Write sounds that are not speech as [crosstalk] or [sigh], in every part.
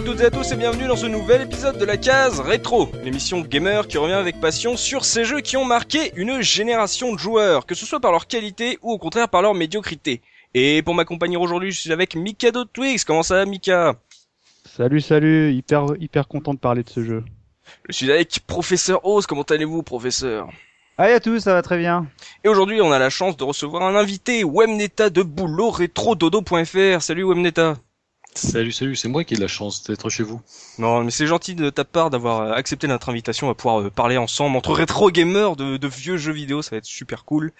bonjour à toutes et à tous et bienvenue dans ce nouvel épisode de la case rétro, l'émission gamer qui revient avec passion sur ces jeux qui ont marqué une génération de joueurs, que ce soit par leur qualité ou au contraire par leur médiocrité. Et pour m'accompagner aujourd'hui, je suis avec Mikado Twix. Comment ça va, Mika? Salut, salut. Hyper, hyper content de parler de ce jeu. Je suis avec Professeur Oz. Comment allez-vous, Professeur? Allez à tous, ça va très bien. Et aujourd'hui, on a la chance de recevoir un invité, Wemneta de boulot rétrododo.fr. Salut Wemneta. Salut, salut, c'est moi qui ai de la chance d'être chez vous. Non, mais c'est gentil de ta part d'avoir euh, accepté notre invitation à pouvoir euh, parler ensemble entre rétro gamers de, de vieux jeux vidéo, ça va être super cool.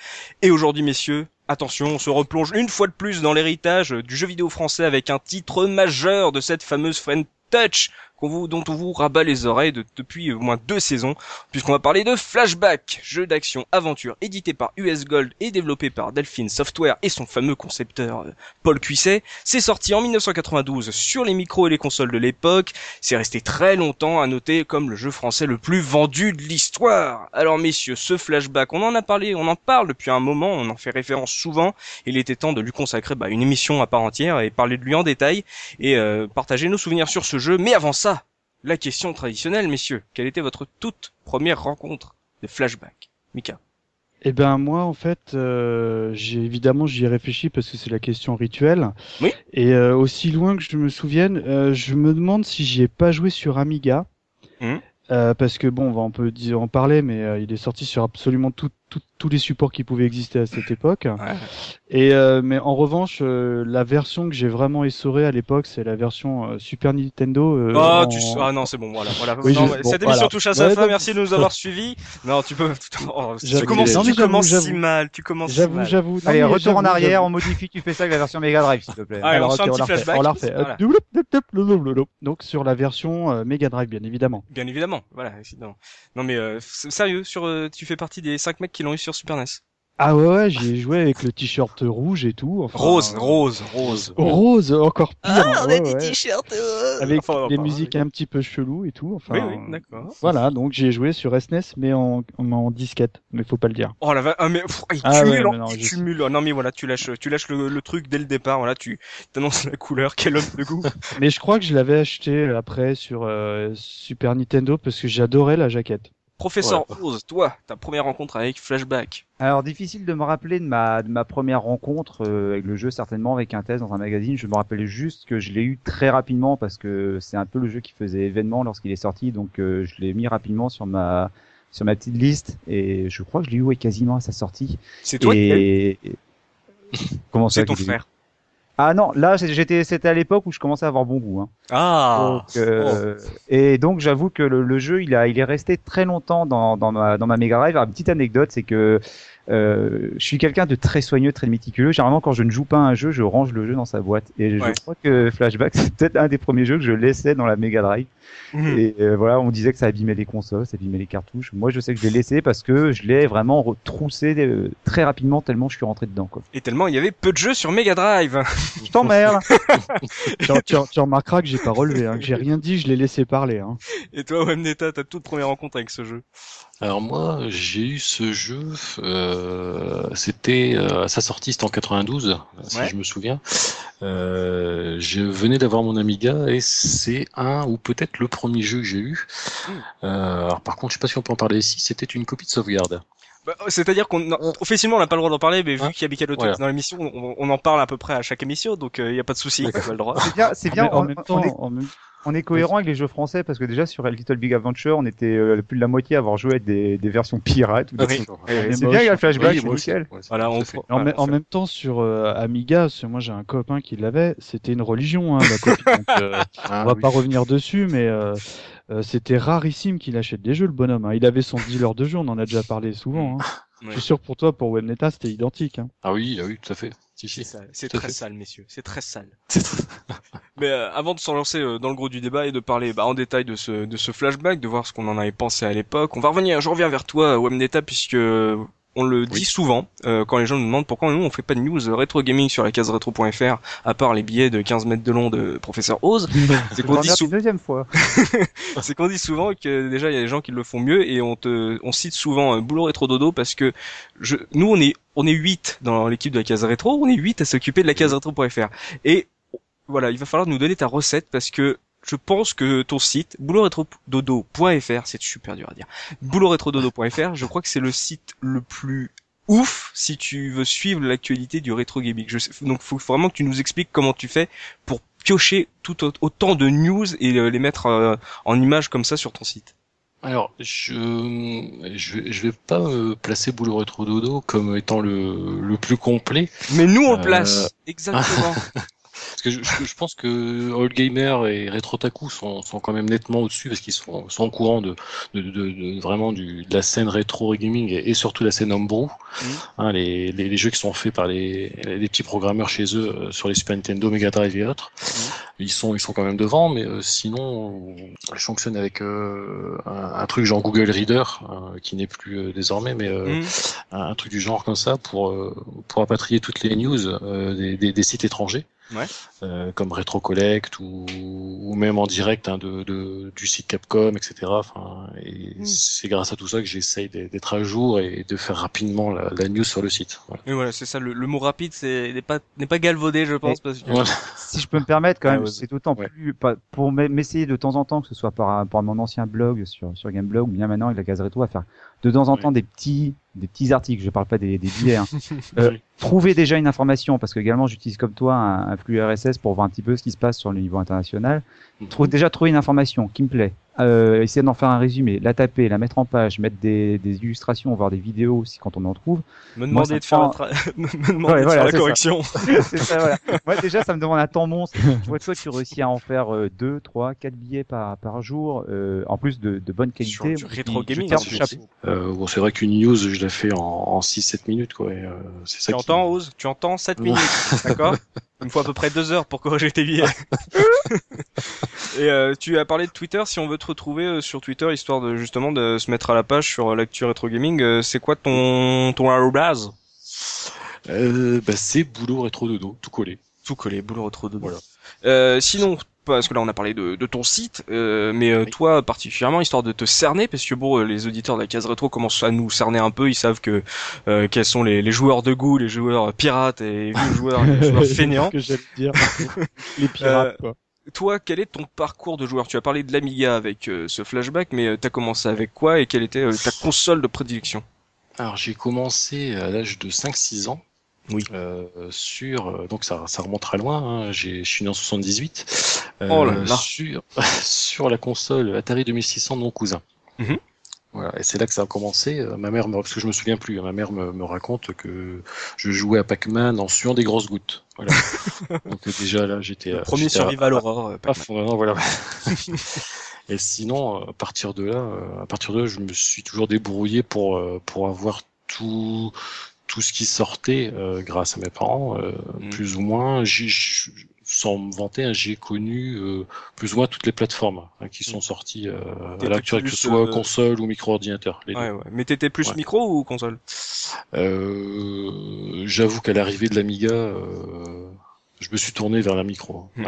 Et aujourd'hui, messieurs, attention, on se replonge une fois de plus dans l'héritage du jeu vidéo français avec un titre majeur de cette fameuse Friend Touch vous, dont on vous rabat les oreilles depuis au moins deux saisons, puisqu'on va parler de Flashback, jeu d'action aventure édité par US Gold et développé par Delphine Software et son fameux concepteur euh, Paul Cuisset. C'est sorti en 1992 sur les micros et les consoles de l'époque. C'est resté très longtemps à noter comme le jeu français le plus vendu de l'histoire. Alors messieurs, ce Flashback, on en a parlé, on en parle depuis un moment, on en fait référence souvent. Il était temps de lui consacrer bah, une émission à part entière et parler de lui en détail et euh, partager nos souvenirs sur ce jeu. Mais avant ça, la question traditionnelle, messieurs. Quelle était votre toute première rencontre de flashback Mika? Eh ben moi en fait, euh, j'ai évidemment j'y ai réfléchi parce que c'est la question rituelle. Oui. Et euh, aussi loin que je me souvienne, euh, je me demande si j'y ai pas joué sur Amiga. Mmh. parce que bon, on peut en parler, mais il est sorti sur absolument tout, tous les supports qui pouvaient exister à cette époque. Ouais. Et euh, mais en revanche, euh, la version que j'ai vraiment essorée à l'époque, c'est la version euh, Super Nintendo. oh, tu... ah non, c'est bon, voilà. voilà. non, cette émission touche à sa fin. Merci de nous avoir suivis. Non, tu peux. Oh, [laughs] tu commences, tu commences si mal. Tu commences. J'avoue, j'avoue. Allez, retour en arrière, on modifie, tu fais ça avec la version Mega Drive, s'il te plaît. Allez, Alors, on, okay, un petit on la refait. Donc sur la version Mega Drive, bien évidemment. Bien évidemment, voilà. Non mais sérieux, sur tu fais partie des 5 mecs qui l'ont eu sur Super NES. Ah ouais, ouais j'ai joué avec le t-shirt rouge et tout. Enfin, rose, rose, rose. Rose, encore pire. Ah, on a des t-shirts euh... Avec enfin, des musiques un petit peu chelou et tout. Enfin, oui, oui, d'accord. Voilà, donc j'ai joué sur SNES, mais en, en, disquette. Mais faut pas le dire. Oh la va... ah, mais pff, il ah, cumule, ouais, non, il cumule. Non mais voilà, tu lâches, tu lâches le, le, truc dès le départ. Voilà, tu t'annonces la couleur, quel homme de goût. [laughs] mais je crois que je l'avais acheté après sur euh, Super Nintendo parce que j'adorais la jaquette. Professeur Rose, toi, ta première rencontre avec Flashback. Alors difficile de me rappeler de ma de ma première rencontre euh, avec le jeu, certainement avec un test dans un magazine. Je me rappelle juste que je l'ai eu très rapidement parce que c'est un peu le jeu qui faisait événement lorsqu'il est sorti, donc euh, je l'ai mis rapidement sur ma sur ma petite liste et je crois que je l'ai eu quasiment à sa sortie. C'est toi et... Comment ça C'est ton frère. Ah non, là j'étais, c'était à l'époque où je commençais à avoir bon goût. Hein. Ah. Donc, euh, Et donc j'avoue que le, le, jeu, il a, il est resté très longtemps dans, dans ma, dans ma Mega Drive. Alors, une petite anecdote, c'est que je suis quelqu'un de très soigneux, très méticuleux. Généralement, quand je ne joue pas un jeu, je range le jeu dans sa boîte. Et je crois que Flashback, [laughs] c'est peut-être un des premiers jeux que je laissais dans la Mega Drive. Mhm. Et euh, voilà, on disait que ça abîmait les consoles, ça abîmait les cartouches. Moi, je sais que je l'ai laissé parce que je l'ai vraiment retroussé euh, très rapidement tellement je suis rentré dedans. Quoi. Et tellement il y avait peu de jeux sur Mega Drive. [laughs] je t'emmerde. [laughs] tu, tu, tu, remarqueras que j'ai pas relevé, hein, que j'ai rien dit, je l'ai laissé parler. Hein. Et toi, Wemneta, ta toute première rencontre avec ce jeu? Alors moi, j'ai eu ce jeu, euh, c'était euh, à sa sortie, c'était en 92, si je me souviens. Euh, je venais d'avoir mon Amiga et c'est un ou peut-être le premier jeu que j'ai eu. Hmm. Euh, alors par contre, je sais pas si on peut en parler ici. C'était une copie de sauvegarde. Bah, C'est-à-dire qu'on officiellement on n'a pas le droit d'en parler, mais vu qu'il y a voilà. dans l'émission, on, on, en parle à peu près à chaque émission, donc il euh, n'y a pas de souci. le droit. C'est bien, c'est bien. en, même temps, en même on est cohérent avec les jeux français parce que déjà sur Little Big Adventure, on était euh, plus de la moitié à avoir joué avec des, des versions pirates. Ah c'est bien, il y a le flashback, oui, Voilà, on en, en, même temps sur euh, Amiga, parce que moi j'ai un copain qui l'avait, c'était une religion, hein, la copie. [laughs] donc, euh, ah, on va pas revenir dessus, mais c'était rarissime qu'il achète des jeux, le bonhomme. Hein. Il avait son dealer de jeux, on en a déjà parlé souvent. Hein. [laughs] Je suis sûr pour toi, pour Webneta, c'était identique. Hein. Ah oui, ah oui, tout à fait. C'est très sale, messieurs. C'est très sale. [laughs] Mais euh, avant de s'en lancer euh, dans le gros du débat et de parler bah, en détail de ce, de ce flashback, de voir ce qu'on en avait pensé à l'époque, on va revenir. Je reviens vers toi, Webneta, puisque on le dit souvent euh, quand les gens nous demandent pourquoi nous on fait pas de news rétro gaming sur la case rétro.fr à part les billets de 15 mètres de long de professeur Oz. [laughs] C'est qu'on dit souvent deuxième fois. [laughs] c'est qu'on dit souvent que déjà il y a des gens qui le font mieux et on te on cite souvent euh, boulot rétro dodo parce que je nous on est on est 8 dans l'équipe de la case rétro, on est 8 à s'occuper de la case rétro.fr et voilà, il va falloir nous donner ta recette parce que je pense que ton site boulotretrododo.fr, c'est super dur à dire. boulotretrododo.fr, je crois que c'est le site le plus ouf si tu veux suivre l'actualité du rétro gaming. Je sais, donc faut vraiment que tu nous expliques comment tu fais pour piocher tout autant de news et euh, les mettre euh, en images comme ça sur ton site. Alors, je je, je vais pas me placer Boulot Rétro Dodo comme étant le, le plus complet. Mais nous on le place exactement. [laughs] Parce que je, je, pense que All Gamer et Retrotaku sont, sont quand même nettement au-dessus parce qu'ils sont, sont au courant de, de, de, de, vraiment du, de la scène rétro gaming et, surtout la scène homebrew. Mmh. Hein, les, les, les, jeux qui sont faits par les, les petits programmeurs chez eux euh, sur les Super Nintendo, Mega Drive et autres. Mmh. Ils sont, ils sont quand même devant, mais euh, sinon, je fonctionne avec euh, un, un, truc genre Google Reader, euh, qui n'est plus euh, désormais, mais mmh. un, un, truc du genre comme ça pour, pour rapatrier toutes les news des, des, des sites étrangers ouais. euh, comme Retrocollect ou, ou même en direct hein, de, de, du site Capcom, etc. Enfin, et mm. c'est grâce à tout ça que j'essaye d'être à jour et de faire rapidement la, la news sur le site. Voilà. Et voilà, c'est ça. Le, le, mot rapide, c'est n'est pas n'est pas galvaudé, je pense. Parce que... voilà. [laughs] si je peux me permettre, quand même, ouais, c'est d'autant ouais. plus pour m'essayer de temps en temps, que ce soit par, par mon ancien blog sur sur Gameblog ou bien maintenant avec la case rétro, à faire de temps en temps des petits des petits articles, je parle pas des, des billets. Hein. [laughs] euh, trouver déjà une information, parce que également j'utilise comme toi un, un, flux RSS pour voir un petit peu ce qui se passe sur le niveau international. Mm-hmm. Trouve déjà trouver une information qui me plaît, euh, essayer d'en faire un résumé, la taper, la mettre en page, mettre des, des illustrations, voir des vidéos aussi quand on en trouve. Me demander Moi, de faire, prend... [laughs] me demander ouais, de voilà, faire la correction. [laughs] c'est ça, voilà. Moi déjà ça me demande un temps monstre. Je vois toi tu réussis à en faire euh, deux, trois, quatre billets par, par jour, euh, en plus de, de bonne qualité. Sur du rétro gaming. Euh, bon, c'est vrai qu'une news je la fais en, en 6-7 minutes quoi. Et, euh, ça tu qui... entends Ose Tu entends 7 [laughs] minutes, d'accord? Il me faut à peu près deux heures pour corriger tes billets. [laughs] et euh, tu as parlé de Twitter. Si on veut te retrouver euh, sur Twitter, histoire de justement de se mettre à la page sur l'actu rétro gaming, euh, c'est quoi ton ton arrobase? Euh, bah, c'est boulot rétro dodo, tout collé. Tout collé, boulot rétro dodo. Voilà. Euh, sinon, parce que là on a parlé de, de ton site, euh, mais euh, oui. toi particulièrement, histoire de te cerner, parce que bon, les auditeurs de la case rétro commencent à nous cerner un peu, ils savent que euh, quels sont les, les, joueurs de goût, les joueurs pirates et les [laughs] joueurs, les joueurs fainéants. que j'aime dire, [laughs] les pirates quoi. Toi, quel est ton parcours de joueur? Tu as parlé de l'Amiga avec ce flashback, mais t'as commencé avec quoi et quelle était ta console de prédilection? Alors j'ai commencé à l'âge de 5-6 ans oui. Euh, sur donc ça, ça remonte très loin. Hein, je suis né en 78. Euh, oh là là. Sur [laughs] sur la console Atari 2600 de mon cousin. Mm -hmm. Voilà, et c'est là que ça a commencé. Ma mère, parce que je me souviens plus, hein, ma mère me, me raconte que je jouais à Pac-Man en suant des grosses gouttes. Voilà. [laughs] donc déjà là, j'étais premier survival horror. À fond, voilà. [laughs] et sinon, à partir de là, à partir de là, je me suis toujours débrouillé pour pour avoir tout tout ce qui sortait euh, grâce à mes parents, euh, mmh. plus ou moins. J sans me vanter, hein, j'ai connu euh, plus ou moins toutes les plateformes hein, qui sont sorties euh, à l'actuel, que ce soit console ou micro-ordinateur. Ouais, ouais. Mais t'étais plus ouais. micro ou console? Euh, J'avoue qu'à l'arrivée de l'Amiga, je me suis tourné vers la micro. Mmh.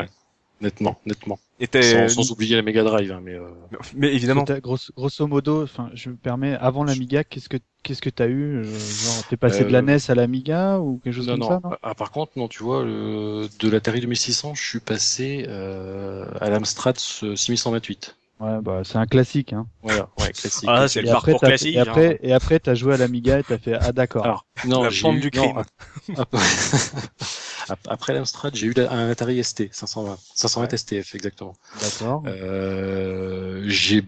Nettement, nettement. Sans, sans, oublier la Mega Drive, hein, mais. Euh... Mais évidemment. Grosso, grosso, modo, enfin, je me permets, avant l'Amiga, qu'est-ce que qu'est-ce que t'as eu euh, Genre, t'es passé euh... de la NES à l'Amiga ou quelque chose non, comme non. ça non? Ah, Par contre, non, tu vois, le... de l'Atari 2600, je suis passé euh, à l'Amstrad 6128. Ouais, bah c'est un classique, hein. Voilà, ouais, classique. Ah, c'est le parcours après, classique. Et après, hein. et après, t'as joué à l'Amiga et t'as fait ah d'accord. Alors, non, la chambre du crime. Non, [laughs] [laughs] après l'Amstrad, j'ai eu un Atari ST 520, 520 ouais. STF exactement. D'accord. Euh, j'ai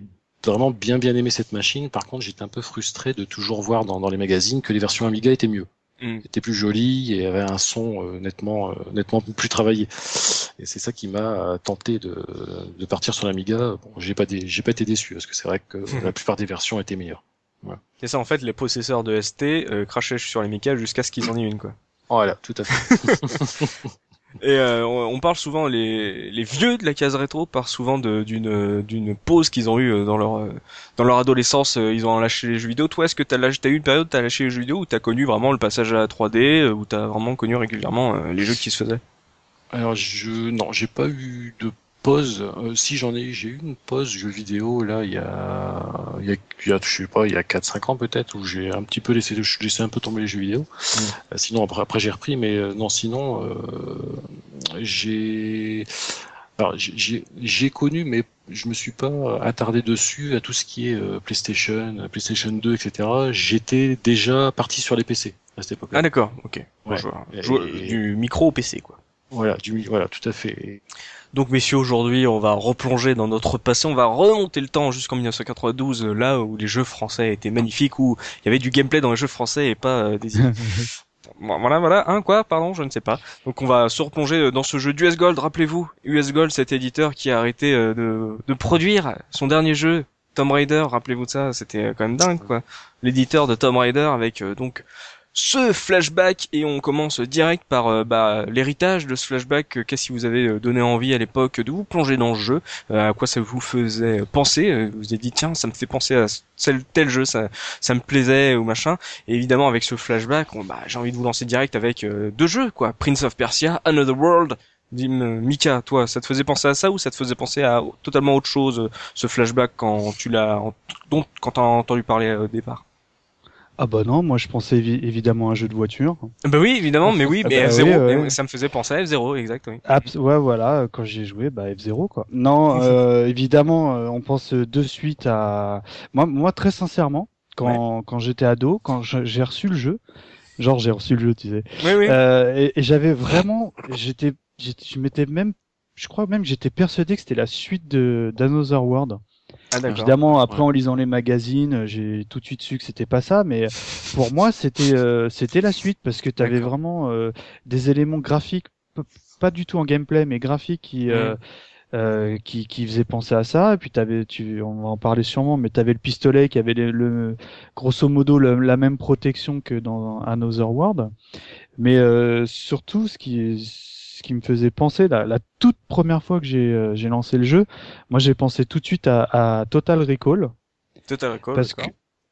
vraiment bien bien aimé cette machine. Par contre, j'étais un peu frustré de toujours voir dans, dans les magazines que les versions Amiga étaient mieux mm. était plus joli et avait un son euh, nettement euh, nettement plus travaillé. Et c'est ça qui m'a tenté de, de partir sur l'Amiga. Bon, j'ai pas j'ai pas été déçu parce que c'est vrai que mm. la plupart des versions étaient meilleures. C'est ça en fait, les possesseurs de ST euh, crachaient sur l'Amiga jusqu'à ce qu'ils en aient une quoi. Voilà, tout à fait. [laughs] Et euh, on parle souvent les, les vieux de la case rétro parlent souvent d'une d'une pause qu'ils ont eue dans leur dans leur adolescence. Ils ont lâché les jeux vidéo. Toi, est-ce que t'as as eu une période t'as lâché les jeux vidéo ou t'as connu vraiment le passage à la 3D ou t'as vraiment connu régulièrement les jeux qui se faisaient? Alors je non, j'ai pas eu de pause. Euh, si j'en ai, j'ai eu une pause jeu vidéo là il y a, il y a, il y a je sais pas, il y a 4-5 ans peut-être où j'ai un petit peu laissé, je laissé un peu tomber les jeux vidéo. Mmh. Euh, sinon après, après j'ai repris, mais euh, non sinon euh, j'ai alors j'ai connu, mais je me suis pas attardé dessus à tout ce qui est PlayStation, PlayStation 2, etc. J'étais déjà parti sur les PC à cette époque-là. Ah d'accord, ok. Du micro au PC quoi. Voilà, du voilà, tout à fait. Donc messieurs, aujourd'hui, on va replonger dans notre passé, on va remonter le temps jusqu'en 1992, là où les jeux français étaient magnifiques, où il y avait du gameplay dans les jeux français et pas euh, des [laughs] voilà, voilà, hein, quoi, pardon, je ne sais pas. Donc on va se replonger euh, dans ce jeu d'US Gold, rappelez-vous, US Gold, cet éditeur qui a arrêté euh, de, de produire son dernier jeu, Tomb Raider, rappelez-vous de ça, c'était quand même dingue, quoi. L'éditeur de Tomb Raider avec donc ce flashback et on commence direct par euh, bah, l'héritage de ce flashback. Euh, qu'est-ce qui vous avez euh, donné envie à l'époque de vous plonger dans ce jeu? À quoi ça vous faisait penser? Vous vous avez dit tiens, ça me fait penser à tel, tel jeu, ça, ça me plaisait ou machin. Et évidemment avec ce flashback, bah, j'ai envie de vous lancer direct avec deux jeux quoi, Prince of Persia, Another World. Mika, toi, ça te faisait penser à ça ou ça te faisait penser à totalement autre chose, ce flashback quand tu l'as, quand t'as entendu parler au départ? Ah bah non, moi je pensais évidemment à un jeu de voiture. Bah oui, évidemment, mais oui, mais bah F0, ça me faisait penser à F0, exact, oui. ouais, voilà, quand j'ai joué, bah F0 quoi. Non, [laughs] euh, évidemment, euh, on pense de suite à moi, moi très sincèrement, quand quand j'étais ado, quand j'ai reçu le jeu, genre j'ai reçu le jeu, tu sais. Oui, oui. Euh, et, et j'avais vraiment, j'étais, je m'étais même, je crois même, j'étais persuadé que c'était la suite de d'Another World. Ah, Évidemment, après en lisant les magazines, j'ai tout de suite su que c'était pas ça, mais pour moi c'était euh, c'était la suite parce que tu avais vraiment euh, des éléments graphiques, pas du tout en gameplay, mais graphiques qui euh, euh, qui, qui faisait penser à ça. Et puis t'avais, tu, on va en parler sûrement, mais t'avais le pistolet qui avait le, grosso modo la même protection que dans Another World. Mais euh, surtout, ce qui, qui me faisait penser, la, la toute première fois que j'ai euh, j'ai lancé le jeu, moi j'ai pensé tout de suite à, à Total Recall. Total Recall, parce que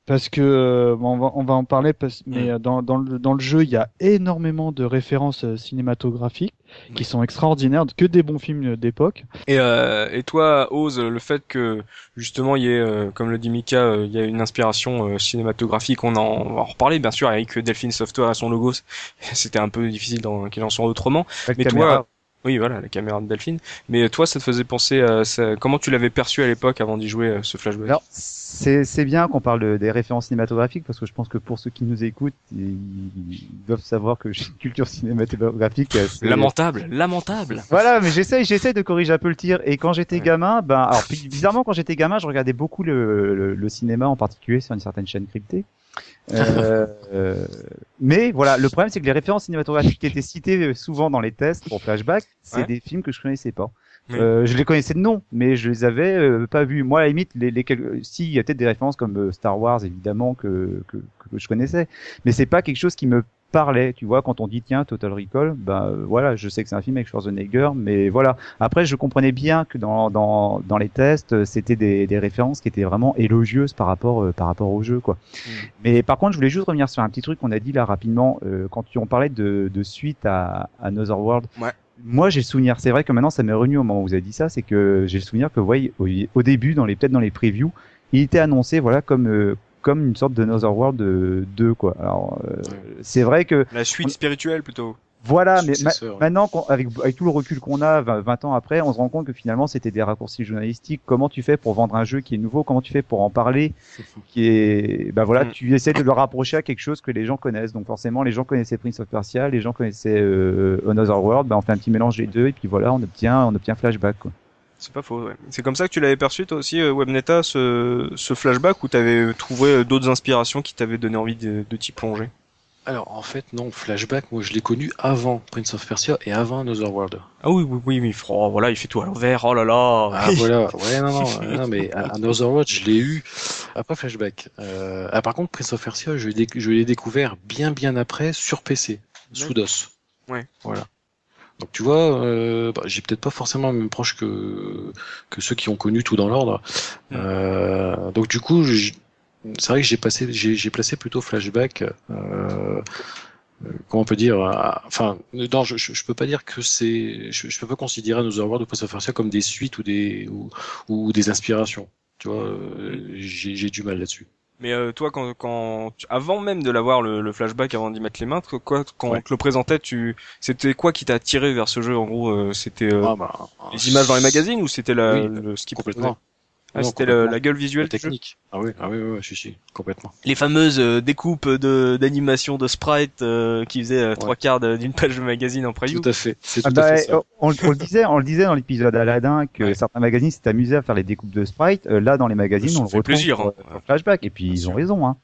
parce que euh, on, va, on va en parler, parce, mais mm. euh, dans, dans, le, dans le jeu, il y a énormément de références euh, cinématographiques qui sont extraordinaires, que des bons films d'époque. Et, euh, et toi, Ose, le fait que justement il y ait, comme le dit Mika, il y a une inspiration cinématographique, on, en, on va en reparler bien sûr avec Delphine Software à son logo, [laughs] c'était un peu difficile qu'il en soit autrement. mais toi, oui, voilà, la caméra de Delphine. Mais toi, ça te faisait penser à comment tu l'avais perçu à l'époque avant d'y jouer ce flashback? Alors, c'est bien qu'on parle des références cinématographiques parce que je pense que pour ceux qui nous écoutent, ils, doivent savoir que j'ai une culture cinématographique. Assez... Lamentable, lamentable. Voilà, mais j'essaie, j'essaie de corriger un peu le tir. Et quand j'étais gamin, ben, alors bizarrement, quand j'étais gamin, je regardais beaucoup le, le, cinéma, en particulier sur une certaine chaîne cryptée. [laughs] Euh, mais voilà, le problème c'est que les références cinématographiques qui étaient citées souvent dans les tests pour Flashback, c'est des films que je connaissais pas. Euh, je les connaissais de nom, mais je les avais euh, pas vus. Moi, à la limite, les, les si il y a peut-être des références comme euh, Star Wars, évidemment que, que, que je connaissais, mais c'est pas quelque chose qui me parlait. Tu vois, quand on dit tiens Total Recall, ben voilà, je sais que c'est un film avec Schwarzenegger, mais voilà. Après, je comprenais bien que dans dans, dans les tests, c'était des, des références qui étaient vraiment élogieuses par rapport par rapport au jeu, quoi. Mm. Mais par contre, je voulais juste revenir sur un petit truc qu'on a dit là rapidement quand tu, on parlait de, de suite à, à Another World. Ouais moi j'ai le souvenir, c'est vrai que maintenant ça m'est revenu au moment où vous avez dit ça, c'est que j'ai le souvenir que vous voyez au, début, dans les peut-être dans les previews, il était annoncé voilà comme euh, comme une sorte de Another World 2 quoi. Alors euh, c'est vrai que la suite spirituelle plutôt. Voilà, mais maintenant, avec, avec tout le recul qu'on a 20, ans après, on se rend compte que finalement c'était des raccourcis journalistiques. Comment tu fais pour vendre un jeu qui est nouveau? Comment tu fais pour en parler? Qui est, bah voilà, mm. tu essaies de le rapprocher à quelque chose que les gens connaissent. Donc forcément, les gens connaissaient Prince of Persia, les gens connaissaient euh, Another World. Bah on fait un petit mélange des deux et puis voilà, on obtient, on obtient Flashback. Quoi. C'est pas faux. Ouais. C'est comme ça que tu l'avais perçu toi aussi, euh, Webneta, ce, ce flashback où tu avais trouvé euh, d'autres inspirations qui t'avaient donné envie de, de t'y plonger? Alors en fait non, Flashback, moi je l'ai connu avant Prince of Persia et avant Another World. Ah oui oui oui, mais oh, voilà, il fait tout à l'envers. Oh là là. Ah [laughs] voilà, ouais non non, non mais Another World je l'ai eu après Flashback. Euh, ah, par contre Prince of Persia, je l'ai découvert bien bien après sur PC, sous DOS. Ouais. Voilà. Donc tu vois, euh, bah, j'ai peut-être pas forcément même proche que que ceux qui ont connu tout dans l'ordre. Euh, donc du coup, c'est vrai que j'ai passé, j'ai placé plutôt flashback. Euh, comment on peut dire euh, Enfin, non, je, je, peux pas dire que c'est, je, je, peux pas considérer nos World Prince of Persia comme des suites ou des ou, ou des inspirations. Tu vois, euh, j'ai du mal là-dessus. Mais euh, toi, quand, quand avant même de l'avoir le, le, flashback, avant d'y mettre les mains, quoi, quand on te le présentait, tu, c'était quoi qui t'a attiré vers ce jeu? En gros, euh, c'était euh, ah, bah, les images dans les magazines ou c'était la, le, ce qui complètement. Ah, c'était la gueule visuelle technique. Ah oui, ah oui, oui, je suis complètement. Les fameuses euh, découpes de d'animation de sprite euh, qui faisaient euh, trois quarts d'une page de magazine en preview. Tout à fait. C'est ah tout à bah, fait ça. On, le disait, on le disait dans l'épisode Aladdin que certains magazines s'étaient amusés à faire les découpes de sprite. là, dans les magazines, on le retrouve plaisir, hein. flashback. Et puis ils ont raison, hein.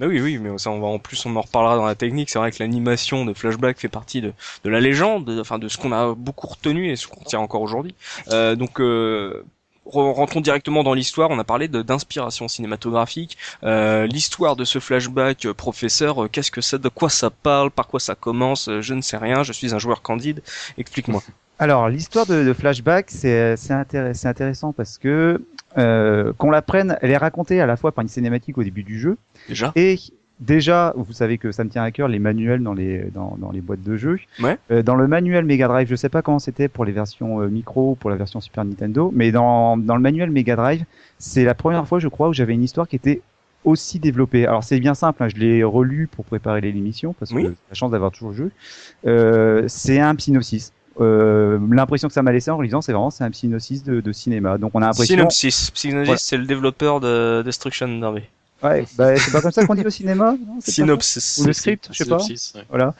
Bah oui, oui, mais ça, on va en plus, on en reparlera dans la technique. C'est vrai que l'animation de Flashback fait partie de, de la légende, enfin de ce qu'on a beaucoup retenu et ce qu'on tient encore aujourd'hui. Euh, donc, euh, rentrons directement dans l'histoire. On a parlé d'inspiration cinématographique. Euh, l'histoire de ce flashback, euh, professeur, euh, qu'est-ce que c'est, de quoi ça parle, par quoi ça commence Je ne sais rien. Je suis un joueur candide. Explique-moi. Alors l'histoire de, flashback, c'est intéressant parce que qu'on la prenne, elle est racontée à la fois par une cinématique au début du jeu. Déjà? Et déjà, vous savez que ça me tient à cœur les manuels dans les dans, dans les boîtes de jeux. Ouais. Euh, dans le manuel Mega Drive, je sais pas comment c'était pour les versions euh, micro, pour la version Super Nintendo, mais dans dans le manuel Mega Drive, c'est la première fois, je crois, où j'avais une histoire qui était aussi développée. Alors c'est bien simple, hein, je l'ai relu pour préparer l'émission parce que j'ai la chance d'avoir toujours le jeu. Euh, c'est un synopsis. Euh, l'impression que ça m'a laissé en lisant, c'est vraiment c'est un synopsis de, de, cinéma. Donc on a l'impression. Synopsis. Synopsis, c'est le développeur de Destruction Derby. Ouais, bah, c'est pas comme ça qu'on dit au cinéma Synopsis. Ou le script, je sais pas. Voilà.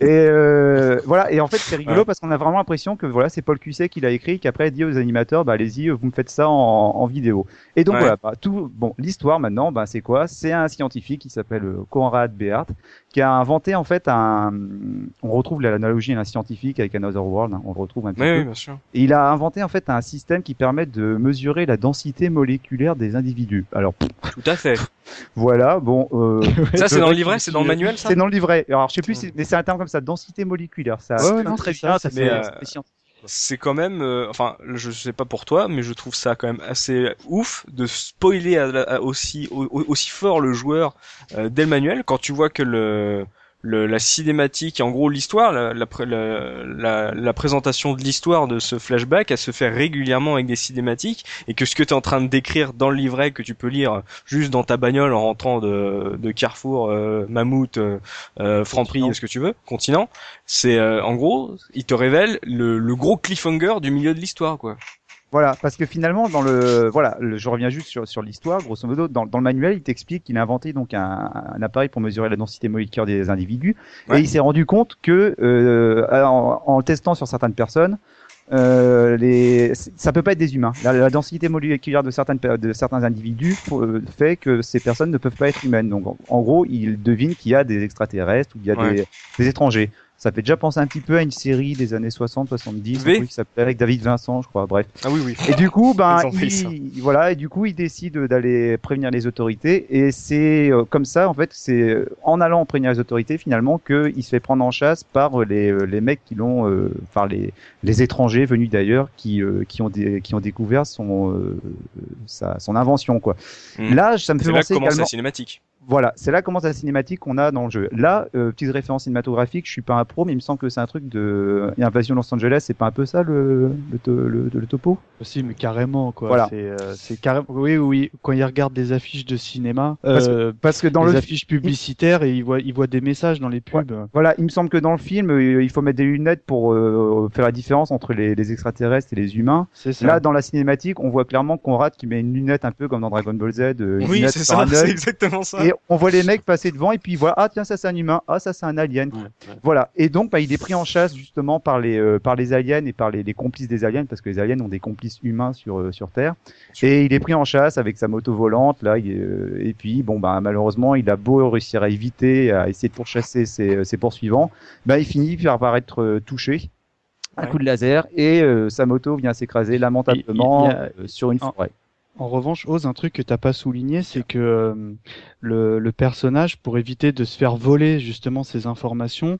et euh, voilà. Et en fait, c'est rigolo parce qu'on a vraiment l'impression que voilà, c'est Paul Cusset qui l'a écrit, qui après dit aux animateurs, bah allez-y, vous me faites ça en, en vidéo. Et donc voilà, bah, tout. Bon, l'histoire maintenant, bah c'est quoi? C'est un scientifique qui s'appelle euh, Conrad Beart qui a inventé en fait un. On retrouve l'analogie d'un scientifique avec Another World. Hein, on le retrouve un petit peu. Oui, bien sûr. Et il a inventé en fait un système qui permet de mesurer la densité moléculaire des individus. Alors. Tout à fait. Voilà, bon. Euh, [laughs] ça, c'est dans le livret, c'est dans le manuel, ça? C'est dans le livret. Alors, je sais plus, mais c'est un terme comme ça, densité moléculaire. Ça, ouais, non, très bien. Ça, mais, euh, c'est quand même, euh, enfin, je sais pas pour toi, mais je trouve ça quand même assez ouf de spoiler aussi aussi fort le joueur dès le manuel quand tu vois que le le, la cinématique, en gros l'histoire, la, la, la, présentation de l'histoire de ce flashback, elle se fait régulièrement avec des cinématiques, et que ce que tu es en train de décrire dans le livret que tu peux lire juste dans ta bagnole en rentrant de, de Carrefour, euh, Mammouth, euh, euh Franprix, ce que tu veux, Continent, c'est euh, en gros, il te révèle le, le gros cliffhanger du milieu de l'histoire, quoi. Voilà, parce que finalement, dans le, voilà, je reviens juste sur, sur l'histoire. Grosso modo, dans, dans, le manuel, il t'explique qu'il a inventé donc un, un, appareil pour mesurer la densité moléculaire des individus, et il s'est rendu compte que euh, en, en, testant sur certaines personnes, euh, les, ça peut pas être des humains. La, densité moléculaire de certaines de certains individus euh, fait que ces personnes ne peuvent pas être humaines. Donc, en, gros, il devine qu'il y a des extraterrestres ou il y a des, des étrangers. Ça fait déjà penser un petit peu à une série des années 60, 70, oui. qui s'appelait avec David Vincent, je crois. Bref. Ah oui, oui. Et du coup, ben, il, voilà, et du coup, il décide d'aller prévenir les autorités. Et c'est euh, comme ça, en fait, c'est euh, en allant prévenir les autorités, finalement, qu'il se fait prendre en chasse par les, euh, les mecs qui l'ont, enfin les, les étrangers venus d'ailleurs, qui, qui ont qui ont découvert son, sa, son invention, quoi. Hmm. Là, ça me fait penser là également. la cinématique. Voilà, c'est là commence la cinématique qu'on a dans le jeu. Là, euh, petite référence cinématographique, je suis pas un pro, mais il me semble que c'est un truc de Invasion Los Angeles, c'est pas un peu ça le, le, le, topo? Si, mais carrément, quoi. Voilà. C'est, euh, carrément. Oui, oui, quand il regarde des affiches de cinéma, euh, parce, que, dans les affiches publicitaires, et il voit, il voit des messages dans les pubs. Voilà, il me semble que dans le film, euh, il faut mettre des lunettes pour euh, faire la différence entre les, les, extraterrestres et les humains. C'est ça. Là, dans la cinématique, on voit clairement Conrad qui met une lunette un peu comme dans Dragon Ball Z. oui, c'est ça, [laughs] c'est exactement ça on voit les mecs passer devant et puis voilà, ah tiens ça c'est un humain, ah ça c'est un alien. Voilà. Et donc bah, il est pris en chasse justement par les euh, par les aliens et par les, les, complices des aliens parce que les aliens ont des complices humains sur euh, sur Terre. Et il est pris en chasse avec sa moto volante là euh, et puis bon bah malheureusement il a beau réussir à éviter à essayer de pourchasser ses, ses poursuivants, bah il finit par être touché un coup de laser et sa moto vient s'écraser lamentablement sur une forêt. En revanche, Ose, un truc que t'as pas souligné, c'est que euh, le, le, personnage, pour éviter de se faire voler justement ces informations,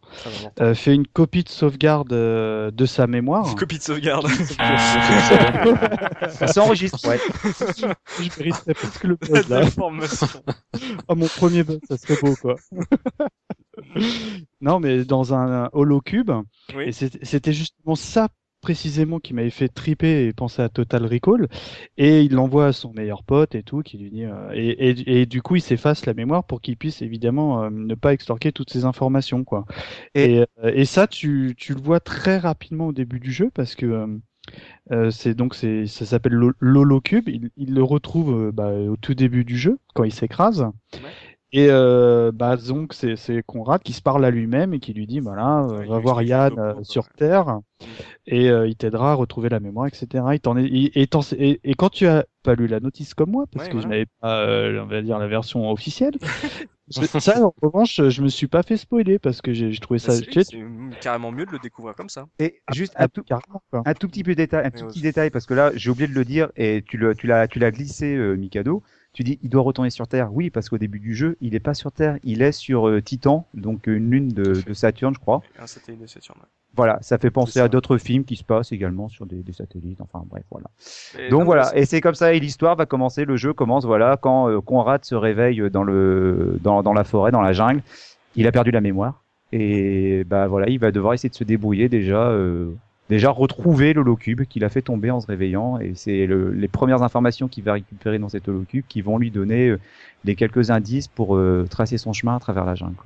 euh, fait une copie de sauvegarde euh, de sa mémoire. Une copie de sauvegarde. [laughs] ça s'enregistre. Ouais. [laughs] Je mériterais presque le buzz là. oh, mon premier buzz, ça serait beau quoi. non, mais dans un holocube. Oui. Et c'était justement ça précisément qui m'avait fait triper et penser à Total Recall. Et il l'envoie à son meilleur pote et tout, qui lui dit euh, et, et, et, du coup il s'efface la mémoire pour qu'il puisse évidemment euh, ne pas extorquer toutes ces informations quoi. Et, et, ça tu, tu le vois très rapidement au début du jeu parce que euh, c'est donc c'est ça s'appelle l'holocube. Il, il, le retrouve bah, au tout début du jeu quand il s'écrase. Ouais. Et euh, bah, donc c'est c'est Conrad qui se parle à lui-même et qui lui dit voilà euh, va voir Yann euh, sur Terre mm. et euh, il t'aidera à retrouver la mémoire etc. Il t'en est et, et, et, quand tu as pas lu la notice comme moi parce que je n'avais pas on va dire la version officielle [laughs] ça en revanche je me suis pas fait spoiler parce que j'ai trouvé ça c'est carrément mieux de le découvrir comme ça. Et ah, juste un tout, un tout petit peu détail un tout petit détail parce que là j'ai oublié de le dire et tu le tu l'as tu l'as glissé Mikado tu dis, il doit retourner sur Terre. Oui, parce qu'au début du jeu, il n'est pas sur Terre, il est sur euh, Titan, donc une lune de, de, Saturne, je crois. Un satellite de Saturne. Voilà, ça fait penser à d'autres films qui se passent également sur des, des satellites. Enfin bref, voilà. Et donc voilà, et c'est comme ça, et l'histoire va commencer. Le jeu commence, voilà, quand euh, Conrad se réveille dans le dans, dans la forêt, dans la jungle. Il a perdu la mémoire et bah voilà, il va devoir essayer de se débrouiller déjà. Euh, déjà retrouver l'holocube qu'il a fait tomber en se réveillant et c'est les premières informations qu'il va récupérer dans cet holocube qui vont lui donner euh, les quelques indices pour euh, tracer son chemin à travers la jungle.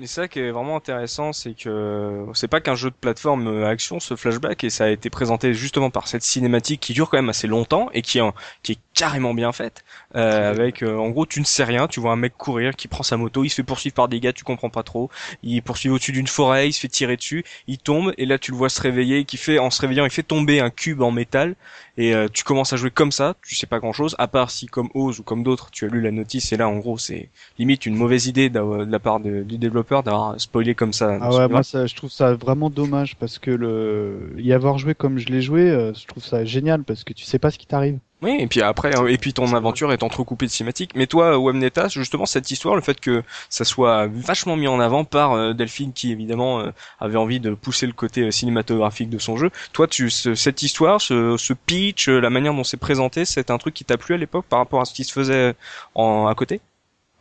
Et ça qui est vraiment intéressant, c'est que c'est pas qu'un jeu de plateforme euh, action, ce flashback, et ça a été présenté justement par cette cinématique qui dure quand même assez longtemps et qui, qui est carrément bien faite. Euh, avec, euh, en gros, tu ne sais rien, tu vois un mec courir qui prend sa moto, il se fait poursuivre par des gars, tu comprends pas trop. Il poursuit au-dessus d'une forêt, il se fait tirer dessus, il tombe et là tu le vois se réveiller, qui fait, en se réveillant, il fait tomber un cube en métal et euh, tu commences à jouer comme ça, tu sais pas grand chose, à part si comme Oz ou comme d'autres, tu as lu la notice et là en gros c'est limite une mauvaise idée de la part de, du développeur d'avoir spoilé comme ça. Ah ouais, moi ça, je trouve ça vraiment dommage parce que le y avoir joué comme je l'ai joué, euh, je trouve ça génial parce que tu sais pas ce qui t'arrive. Oui, et puis après, et puis ton aventure est entrecoupée de cinématiques. Mais toi, Webneta, justement, cette histoire, le fait que ça soit vachement mis en avant par euh, Delphine, qui évidemment euh, avait envie de pousser le côté euh, cinématographique de son jeu. Toi, tu, cette histoire, ce, ce pitch, la manière dont c'est présenté, c'est un truc qui t'a plu à l'époque par rapport à ce qui se faisait en, à côté?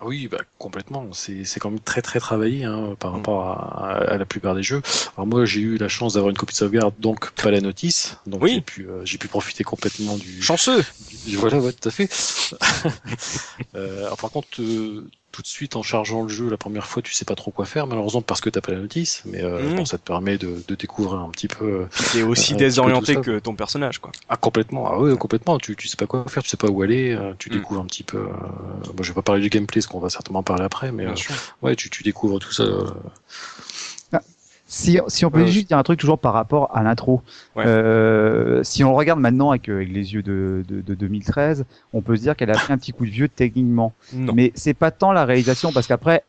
Oui, bah, complètement. C'est, c'est quand même très très travaillé hein, par rapport à, à, la plupart des jeux. Alors moi, j'ai eu la chance d'avoir une copie de sauvegarde, donc pas la notice. Donc oui. j'ai pu euh, j'ai pu profiter complètement du chanceux. Du, voilà, ouais, tout à fait. [laughs] euh, alors, par contre, euh, tout de suite en chargeant le jeu la première fois, tu sais pas trop quoi faire, malheureusement parce que t'as pas la notice, mais euh, mmh. bon, ça te permet de, de découvrir un petit peu. T'es aussi euh, désorienté que ton personnage, quoi. Ah complètement, ah ouais, complètement. Tu, tu sais pas quoi faire, tu sais pas où aller, euh, tu mmh. découvres un petit peu. Euh, bon, je vais pas parler du gameplay, ce qu'on va certainement parler après, mais ouais, tu, tu découvres tout ça. Si, si on peut juste dire un truc toujours par rapport à l'intro, ouais. euh, si on regarde maintenant avec, avec les yeux de, de, de, 2013, on peut se dire qu'elle a pris un petit coup de vieux techniquement. Non. Mais c'est pas tant la réalisation parce qu'après,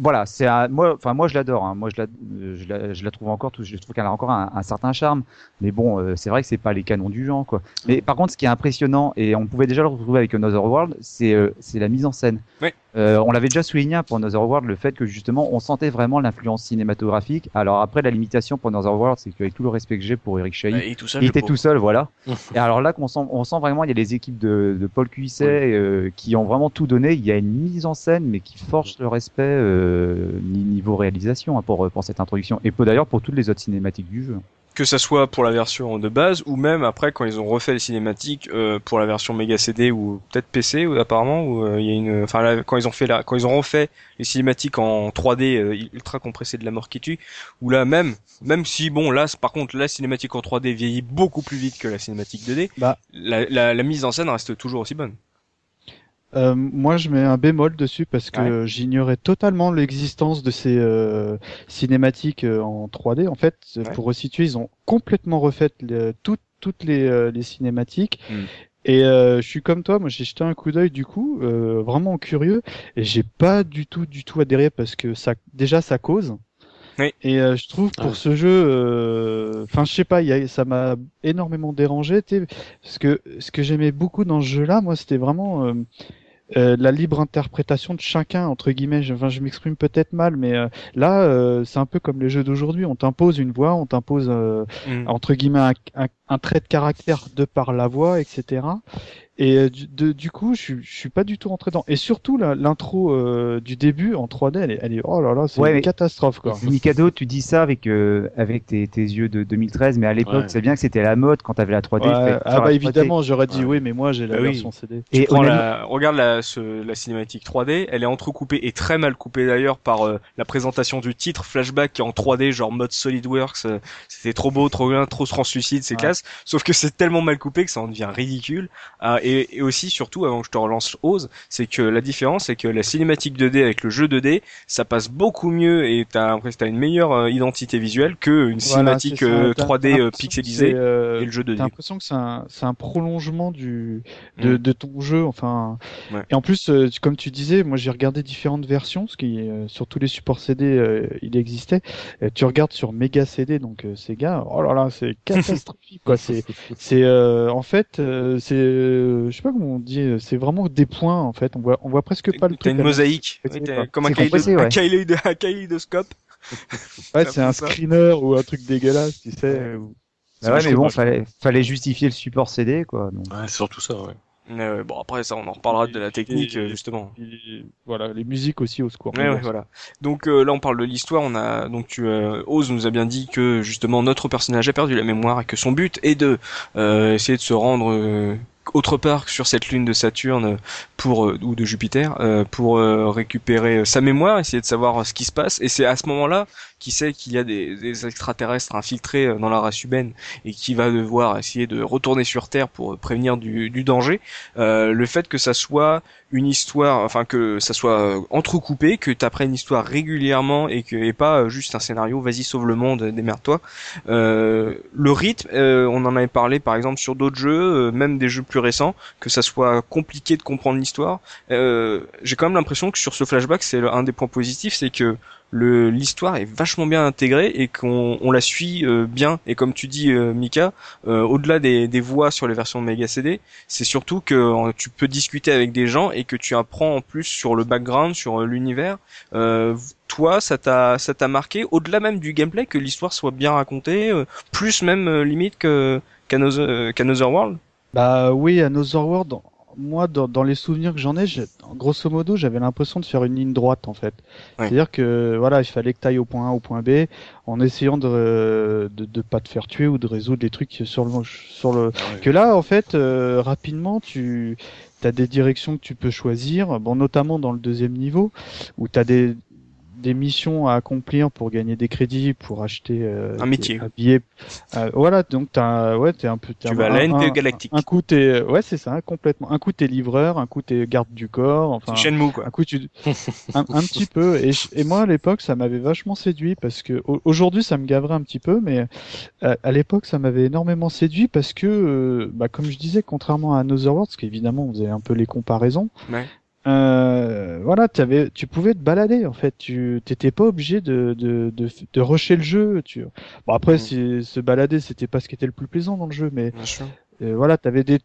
voilà, c'est moi, enfin moi je l'adore. Hein. Moi je la, je la, je la trouve encore, je trouve qu'elle a encore un, un, certain charme. Mais bon, euh, c'est vrai que c'est pas les canons du genre, quoi. Mais par contre, ce qui est impressionnant et on pouvait déjà le retrouver avec Another World, c'est euh, c'est la mise en scène. Oui. Euh, on l'avait déjà souligné pour Another World, le fait que justement on sentait vraiment l'influence cinématographique. Alors après, la limitation pour Another World, c'est qu'avec tout le respect que j'ai pour Eric Chahi, il, il était tout seul, voilà. [laughs] et alors là, qu'on sent, on sent vraiment, il y a les équipes de, de Paul Cuisset oui. euh, qui ont vraiment tout donné. Il y a une mise en scène, mais qui force le respect euh, niveau réalisation hein, pour, pour cette introduction. Et d'ailleurs pour toutes les autres cinématiques du jeu que ça soit pour la version de base ou même après quand ils ont refait les cinématiques euh, pour la version Mega CD ou peut-être PC ou apparemment où euh, il y a une enfin là, quand ils ont fait la quand ils ont refait les cinématiques en 3D euh, ultra compressé de la mort qui tue ou là même même si bon là par contre la cinématique en 3D vieillit beaucoup plus vite que la cinématique 2D bah. la, la, la mise en scène reste toujours aussi bonne euh, moi, je mets un bémol dessus parce que ouais. j'ignorais totalement l'existence de ces euh, cinématiques euh, en 3D. En fait, ouais. pour resituer, ils ont complètement refait le, tout, toutes les, euh, les cinématiques. Mm. Et euh, je suis comme toi, moi j'ai jeté un coup d'œil du coup, euh, vraiment curieux, et j'ai pas du tout, du tout adhéré parce que ça, déjà ça cause. Oui. Et euh, je trouve pour ouais. ce jeu, enfin je sais pas, y a, ça m'a énormément dérangé, parce que ce que j'aimais beaucoup dans ce jeu-là, moi c'était vraiment euh, la libre interprétation de chacun entre guillemets. Je, enfin, je m'exprime peut-être mal, mais euh, là, euh, c'est un peu comme les jeux d'aujourd'hui. On t'impose une voix, on t'impose mm. entre guillemets un, un, un trait de caractère de par la voix, etc. Et euh, du, de, du coup, je, je suis pas du tout rentré dans. Et surtout, l'intro euh, du début en 3D, elle est, elle est oh là là, c'est une catastrophe quoi. Mikado, tu dis ça avec euh, avec tes, tes, yeux de 2013, mais à l'époque, c'est bien que c'était la mode quand t'avais la 3D. ah bah évidemment, j'aurais dit oui, mais moi j'ai la bah version CD. Et on la, regarde la, ce, la cinématique 3D, elle est entrecoupée et très mal coupée d'ailleurs par la présentation du titre Flashback qui est en 3D, genre mode SolidWorks. c'était trop beau, trop bien, trop translucide, c'est classe. Sauf que c'est tellement mal coupé que ça en devient ridicule. et et, aussi surtout avant que je te relance Ose, c'est que la différence c'est que la cinématique 2D avec le jeu 2D, ça passe beaucoup mieux et t'as as une meilleure euh, identité visuelle que une cinématique 3D euh, euh, pixelisée et le jeu 2D. T'as l'impression que c'est un, un prolongement du de, mm. de ton jeu, enfin. Et en plus, comme tu disais, moi j'ai regardé différentes versions, ce qui sur tous les supports CD il existait. tu regardes sur Mega CD, donc Sega, oh là là, c'est [laughs] catastrophique quoi. C'est c'est en fait c'est je sais pas comment on dit, euh, c'est vraiment des points en fait. On voit, on voit presque pas le truc. T'as une mosaïque, comme un, kaléidoscope. [laughs] ouais, c'est un screener ou un truc dégueulasse, tu sais. Bah ouais, mais bon, fallait, fallait justifier le support CD, quoi. Donc. Ouais, c'est surtout ça, ouais. Euh, bon après ça on en reparlera de la technique justement. voilà les musiques aussi au secours. Ouais, ouais, voilà. Donc euh, là on parle de l'histoire. On a donc tu euh, Oz nous a bien dit que justement notre personnage a perdu la mémoire et que son but est de essayer de se rendre autre part sur cette lune de Saturne pour euh, ou de Jupiter euh, pour euh, récupérer sa mémoire, essayer de savoir ce qui se passe. Et c'est à ce moment-là qu'il sait qu'il y a des, extraterrestres infiltrés dans la race humaine et qui va devoir essayer de retourner sur Terre pour prévenir du, du danger. le fait que ça soit une histoire, enfin que ça soit entrecoupé, que tu apprennes une histoire régulièrement et que et pas juste un scénario, vas-y sauve le monde, démerde-toi. Euh, le rythme, on en avait parlé par exemple sur d'autres jeux, même des jeux plus récents, que ça soit compliqué de comprendre l'histoire. Euh, j'ai quand même l'impression que sur ce flashback, c'est un des points positifs, c'est que l'histoire est vachement bien intégrée et qu'on on la suit euh, bien. Et comme tu dis euh, Mika euh, au-delà des, des voix sur les versions Mega CD c'est surtout que tu peux discuter avec des gens et que tu apprends en plus sur le background sur l'univers. Toi ça t'a ça t'a marqué au-delà même du gameplay que l'histoire soit bien racontée plus même limite que qu'Another World? Bah oui, Another World, moi, dans, dans les souvenirs que j'en ai, grosso modo, j'avais l'impression de faire une ligne droite, en fait. C'est-à-dire que, voilà, il fallait que tu ailles au point A, au point B, en essayant de, de, de pas te faire tuer ou de résoudre des trucs sur le, sur le, ah que là, en fait, euh, rapidement, tu, as des directions que tu peux choisir, bon, notamment dans le deuxième niveau, où tu as des, des missions à accomplir pour gagner des crédits, pour acheter euh, un métier, un billet. Euh, voilà, donc t'as, ouais, t'es un peu. Tu vas à la NPE Galactique. Un, coup t'es, ouais, c'est ça, complètement. Un coup t'es livreur, un coup t'es garde du corps. Enfin, Shenmue quoi. Un coup tu, un, un, petit peu. Et, et moi à l'époque ça m'avait vachement séduit parce que aujourd'hui ça me gaverait un petit peu, mais euh, à, l'époque ça m'avait énormément séduit parce que, bah, comme je disais, contrairement à Another World, parce qu'évidemment vous avez un peu les comparaisons. Ouais euh, voilà, avais, tu pouvais te balader en fait. Tu t'étais pas obligé de de, de de rusher le jeu. Tu... Bon après, mm. se balader, c'était pas ce qui était le plus plaisant dans le jeu, mais euh, voilà, t'avais des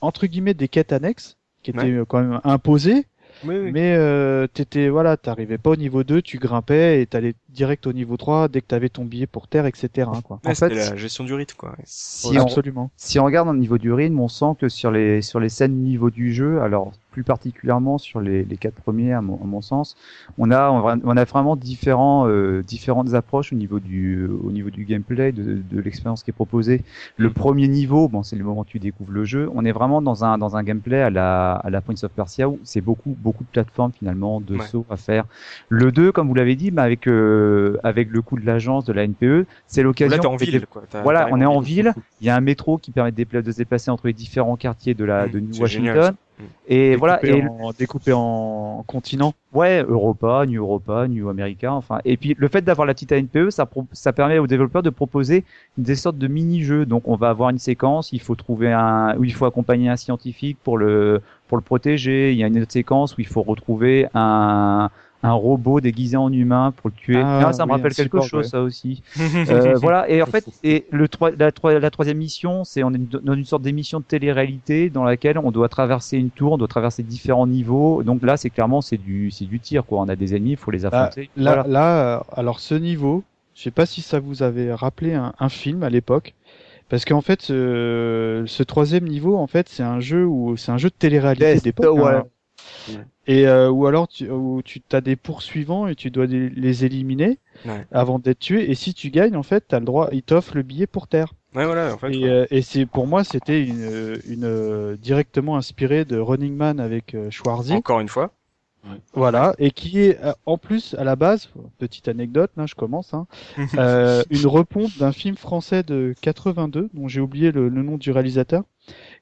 entre guillemets des quêtes annexes qui étaient quand même imposées mais euh, t'étais voilà, t'arrivais pas au niveau 2, tu grimpais et t'allais direct au niveau 3 dès que t'avais ton billet pour terre, etc. Quoi. en fait, la gestion du rythme, quoi. Si absolument. si on regarde au niveau du rythme, on sent que sur les sur les scènes niveau du jeu, alors plus particulièrement sur les, les quatre premiers à mon, sens, on a on a vraiment différents euh, différentes approches au niveau du au niveau du gameplay, de, de l'expérience qui est proposée. Le premier niveau, bon, c'est le moment où tu découvres le jeu. On est vraiment dans un dans un gameplay à la à la Prince of Persia où c'est beaucoup beaucoup de plateformes finalement de sauts à faire. Le 2, comme vous l'avez dit, bah, avec euh, avec le coup de l'agence de la NPE, c'est l'occasion. Là, t'es en ville. Quoi. Voilà, on est en ville. Il y a un métro qui permet de, se déplacer entre les différents quartiers de la de New Washington. Et voilà, et en, découpé en continent. Ouais, Europa, New Europa, New America, enfin. Et puis le fait d'avoir la petite ANPE, ça, ça permet aux développeurs de proposer des sortes de mini-jeux. Donc on va avoir une séquence, il faut trouver un, où il faut accompagner un scientifique pour le pour le protéger. Il y a une autre séquence où il faut retrouver un un robot déguisé en humain pour le tuer. Ah, ah ça me rappelle quelque chose, ça aussi. [laughs] euh, voilà. Et en fait, et le la, la troisième mission, c'est on est dans une sorte d'émission de télé-réalité dans laquelle on doit traverser une tour, on doit traverser différents niveaux. Donc là, c'est clairement c'est du c'est du tir quoi. On a des ennemis, il faut les affronter. là, là, euh, alors ce niveau, je sais pas si ça vous avait rappelé un, un film à l'époque Parce qu'en fait, ce, ce troisième niveau, en fait, c'est un jeu où c'est un jeu de télé-réalité d'époque. ouais. hein. Et euh, ou alors tu, où tu as des poursuivants et tu dois les, les éliminer Ouais. avant d'être tué. Et si tu gagnes, en fait, t'as le droit, ils t'offrent le billet pour terre. Ouais, voilà, en fait. Et, ouais. euh, et c'est pour moi, c'était une, une euh, directement inspiré de Running Man avec euh, Schwarzy. Encore une fois. Voilà, et qui est euh, en plus à la base, petite anecdote, là je commence, hein, [laughs] euh, une repompe d'un film français de 82 dont j'ai oublié le, le nom du réalisateur,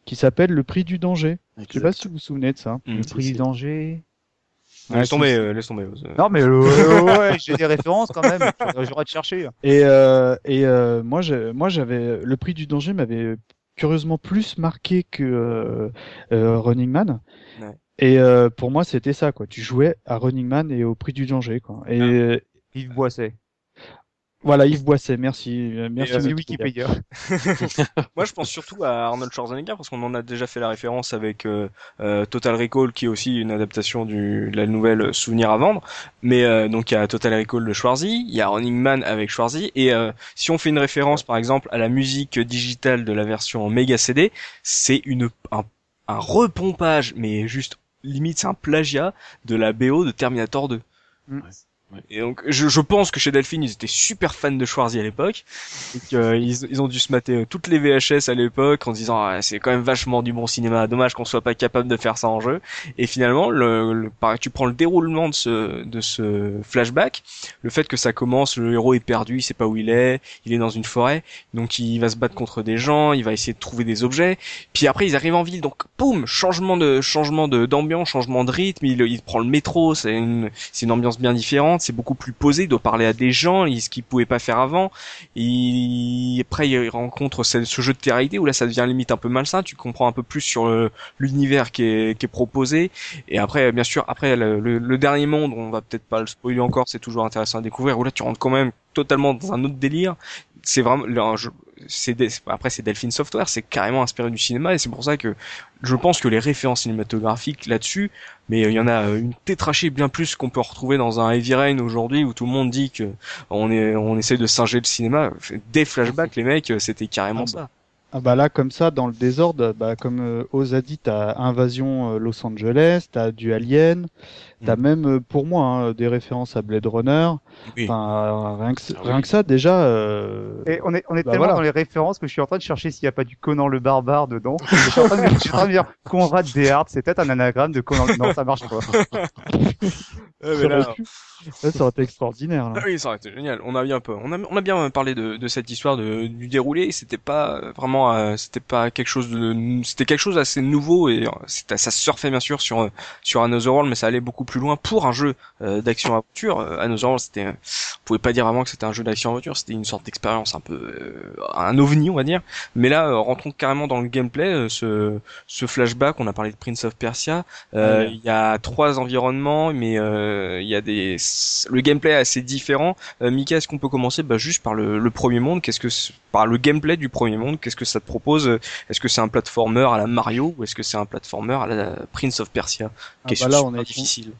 qui s'appelle Le Prix du danger. Je sais pas si vous vous souvenez de ça. Mm. Le prix du danger. laisse tomber, euh, laisse tomber. euh. Non, mais euh, ouais, ouais, [laughs] j'ai des références quand même. J'aurais de chercher. Et, euh, et euh, moi, j'ai- moi j'avais le Prix du danger m'avait curieusement plus marqué que euh, euh, Running Man. Ouais. Et euh, pour moi, c'était ça quoi. Tu jouais à Running Man et au Prix du danger quoi. Et euh, Yves Boisset. Voilà, Yves Boisset, merci, euh, merci. Euh, Wikipédia. Wikipédia. [laughs] Moi, je pense surtout à Arnold Schwarzenegger parce qu'on en a déjà fait la référence avec euh, euh, Total Recall, qui est aussi une adaptation du, de la nouvelle Souvenir à vendre. Mais euh, donc il y a Total Recall de Schwarzy, il y a Running Man avec Schwarzy, et euh, si on fait une référence, par exemple, à la musique digitale de la version Mega CD, c'est une un, un repompage, mais juste limite c'est un plagiat de la BO de Terminator 2. Et donc, je, je pense que chez Delphine, ils étaient super fans de Schwarzy à l'époque, et qu'ils ils ont dû se mater euh, toutes les VHS à l'époque en se disant Ah, c'est quand même vachement du bon cinéma, dommage qu'on soit pas capable de faire ça en jeu. Et finalement, le, le- pareil, tu prends le déroulement de ce de ce flashback, le fait que ça commence, le héros est perdu, il sait pas où il est, il est dans une forêt, donc il va se battre contre des gens, il va essayer de trouver des objets, puis après ils arrivent en ville, donc boum, changement de changement de d'ambiance, changement de rythme, il, il prend le métro, c'est une c'est une ambiance bien différente, c'est beaucoup plus posé, il doit parler à des gens, ce qu'il pouvait pas faire avant. Et après il rencontre ce, jeu de terre où là ça devient limite un peu malsain, tu comprends un peu plus sur euh, l'univers qui est, qui est proposé. Et après bien sûr après le, le- le dernier monde, on va peut-être pas le spoiler encore, c'est toujours intéressant à découvrir. Où là tu rentres quand même totalement dans un autre délire. C'est vraiment après c'est Delphine Software, c'est carrément inspiré du cinéma et c'est pour ça que je pense que les références cinématographiques là-dessus, mais euh, il y en a euh, une tétrachée bien plus qu'on peut retrouver dans un Heavy Rain aujourd'hui où tout le monde dit que on est on essaie de singer le cinéma. Des flashbacks, les mecs, euh, c'était carrément Ah ça. Ah bah là, comme ça, dans le désordre, bah, comme euh, Oz a dit, t'as Invasion euh, Los Angeles, t'as du Alien, t'as Mhm. même, euh, pour moi, hein, des références à Blade Runner. Oui. Enfin, euh, rien que, Ah oui. rien que ça, déjà. euh, Et on est, on est Bah tellement voilà. dans les références que je suis en train de chercher s'il n'y a pas du Conan le barbare dedans. je suis en train de me, je suis en train de dire [laughs] Conrad Deshardt, c'est peut-être un anagramme de Conan. Non, ça marche pas. [laughs] Ouais, mais là-. Là, ça aurait été extraordinaire. Là. Ah oui, ça aurait été génial. On a bien on a, on a bien parlé de, de cette histoire de, du déroulé. C'était pas vraiment, euh, c'était pas quelque chose de, c'était quelque chose d'assez nouveau et euh, ça surfait bien sûr sur sur Another World, mais ça allait beaucoup plus loin pour un jeu euh, d'action aventure. Euh, Another World, c'était, on pouvait pas dire vraiment que c'était un jeu d'action aventure, c'était une sorte d'expérience un peu, euh, un ovni on va dire. Mais là, euh, rentrons carrément dans le gameplay. ce, ce flashback, on a parlé de Prince of Persia. Euh, Ouais. Il y a trois environnements, mais euh, il y a des, le gameplay est assez différent. Euh, Mika, est-ce qu'on peut commencer bah, juste par le, le premier monde? Qu'est-ce que c'est- par le gameplay du premier monde Qu'est-ce que ça te propose? Est-ce que c'est un platformer à la Mario ou est-ce que c'est un platformer à la Prince of Persia? Ah Question bah là, on super est, difficile.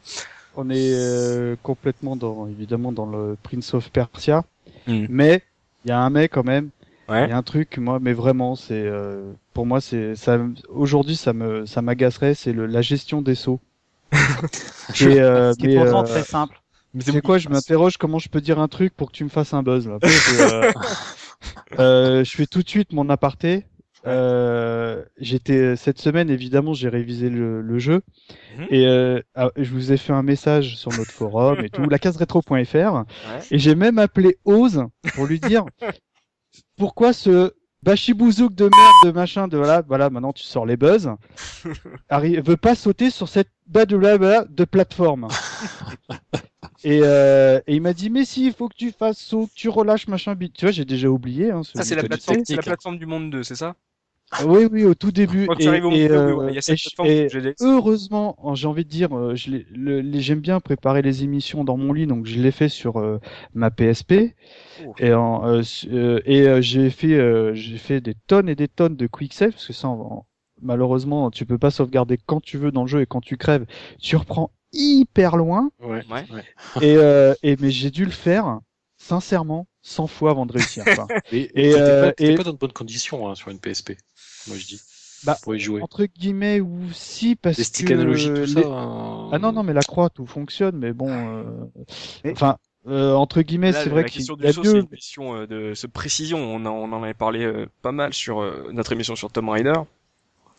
on est euh, complètement dans, évidemment, dans le Prince of Persia. Hmm. Mais il y a un mais quand même. Il Ouais. y a un truc, moi, mais vraiment, c'est, euh, pour moi, c'est, ça, aujourd'hui, ça me, ça m'agacerait, c'est le, la gestion des sauts. [laughs] Et, euh, Ce qui est mais, pourtant euh, très simple. Mais sais quoi, je m'interroge comment je peux dire un truc pour que tu me fasses un buzz là. Que, [laughs] euh, euh, je fais tout de suite mon aparté. Euh, j'étais cette semaine évidemment j'ai révisé le, le jeu Mhm. et euh, ah, je vous ai fait un message sur notre forum et tout [laughs] la case rétro.fr et j'ai même appelé Oz pour lui dire [laughs] pourquoi ce bachibouzouk de merde de machin de voilà voilà maintenant tu sors les buzz arri- veut pas sauter sur cette blablabla de plateforme et, euh, et il m'a dit mais si il faut que tu fasses saut que tu relâches machin bit tu vois j'ai déjà oublié hein, ce Ça c'est la plateforme, c'est la plateforme du monde 2, c'est ça Ah Oui, oui, au tout début. Quand Et- arrives au et, monde 2, euh, oui, ouais, il y a et cette je- plateforme et que j'ai heureusement, euh, j'ai envie de dire, euh, je le- j'aime bien préparer les émissions dans mon lit, donc je l'ai fait sur euh, ma PSP. Oh. Et, euh, et j'ai fait, j'ai fait des tonnes et des tonnes de quick save parce que ça, en- malheureusement, tu peux pas sauvegarder quand tu veux dans le jeu et quand tu crèves, tu reprends hyper loin. Ouais. Ouais. et, euh, et mais j'ai dû le faire sincèrement 100 fois avant de réussir. Quoi. [laughs] et et, euh, pas, pas dans de bonnes conditions hein, sur une PSP, moi je dis. Bah, pour y jouer. Entre guillemets, ou si, parce les sticks analogiques, tout ça. Hein. Ah non, non, mais la croix, tout fonctionne, mais bon. Euh... Enfin, euh, entre guillemets, c'est vrai qu'il y a deux. C'est une question euh, de, de précision. On, on en avait parlé euh, pas mal sur notre émission sur Tom Raider.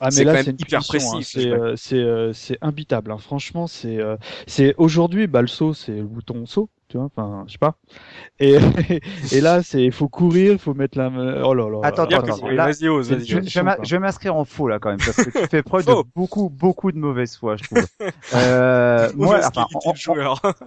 Ah mais là c'est hyper précis, hein. c'est c'est imbitable. Hein. Franchement, c'est c'est aujourd'hui, bah le saut, c'est le bouton saut tu vois, enfin, je sais pas. Et, [laughs] et là, c'est, il faut courir, il faut mettre la main. Oh là là. Attends, attends, attends. Vas-y, vas-y. Je, je, vais m'inscrire en faux là quand même parce que tu fais preuve de beaucoup, beaucoup de mauvaise foi, je trouve. euh, [laughs] moi, enfin, on,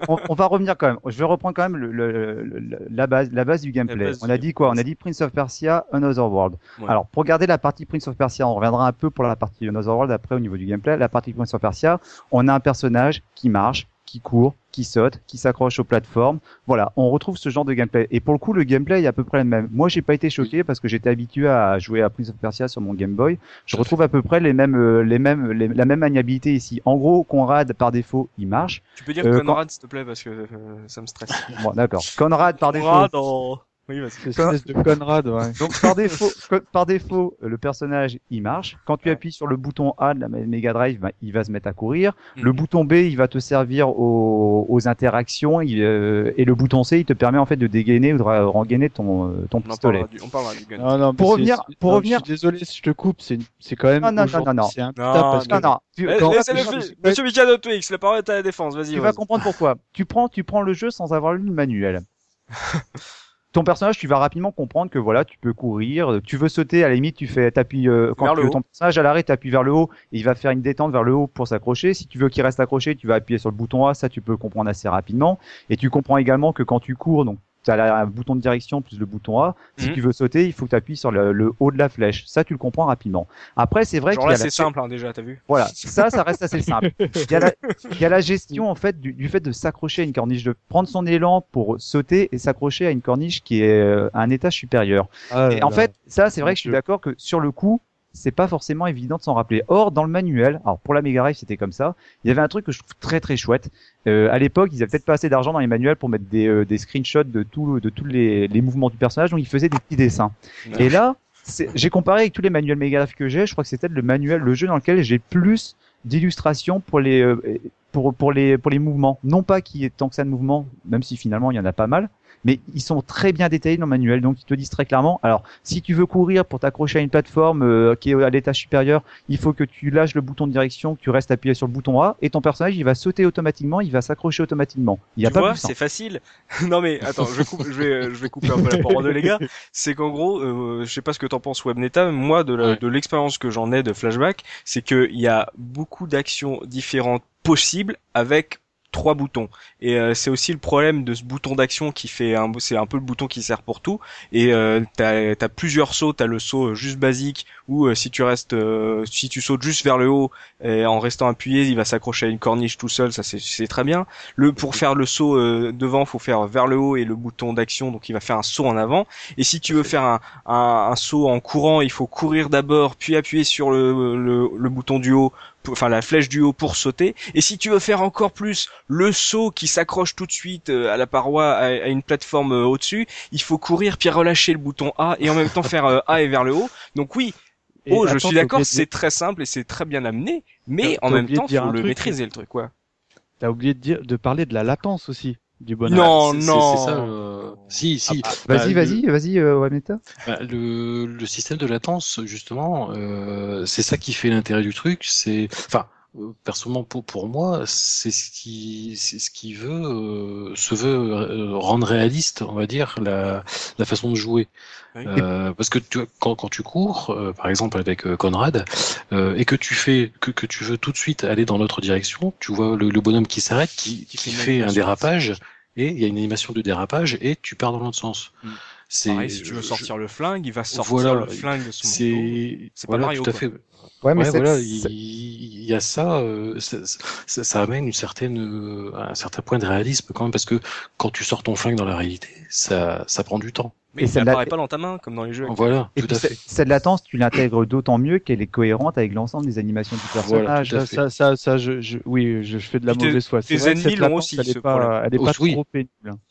on, on, va revenir quand même. Je vais reprendre quand même le, le, la base, la base du gameplay. on a dit quoi? On a dit Prince of Persia, Another World. Alors, pour garder la partie Prince of Persia, on reviendra un peu pour la partie Another World après au niveau du gameplay. La partie Prince of Persia, on a un personnage qui marche, qui court, qui saute, qui s'accroche aux plateformes. Voilà, on retrouve ce genre de gameplay. Et pour le coup, le gameplay est à peu près le même. Moi, j'ai pas été choqué parce que j'étais habitué à jouer à Prince of Persia sur mon Game Boy. Je retrouve à peu près les mêmes, euh, les mêmes, la même maniabilité ici. En gros, Conrad par défaut, il marche. Tu peux dire euh, Conrad, s'il te plaît, parce que euh, ça me stresse. bon, d'accord. Conrad par défaut. Oui, parce que c'est de Conrad, ouais. Donc par défaut, par défaut, le personnage il marche. Quand tu appuies sur le bouton A de la Mega Drive, bah, il va se mettre à courir. Le mhm. bouton B, il va te servir aux, aux interactions, euh, et le bouton C, il te permet en fait de dégainer ou de rengainer ton euh, ton pistolet. on parlera du gun. Non, non, pour revenir, pour revenir. Je suis désolé si je te coupe, c'est c'est quand même. Non, non, non, non, C'est un non, parce non, non. Tu, quand... Monsieur Mikado Twix, la parole est à la défense. Vas-y. Tu vas comprendre pourquoi. Tu prends, tu prends le jeu sans avoir lu le manuel. [laughs] ton personnage, tu vas rapidement comprendre que voilà, tu peux courir, tu veux sauter, à la limite, tu fais, t'appuies euh, quand tu veux ton personnage à l'arrêt, t'appuies vers le haut, et il va faire une détente vers le haut pour s'accrocher. Si tu veux qu'il reste accroché, tu vas appuyer sur le bouton A, ça tu peux comprendre assez rapidement. Et tu comprends également que quand tu cours, donc tu as un bouton de direction plus le bouton A. Si mhm. tu veux sauter, il faut que tu appuies sur le, haut de la flèche. Ça, tu le comprends rapidement. Après, c'est vrai qu'il y a c'est simple hein, déjà, t'as vu Voilà, ça, ça reste assez simple. Il y a la, il y a la [laughs] gestion en fait du, du fait de s'accrocher à une corniche, de prendre son élan pour sauter et s'accrocher à une corniche qui est euh, à un étage supérieur. Ah et en fait, ça, c'est vrai que je suis d'accord que sur le coup, c'est pas forcément évident de s'en rappeler. Or, dans le manuel, alors pour la Mega Drive c'était comme ça, il y avait un truc que je trouve très très chouette. Euh, à l'époque, ils avaient peut-être pas assez d'argent dans les manuels pour mettre des, euh, des screenshots de tout, de tous les, les mouvements du personnage, donc ils faisaient des petits dessins. Et là, j'ai comparé avec tous les manuels Mega Drive que j'ai, je crois que c'était le manuel, le jeu dans lequel j'ai plus d'illustrations pour les euh, pour pour les pour les mouvements. Non pas qu'il y ait tant que ça de mouvements, même si finalement il y en a pas mal, mais ils sont très bien détaillés dans le manuel. Donc ils te disent très clairement, alors si tu veux courir pour t'accrocher à une plateforme euh, qui est à l'étage supérieur, il faut que tu lâches le bouton de direction, que tu restes appuyé sur le bouton A, et ton personnage il va sauter automatiquement, il va s'accrocher automatiquement. Il y a tu pas vois, c'est facile. [laughs] non mais attends, je, coupe, je vais je vais couper un peu la parole de les gars. C'est qu'en gros, euh, je sais pas ce que t'en penses Webneta, moi de de l'expérience que j'en ai de Flashback, c'est que il y a beaucoup d'actions différentes possibles avec trois boutons. Et euh, c'est aussi le problème de ce bouton d'action qui fait un c'est un peu le bouton qui sert pour tout. Et euh, t'as as plusieurs sauts. T'as le saut euh, juste basique où euh, si tu restes si tu sautes juste vers le haut et en restant appuyé il va s'accrocher à une corniche tout seul. Ça c'est très bien. Le pour faire le saut devant faut faire vers le haut et le bouton d'action. Donc il va faire un saut en avant. Et si tu veux faire un, un, un saut en courant il faut courir d'abord puis appuyer sur le, le, le bouton du haut enfin la flèche du haut pour sauter. Et si tu veux faire encore plus le saut qui s'accroche tout de suite euh, à la paroi, à, une plateforme euh, au-dessus, il faut courir puis relâcher le bouton A et en même temps faire euh, A et vers le haut. Donc oui, oh, je suis d'accord, c'est très simple et c'est très bien amené, mais en même temps, faut le maîtriser le truc, quoi. T'as oublié de dire, de parler de la latence aussi du Non, non. C'est ça. Euh... Si, si. Ah, bah, vas-y, vas-y, vas-y, euh, Wameta. Bah, le, le système de latence, justement, euh, c'est ça qui fait l'intérêt du truc. C'est, enfin, euh, personnellement pour, pour moi, c'est ce qui c'est ce qui veut euh, se veut euh, rendre réaliste, on va dire, la, la façon de jouer. Euh, parce que tu, quand, quand tu cours, euh, par exemple avec Conrad, et que tu fais que, que tu veux tout de suite aller dans l'autre direction, tu vois le, le bonhomme qui s'arrête, qui, qui, fait un dérapage, et il y a une animation de dérapage, et tu pars dans l'autre sens. Mm. C'est si tu veux sortir le flingue, il va sortir le flingue de son C'est c'est pas Mario. Tout à fait. Ouais, mais voilà, il, y a ça, euh, ça, ça, amène une certaine, euh, un certain point de réalisme quand même, parce que quand tu sors ton flingue dans la réalité, ça, ça prend du temps. Mais ça n'apparaît pas dans ta main, comme dans les jeux. Voilà, tout à fait. Cette latence, tu l'intègres d'autant mieux qu'elle est cohérente avec l'ensemble des animations du personnage. Voilà, ça, ça, ça, je, je, oui, je, fais de la mauvaise foi. Tes ennemis l'ont aussi, elle est pas, elle est pas trop pénible.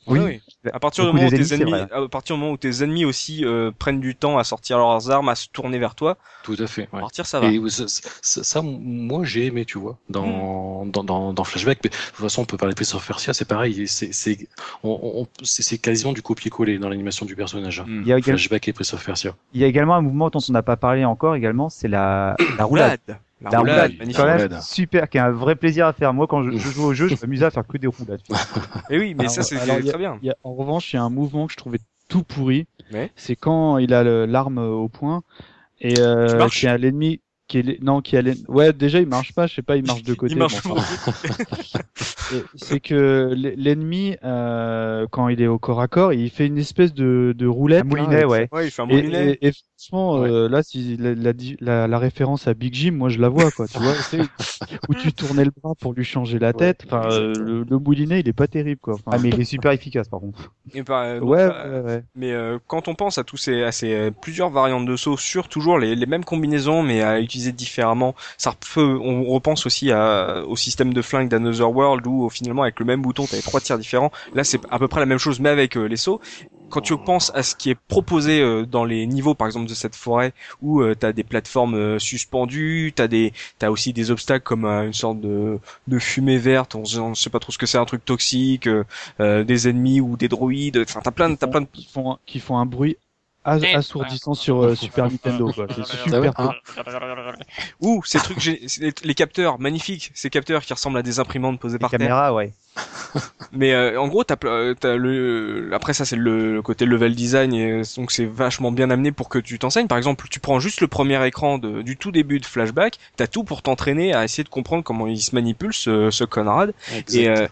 Oui. oui. À partir du moment où tes ennemis, à partir du moment où tes ennemis aussi euh, prennent du temps à sortir leurs armes, à se tourner vers toi. Tout à fait. Ouais. À partir, ça va. Et ça, ça, moi, j'ai aimé, tu vois, dans, hmm. dans, dans, dans, Flashback. Mais, de toute façon, on peut parler de Prince of Persia, c'est pareil. C'est, c'est, on, on, c'est quasiment du copier-coller dans l'animation du personnage. Il y a Flashback et Prince of Persia. Il y a également un mouvement dont on n'a pas parlé encore également, c'est la, la roulade. La, la roulade, roulade super, qui est un vrai plaisir à faire. Moi, quand je, je joue au jeu, je m'amuse à faire que des roulades. [laughs] Et oui, mais ça, c'est très bien. Y a, en revanche, il y a un mouvement que je trouvais tout pourri. C'est quand il a l'arme au point et euh, qui a l'ennemi qui est non qui a ouais déjà il marche pas je sais pas il marche de côté il marche [laughs] c'est que l'ennemi euh, quand il est au corps à corps il fait une espèce de, de roulette un moulinet ouais. ouais il fait un moulinet. et, et, franchement euh, là si la, la, la, référence à Big Jim moi je la vois quoi tu vois [laughs] où tu tournais le bras pour lui changer la tête enfin euh, le, le, moulinet il est pas terrible quoi ah mais il est super efficace par contre. Et bah, ouais, ouais, ouais, mais quand on pense à tous ces à ces plusieurs variantes de sauts sur toujours les, les mêmes combinaisons mais à utiliser différemment ça peut on repense aussi à, au système de flingue d'Another World où finalement avec le même bouton t'avais trois tirs différents. Là c'est à peu près la même chose mais avec les sauts quand tu penses à ce qui est proposé euh, dans les niveaux, par exemple de cette forêt, où euh, tu as des plateformes euh, suspendues, t'as des, t'as aussi des obstacles comme une sorte de, de fumée verte, on, ne sait pas trop ce que c'est, un truc toxique, des ennemis ou des droïdes, enfin t'as plein, t'as plein de qui font, qui font un bruit assourdissant sur Super Nintendo quoi. C'est super ah. Ouh, ces trucs les, capteurs magnifiques, ces capteurs qui ressemblent à des imprimantes posées par terre. ouais. [laughs] Mais euh, en gros, t'as as le après ça c'est le côté level design et donc c'est vachement bien amené pour que tu t'enseignes. Par exemple, tu prends juste le premier écran de, du tout début de Flashback, t'as tout pour t'entraîner à essayer de comprendre comment il se manipule ce, ce Conrad. Et euh,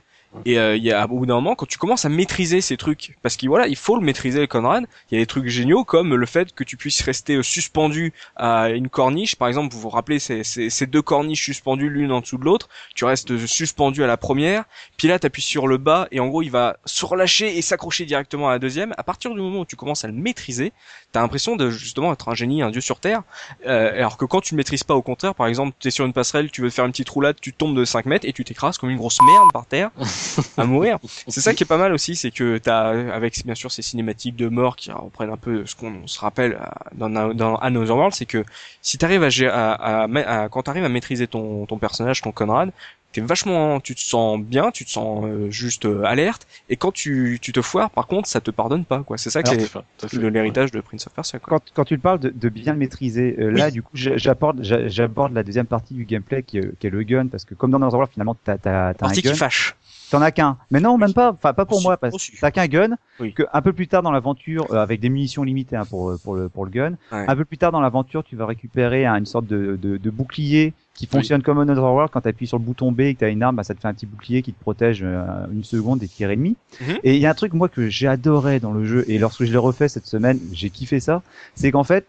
et euh, il y a au bout d'un moment quand tu commences à maîtriser ces trucs, parce qu'il voilà, il faut le maîtriser le Conrad. Il y a des trucs géniaux comme le fait que tu puisses rester euh, suspendu à une corniche. Par exemple, vous vous rappelez ces, ces, ces deux corniches suspendues l'une en dessous de l'autre. Tu restes suspendu à la première, puis là t'appuies sur le bas et en gros il va se relâcher et s'accrocher directement à la deuxième. À partir du moment où tu commences à le maîtriser, t'as l'impression de justement être un génie, un dieu sur terre. Euh, alors que quand tu le maîtrises pas, au contraire, par exemple, t'es sur une passerelle, tu veux faire une petite roulade, tu tombes de 5 mètres et tu t'écrases comme une grosse merde par terre. [laughs] à mourir. [laughs] C'est ça qui est pas mal aussi, c'est que t'as avec bien sûr ces cinématiques de mort qui reprennent un peu ce qu'on se rappelle dans, dans Another World, c'est que si t'arrives à, à, à, quand t'arrives à maîtriser ton, ton personnage, ton Conrad, t'es vachement, tu te sens bien, tu te sens euh, juste euh, alerte, et quand tu, tu te foires, par contre, ça te pardonne pas, quoi. C'est ça qui est l'héritage de Prince of Persia. Quoi. Quand, quand tu parles de, de bien le maîtriser, euh, là, du coup, j'aborde, j'aborde la deuxième partie du gameplay qui est, qui est, le gun, parce que comme dans Another World, finalement, t'as, t'as, t'as un gun. qui fâche. T'en as qu'un. Mais non, même pas. Enfin, pas pour moi, parce que t'as qu'un gun. Que un peu plus tard dans l'aventure, euh, avec des munitions limitées hein, pour pour le pour le gun. Un peu plus tard dans l'aventure, tu vas récupérer une sorte de, de, de bouclier qui fonctionne comme un World. Quand tu appuies sur le bouton B et que tu as une arme, bah, ça te fait un petit bouclier qui te protège euh, une seconde des tirs ennemis. Mhm. Et il y a un truc moi que j'ai adoré dans le jeu et lorsque je l'ai refait cette semaine, j'ai kiffé ça. C'est qu'en fait,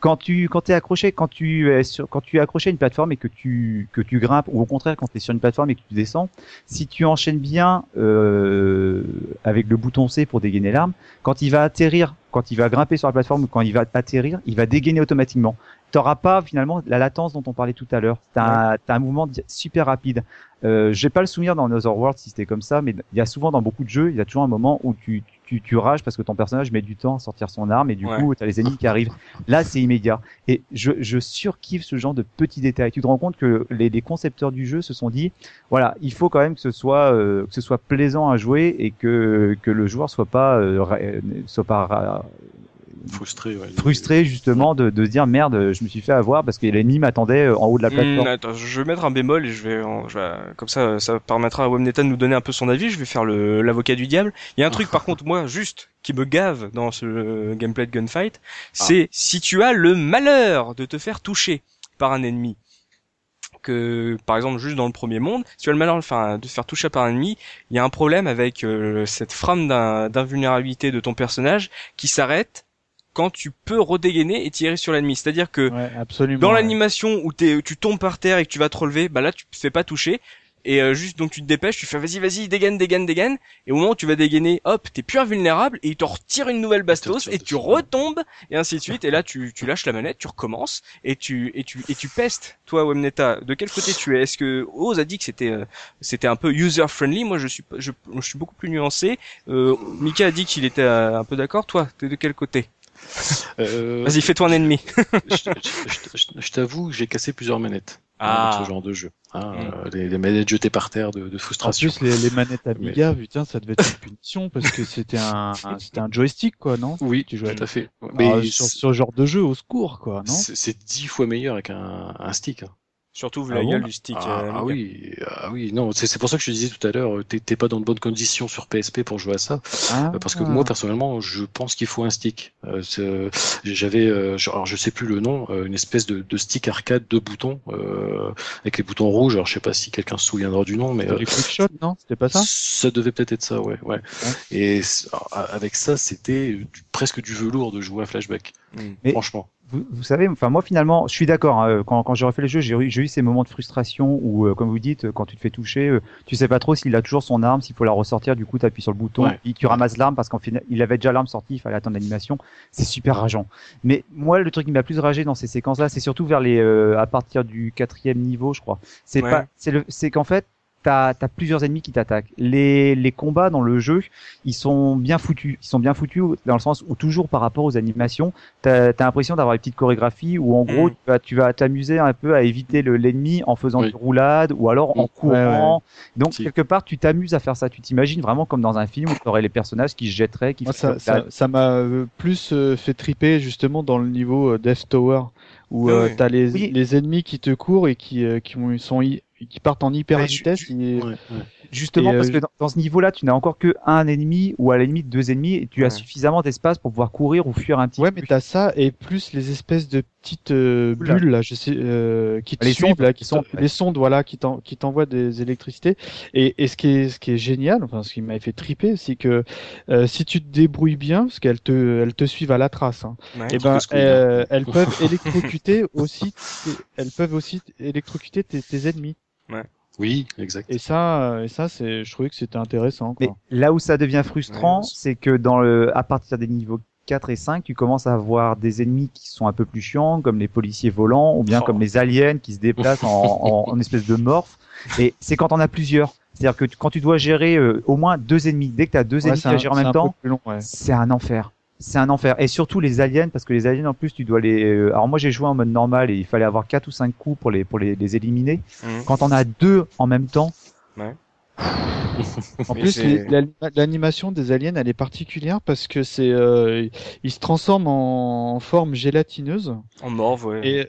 quand tu quand es accroché quand tu es sur, quand tu es accroché à une plateforme et que tu que tu grimpes ou au contraire quand tu es sur une plateforme et que tu descends si tu enchaînes bien euh, avec le bouton C pour dégainer l'arme quand il va atterrir quand il va grimper sur la plateforme ou quand il va atterrir il va dégainer automatiquement. T'auras pas finalement la latence dont on parlait tout à l'heure. T'as as un mouvement super rapide. Euh, j'ai pas le souvenir dans Another World si c'était comme ça mais il y a souvent dans beaucoup de jeux il y a toujours un moment où tu tu, tu rages parce que ton personnage met du temps à sortir son arme et du coup tu as les ennemis qui arrivent. Là c'est immédiat. Et je, je surkiffe ce genre de petits détails. Tu te rends compte que les, les concepteurs du jeu se sont dit voilà il faut quand même que ce soit euh, que ce soit plaisant à jouer et que que le joueur soit pas euh, soit pas frustré, ouais, frustré justement de, de se dire merde, je me suis fait avoir parce que l'ennemi m'attendait euh, en haut de la plateforme. Mmh, attends, je vais mettre un bémol et je vais, je vais, comme ça, ça permettra à Webneta de nous donner un peu son avis. Je vais faire le l'avocat du diable. Il y a un truc par contre moi juste qui me gave dans ce gameplay de gunfight, c'est ah. si tu as le malheur de te faire toucher par un ennemi que par exemple juste dans le premier monde, si tu as le malheur de, faire, de te faire toucher par un ennemi, il y a un problème avec euh, cette frame d'invulnérabilité de ton personnage qui s'arrête quand tu peux redégainer et tirer sur l'ennemi. C'est-à-dire que Ouais, absolument. dans ouais. l'animation où t'es, tu tombes par terre et que tu vas te relever, bah là tu te fais pas toucher. Et euh, juste donc tu te dépêches, tu fais vas-y vas-y dégaine dégaine dégaine et au moment où tu vas dégainer, hop t'es plus invulnérable et il te retire une nouvelle bastos et tu retombes et ainsi de suite et là tu, tu lâches la manette, tu recommences et tu et tu et tu pestes. Toi Wemneta, de quel côté tu es? Est-ce que Oz a dit que c'était euh, c'était un peu user friendly Moi je suis je, je suis beaucoup plus nuancé. Euh, Mika a dit qu'il était euh, un peu d'accord. Toi t'es de quel côté? Euh, Vas-y fais-toi un ennemi. je, je- je- je- je t'avoue que j'ai cassé plusieurs manettes Ah. avec ce genre de jeu. Hein, Mm. euh, les, les manettes jetées par terre de, de En frustration. plus, les, les manettes [laughs] Amiga, putain, ça devait être une punition parce que c'était un, un- c'était un joystick, quoi, non? Oui, Tu jouais tout à fait. Mais Mais sur ce genre de jeu, au secours, quoi, non? C'est c'est dix fois meilleur avec un, un stick. hein. Surtout vu Ah la bon gueule du stick. Ah, euh, ah oui, ah oui, non, c'est c'est pour ça que je te disais tout à l'heure, euh, t'es t'es pas dans de bonnes conditions sur PSP pour jouer à ça, Ah. euh, parce que moi personnellement, je pense qu'il faut un stick. Euh, c'est- J'avais, euh, je- alors je sais plus le nom, euh, une espèce de, de stick arcade de boutons euh, avec les boutons rouges. Alors je sais pas si quelqu'un se souviendra du nom, mais C'était euh, du quick shot, non? C'était pas ça? Ça devait peut-être être ça, ouais, ouais. Et alors, avec ça, c'était presque du velours de jouer à flashback. Mm. Mais- Franchement. Vous, vous savez, enfin moi finalement, je suis d'accord. hein, quand, quand j'ai refait le jeu, j'ai eu, j'ai eu ces moments de frustration où, euh, comme vous dites, quand tu te fais toucher, euh, tu sais pas trop s'il a toujours son arme, s'il faut la ressortir. Du coup, tu appuies sur le bouton, Ouais. puis tu ramasses l'arme parce qu'en final, il avait déjà l'arme sortie, il fallait attendre l'animation. C'est super rageant. Mais moi, le truc qui m'a plus ragé dans ces séquences-là, c'est surtout vers les, euh, à partir du quatrième niveau, je crois. C'est Ouais. pas, c'est le, c'est qu'en fait. T'as as plusieurs ennemis qui t'attaquent. Les, les combats dans le jeu, ils sont bien foutus. Ils sont bien foutus dans le sens où toujours par rapport aux animations, t'as as, l'impression d'avoir une petite chorégraphie où en gros Mm. tu vas tu vas t'amuser un peu à éviter le- l'ennemi en faisant Oui. des roulades ou alors en courant. Donc Si. quelque part tu t'amuses à faire ça. Tu t'imagines vraiment comme dans un film où tu aurais les personnages qui se jetteraient, qui Moi, feraient ça, m'a euh, plus euh, fait triper justement dans le niveau euh, Death Tower où Ah euh, oui. t'as les, Oui. les ennemis qui te courent et qui, euh, qui ont- sont qui partent en hyper Ouais, vitesse. et- Ouais, ouais. Justement Et, euh, parce que dans, dans ce niveau-là, tu n'as encore que un ennemi ou à la limite deux ennemis et tu Ouais. as suffisamment d'espace pour pouvoir courir ou fuir un petit Ouais, peu. mais t'as ça et plus les espèces de petites euh, bulles là, je sais, euh, qui te Les suivent sondes, là, qui t'en- les sondes, voilà, qui t'en- qui t'envoient des électricités. Et, et ce qui est ce qui est génial, enfin ce qui m'avait fait triper, c'est que euh, si tu te débrouilles bien, parce qu'elles te elles te suivent à la trace, hein, Ouais. et ben casse-couille, euh, elles peuvent [laughs] électrocuter aussi, elles peuvent aussi électrocuter tes, tes ennemis. Oui, exact. Et ça, euh, et ça, c'est, je trouvais que c'était intéressant. Quoi. Mais là où ça devient frustrant, Ouais. c'est que dans le, à partir des niveaux 4 et 5, tu commences à avoir des ennemis qui sont un peu plus chiants, comme les policiers volants, ou bien Oh. comme les aliens qui se déplacent en, [laughs] en, en espèce de morph. Et c'est quand on a plusieurs. C'est-à-dire que tu- quand tu dois gérer euh, au moins deux ennemis, dès que tu as deux Ouais, ennemis à gérer en même temps, ouais. c'est un enfer. C'est un enfer. Et surtout les aliens, parce que les aliens en plus, tu dois les. euh, Alors moi j'ai joué en mode normal et il fallait avoir quatre ou cinq coups pour les pour les, les éliminer. Mhm. Quand on a deux en même temps, En [laughs] Mais plus, l'animation des aliens, elle est particulière parce que c'est, euh, ils se transforment en forme gélatineuse En morve, ouais. et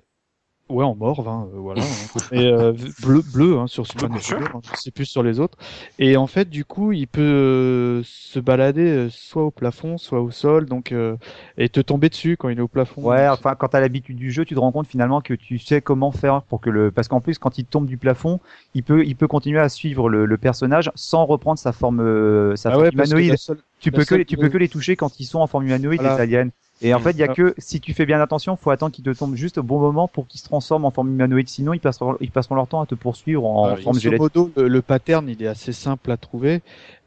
ouais, en morve, hein, euh, voilà, hein. et euh, bleu, bleu hein, sur Super. Nintendo, hein, je sais plus sur les autres. Et en fait, du coup, il peut euh, se balader euh, soit au plafond, soit au sol, donc euh, et te tomber dessus quand il est au plafond. Ouais, enfin, quand t'as l'habitude du jeu, tu te rends compte finalement que tu sais comment faire pour que le, parce qu'en plus, quand il tombe du plafond, il peut, il peut continuer à suivre le, le personnage sans reprendre sa forme, euh, sa Ah forme ouais, humanoïde. seule- Tu peux que, seule- tu peux que les toucher quand ils sont en forme humanoïde, Voilà. les aliens. Et en Mm. fait, il y a Ah. que, si tu fais bien attention, faut attendre qu'ils te tombent juste au bon moment pour qu'ils se transforment en forme humanoïde. Sinon, ils passeront, ils passeront leur temps à te poursuivre en Ah, forme grosso gélatique. modo, le, le pattern, il est assez simple à trouver.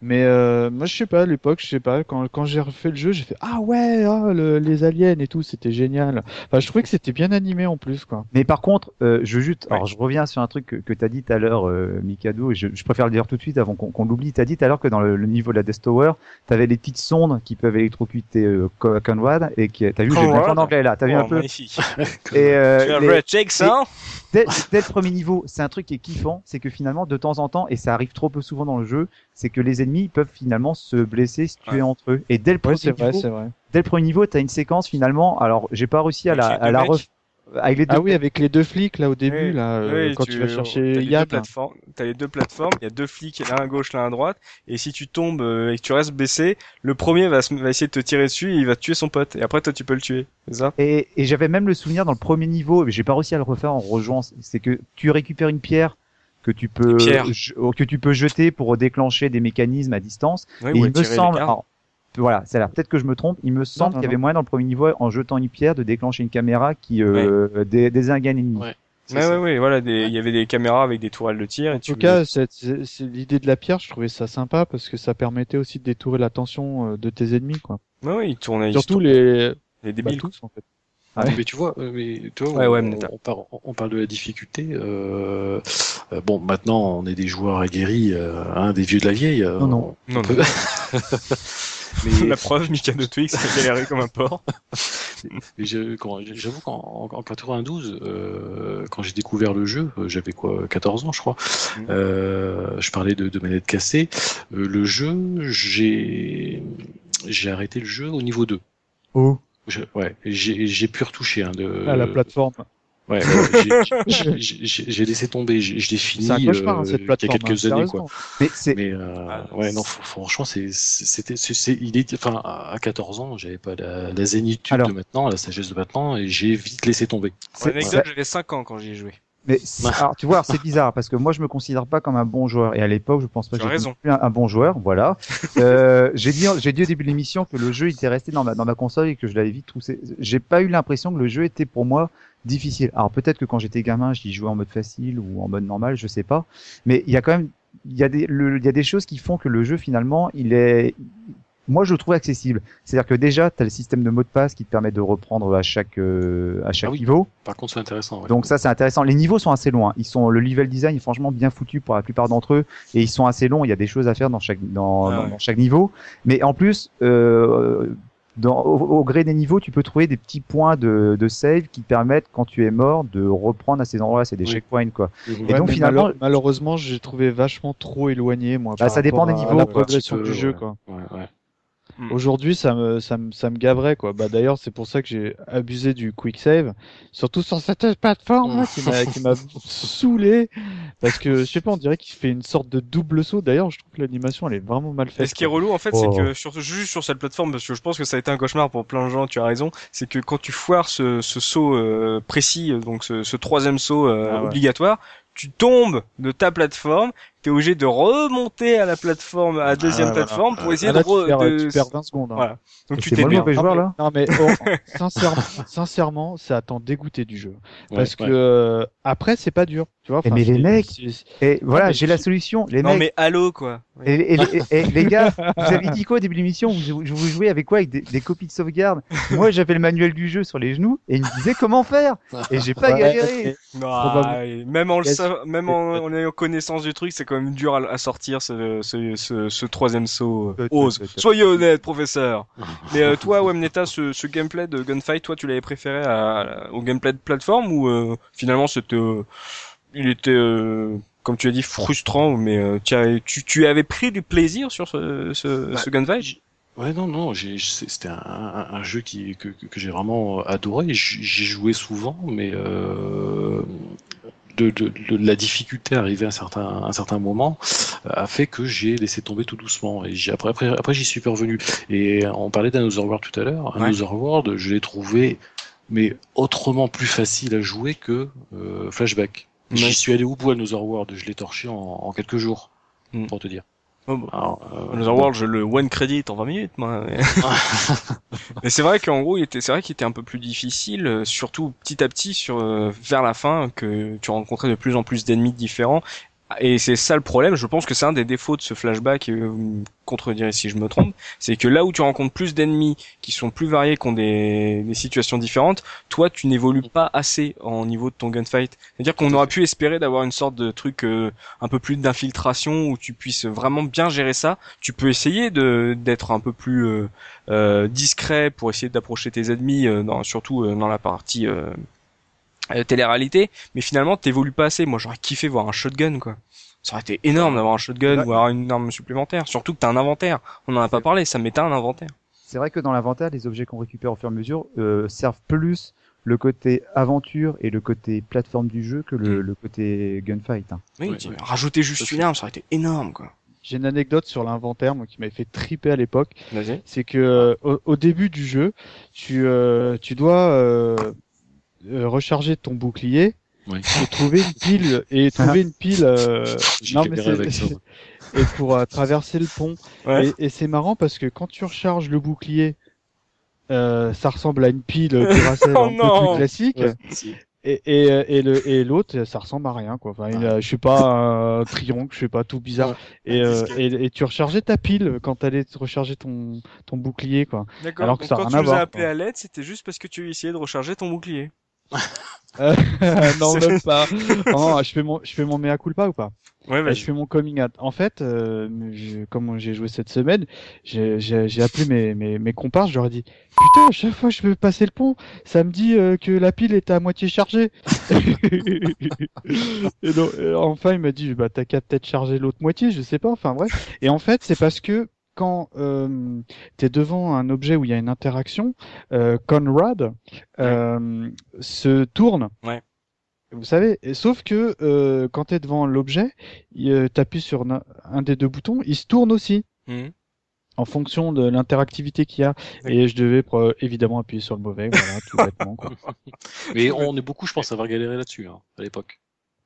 Mais euh, moi, je sais pas, à l'époque, je sais pas, quand, quand j'ai refait le jeu, j'ai fait Ah ouais, ah, le- les aliens et tout, c'était génial. Enfin, je trouvais que c'était bien animé en plus, quoi. Mais par contre, euh, je juste, Ouais. alors je reviens sur un truc que, que tu as dit tout à l'heure, euh, Mikado, et je, je préfère le dire tout de suite avant qu'on qu'on l'oublie. Tu as dit tout à l'heure que dans le, le niveau de la Death Tower, tu avais les petites sondes qui peuvent électrocuter euh, Co- Conrad, et qui, t'as vu, j'ai bien en anglais là, t'as vu Oh, un peu? magnifique. [laughs] Et euh, tu as les- vrai check ça dès, dès le premier niveau, c'est un truc qui est kiffant, c'est que finalement, de temps en temps, et ça arrive trop peu souvent dans le jeu, c'est que les ennemis peuvent finalement se blesser, se tuer Ouais. entre eux. Et dès le Ouais, premier vrai, niveau, vrai. dès le premier niveau, t'as une séquence finalement. Alors, j'ai pas réussi à la, à la ref... avec les deux Ah oui, avec les deux flics là au début, Oui, là, euh, Oui, quand tu, vas chercher les deux Yann. plateformes- T'as les deux plateformes, il y a deux flics, l'un à gauche, l'un à droite, et si tu tombes euh, et que tu restes baissé, le premier va, se- va essayer de te tirer dessus et il va tuer son pote, et après toi tu peux le tuer, c'est ça? Et, et j'avais même le souvenir dans le premier niveau, mais j'ai pas réussi à le refaire en rejoignant, c'est que tu récupères une pierre que tu peux je- que tu peux jeter pour déclencher des mécanismes à distance. Oui, et ou il me semble, alors, voilà, c'est là. Peut-être que je me trompe. Il me semble qu'il y avait moyen dans le premier niveau, en jetant une pierre, de déclencher une caméra qui euh, des, désingue un ennemi. Ouais. Ouais, ouais, voilà, il y avait des caméras avec des tourelles de tir. Et en tout cas, l'idée de la pierre, je trouvais ça sympa parce que ça permettait aussi de détourer l'attention euh, de tes ennemis, quoi. Ouais, ouais, ils tournaient. Surtout les les débiles bah, tous, en fait. Ah, mais tu vois, euh, mais tu vois, on, on, parle, on, parle, de la difficulté. Euh, euh, bon, maintenant, on est des joueurs aguerris, euh, hein, des vieux de la vieille. non, non. non, non. [laughs] [laughs] Mais... La preuve, Mika de Twix a galéré comme un porc. [laughs] J'avoue qu'en en 92, euh, quand j'ai découvert le jeu, j'avais quoi, 14 ans, je crois. Mmh. Euh, je parlais de, de manette cassée. Euh, le jeu, j'ai j'ai arrêté le jeu au niveau 2. Oh. Je, ouais, j'ai pu retoucher hein, de. À la plateforme. Ouais, [laughs] j'ai laissé tomber, je l'ai fini un cauchemar, hein, cette il y a quelques hein, années quoi. Mais, mais euh, ah, ouais non franchement c'est c'était il est enfin à 14 ans, j'avais pas la, la zénitude Alors... de maintenant, la sagesse de maintenant et j'ai vite laissé tomber. Pour anecdote, j'avais 5 ans quand j'y ai joué. Mais [laughs] alors, tu vois, c'est bizarre parce que moi je me considère pas comme un bon joueur et à l'époque je pense pas que j'étais un, un bon joueur. Voilà. [laughs] euh, j'ai dit, j'ai dit au début de l'émission que le jeu était resté dans ma dans ma console et que je l'avais vite troussé. J'ai pas eu l'impression que le jeu était pour moi difficile. Alors peut-être que quand j'étais gamin, j'y jouais en mode facile ou en mode normal, je sais pas. Mais il y a quand même, il y a des, il y a des choses qui font que le jeu finalement, il est, moi je le trouve accessible. C'est-à-dire que déjà, tu as le système de mot de passe qui te permet de reprendre à chaque euh, à chaque ah oui. niveau. Par contre, c'est intéressant. Ouais. Donc ça, c'est intéressant. Les niveaux sont assez longs. Ils sont le level design est franchement bien foutu pour la plupart d'entre eux et ils sont assez longs. Il y a des choses à faire dans chaque dans, ah, dans, ouais. dans chaque niveau. Mais en plus, euh, dans, au, au, gré des niveaux, tu peux trouver des petits points de, de save qui permettent, quand tu es mort, de reprendre à ces endroits-là. C'est des oui. checkpoints, quoi. Et ouais, donc finalement, malheureusement, j'ai trouvé vachement trop éloigné, moi. Bah, ça dépend des niveaux, la progression du jeu, quoi. Ouais, ouais. Mm. Aujourd'hui, ça me, ça me, ça me gaverait, quoi. Bah, d'ailleurs, c'est pour ça que j'ai abusé du quick save, surtout sur cette plateforme là, qui m'a, qui m'a [laughs] saoulé, parce que je sais pas, on dirait qu'il fait une sorte de double saut. D'ailleurs, je trouve que l'animation, elle est vraiment mal faite. Et ce qui est relou, en fait, oh. c'est que sur, juste sur cette plateforme, parce que je pense que ça a été un cauchemar pour plein de gens. Tu as raison, c'est que quand tu foires ce, ce saut euh, précis, donc ce, ce troisième saut euh, ah ouais. obligatoire, tu tombes de ta plateforme t'es obligé de remonter à la plateforme, à la deuxième ah, plateforme pour essayer ah, là, de, tu, perds, de... tu perds 20 secondes. Hein. Voilà. Donc tu t'es mauvais joueur là. Non mais oh, [laughs] sincèrement, sincèrement, ça t'en dégoûté du jeu. Ouais, Parce ouais. que euh, après c'est pas dur, tu vois. Enfin, mais les mecs, et voilà, j'ai la solution. Les non mecs... mais allô quoi. Et, et, et, [laughs] et, les gars, vous avez dit quoi au début de l'émission? Vous, vous jouez avec quoi? Avec des, des copies de sauvegarde? Moi j'avais le manuel du jeu sur les genoux et il me disait comment faire. Et j'ai pas galéré. Non, même en le même en, en ayant connaissance du truc, c'est quand même dur à, à sortir ce, ce, ce, ce troisième saut. Euh, ose. Soyez honnête, professeur. [laughs] Mais euh, toi, Wemneta, ce, ce gameplay de gunfight, toi, tu l'avais préféré à, à, au gameplay de plateforme ou euh, finalement c'était, euh, il était, euh, comme tu as dit, frustrant, mais euh, tu, avais, tu, avais pris du plaisir sur ce, ce, bah, ce gunfight? Ouais, non, non, c'était un, un, un, jeu qui, que, que j'ai vraiment adoré. J'ai joué souvent, mais euh, de, de, de, la difficulté à arriver à un certain, à un certain moment a fait que j'ai laissé tomber tout doucement. Et après, après, après j'y suis parvenu. Et on parlait d'Another World tout à l'heure. Ouais. Another World, je l'ai trouvé, mais autrement plus facile à jouer que euh, Flashback. Ouais. J'y suis allé au bout à Another World, je l'ai torché en, en, quelques jours, mm. pour te dire. Oh, bon. Alors, euh, Another World, je le one credit en 20 minutes, moi. Mais, [laughs] mais c'est vrai qu'en gros, il était, c'est vrai qu'il était un peu plus difficile, euh, surtout petit à petit sur euh, vers la fin, que tu rencontrais de plus en plus d'ennemis différents et c'est ça le problème, je pense que c'est un des défauts de ce flashback, euh, vous contredirez si je me trompe, c'est que là où tu rencontres plus d'ennemis qui sont plus variés, qui ont des, des situations différentes, toi tu n'évolues pas assez en niveau de ton gunfight. C'est-à-dire qu'on aurait pu espérer d'avoir une sorte de truc euh, un peu plus d'infiltration où tu puisses vraiment bien gérer ça. Tu peux essayer de d'être un peu plus euh, euh, discret pour essayer d'approcher tes ennemis, euh, dans, surtout dans la partie euh, télé-réalité, mais finalement t'évolues pas assez. Moi j'aurais kiffé voir un shotgun quoi. Ça aurait été énorme d'avoir un shotgun ou avoir une arme supplémentaire. Surtout que t'as un inventaire. On en a pas parlé, ça mettait un inventaire. C'est vrai que dans l'inventaire, les objets qu'on récupère au fur et à mesure euh, servent plus le côté aventure et le côté plateforme du jeu que le, mmh. le côté gunfight. Hein. Oui, ouais, ouais. rajouter juste une arme, ça aurait été énorme quoi. J'ai une anecdote sur l'inventaire moi qui m'avait fait triper à l'époque. C'est que euh, au, au, début du jeu, tu euh, tu dois euh, euh, recharger ton bouclier oui. [laughs] et trouver une pile et [laughs] trouver une pile. Euh... non mais [laughs] et pour euh, traverser le pont. Et, et c'est marrant parce que quand tu recharges le bouclier, euh, ça ressemble à une pile Duracell Oh un peu plus classique. Et, et, et le et l'autre, ça ressemble à rien quoi. Enfin, il a- je sais pas un triangle, je sais pas tout bizarre. Ouais. Et, euh, et et tu rechargeais ta pile quand t'allais te recharger ton ton bouclier quoi. D'accord. Alors que Donc, ça a quand rien tu à nous as appelé quoi. à l'aide, c'était juste parce que tu essayais de recharger ton bouclier. Euh, [laughs] non même pas. Non, [laughs] je fais mon je fais mon mea culpa ou pas? Ouais, Euh, Je fais mon coming out. En fait, euh, je- comme j'ai joué cette semaine, j'ai appelé mes, mes, mes comparses, je leur ai dit Putain, à chaque fois que je veux passer le pont, ça me dit euh, que la pile est à moitié chargée. [laughs] et donc, euh, enfin, il m'a dit Bah, t'as qu'à peut-être charger l'autre moitié, je sais pas, enfin bref. Et en fait, c'est parce que quand euh, tu es devant un objet où il y a une interaction, euh, Conrad euh, se tourne. Ouais. Vous savez, sauf que euh, quand tu es devant l'objet, tu appuies sur un des deux boutons, il se tourne aussi Mhm. en fonction de l'interactivité qu'il y a. Et je devais évidemment appuyer sur le mauvais, voilà, tout bêtement. Quoi. [laughs] Mais on est beaucoup, je pense, à avoir galéré là-dessus hein, à l'époque.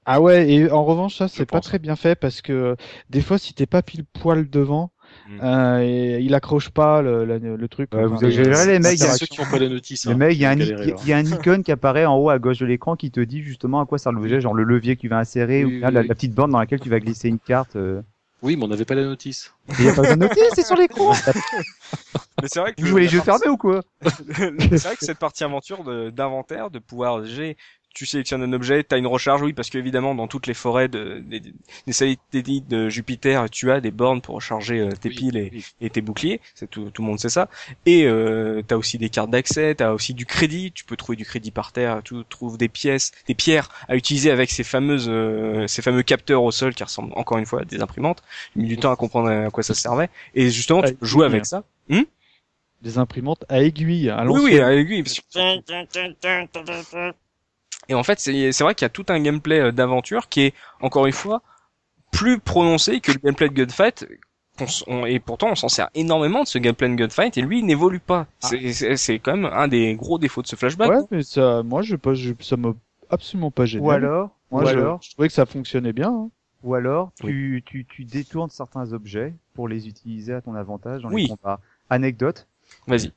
Ah ouais, et en revanche, ça, c'est pas très bien fait parce que euh, des fois, si t'es pas pile poil devant, Mm. euh, et il accroche pas le, le, le truc. Enfin, vous les- exagérez, les mecs, il y a- C'est ceux qui n'ont pas la notice. Le hein, mec, il y a un, ont y a icône qui apparaît en haut à gauche de l'écran qui te dit justement à quoi sert l'objet, genre le levier que tu vas insérer Oui, ou oui, la, oui. la petite borne dans laquelle tu vas glisser une carte. euh. Oui, mais on n'avait pas la notice. Il y a pas de noter, c'est sur l'écran. [laughs] Mais c'est vrai que Vous jouez les jeux partie- fermés ou quoi? [laughs] C'est vrai que cette partie aventure de- d'inventaire, de pouvoir j'ai tu sélectionnes un objet, tu as une recharge, oui, parce qu'évidemment, dans toutes les forêts de, des, des satellites de Jupiter, tu as des bornes pour recharger euh, tes Oui, piles et, oui. et tes boucliers, c'est tout, tout le monde sait ça. Et euh, tu as aussi des cartes d'accès, tu as aussi du crédit, tu peux trouver du crédit par terre, tu trouves des pièces, des pierres à utiliser avec ces fameuses euh, ces fameux capteurs au sol qui ressemblent encore une fois à des imprimantes. J'ai mis du temps à comprendre à quoi ça servait. Et justement, tu peux jouer avec ça. Des imprimantes à aiguille, à Oui, oui, à parce que- Et en fait, c'est c'est vrai qu'il y a tout un gameplay euh, d'aventure qui est, encore une fois, plus prononcé que le gameplay de Gunfight. on- et pourtant, on s'en sert énormément de ce gameplay de Gunfight et lui, il n'évolue pas. C'est- C'est c'est quand même un des gros défauts de ce flashback. Ouais, mais ça, moi, je pas, je, ça m'a absolument pas gêné. Ou alors, moi, ou je, alors, je trouvais que ça fonctionnait bien. hein. ou alors, tu, tu, tu détournes certains objets pour les utiliser à ton avantage dans Oui. les combats. Anecdote. Vas-y.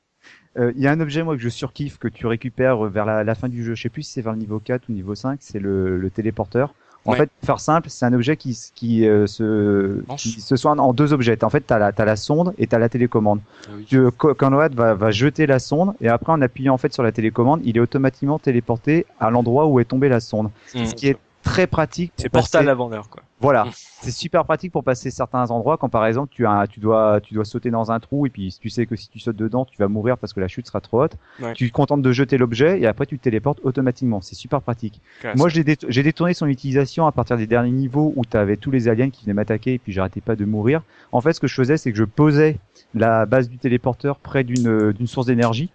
Euh, Il y a un objet moi que je surkiffe que tu récupères vers la, la fin du jeu. Je sais plus si c'est vers le niveau 4 ou niveau 5. C'est le, le téléporteur. En Ouais. fait, pour faire simple, c'est un objet qui, qui, euh, se, qui se soigne en deux objets. En fait, t'as la, t'as la sonde et t'as la télécommande. Ah oui. Tu, Co- Conrad va, va jeter la sonde et après en appuyant en fait sur la télécommande, il est automatiquement téléporté à l'endroit où est tombée la sonde. Mm. Ce qui est très pratique. C'est portal avant l'heure, quoi. Voilà, Mm. c'est super pratique pour passer certains endroits quand par exemple tu as tu dois tu dois sauter dans un trou et puis tu sais que si tu sautes dedans tu vas mourir parce que la chute sera trop haute. Ouais. Tu te contentes de jeter l'objet et après tu te téléportes automatiquement. C'est super pratique. Classe. Moi j'ai dé- j'ai détourné son utilisation à partir des derniers niveaux où tu avais tous les aliens qui venaient m'attaquer et puis j'arrêtais pas de mourir. En fait ce que je faisais c'est que je posais la base du téléporteur près d'une d'une source d'énergie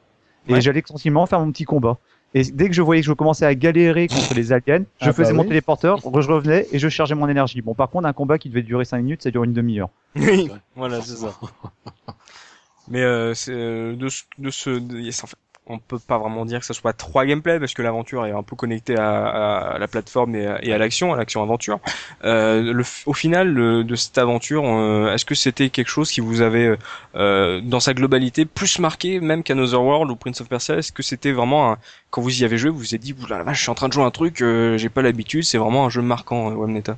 et Ouais. j'allais tranquillement faire mon petit combat. Et dès que je voyais que je commençais à galérer contre les aliens, je Ah faisais bah mon oui. téléporteur, je revenais et je chargeais mon énergie. Bon, par contre, un combat qui devait durer 5 minutes, ça dure une demi-heure. [laughs] Oui, voilà, c'est ça. [laughs] Mais euh, c'est euh, de ce, de ce de- yes, en fait, on peut pas vraiment dire que ce soit trois gameplays parce que l'aventure est un peu connectée à, à la plateforme et à, et à l'action, à l'action aventure. Euh, le, au final le- de cette aventure, euh, est-ce que c'était quelque chose qui vous avait euh, dans sa globalité plus marqué même qu'Another World ou Prince of Persia? Est-ce que c'était vraiment un, quand vous y avez joué, vous vous êtes dit, là là, je suis en train de jouer un truc, euh, j'ai pas l'habitude, c'est vraiment un jeu marquant, euh, Webneta.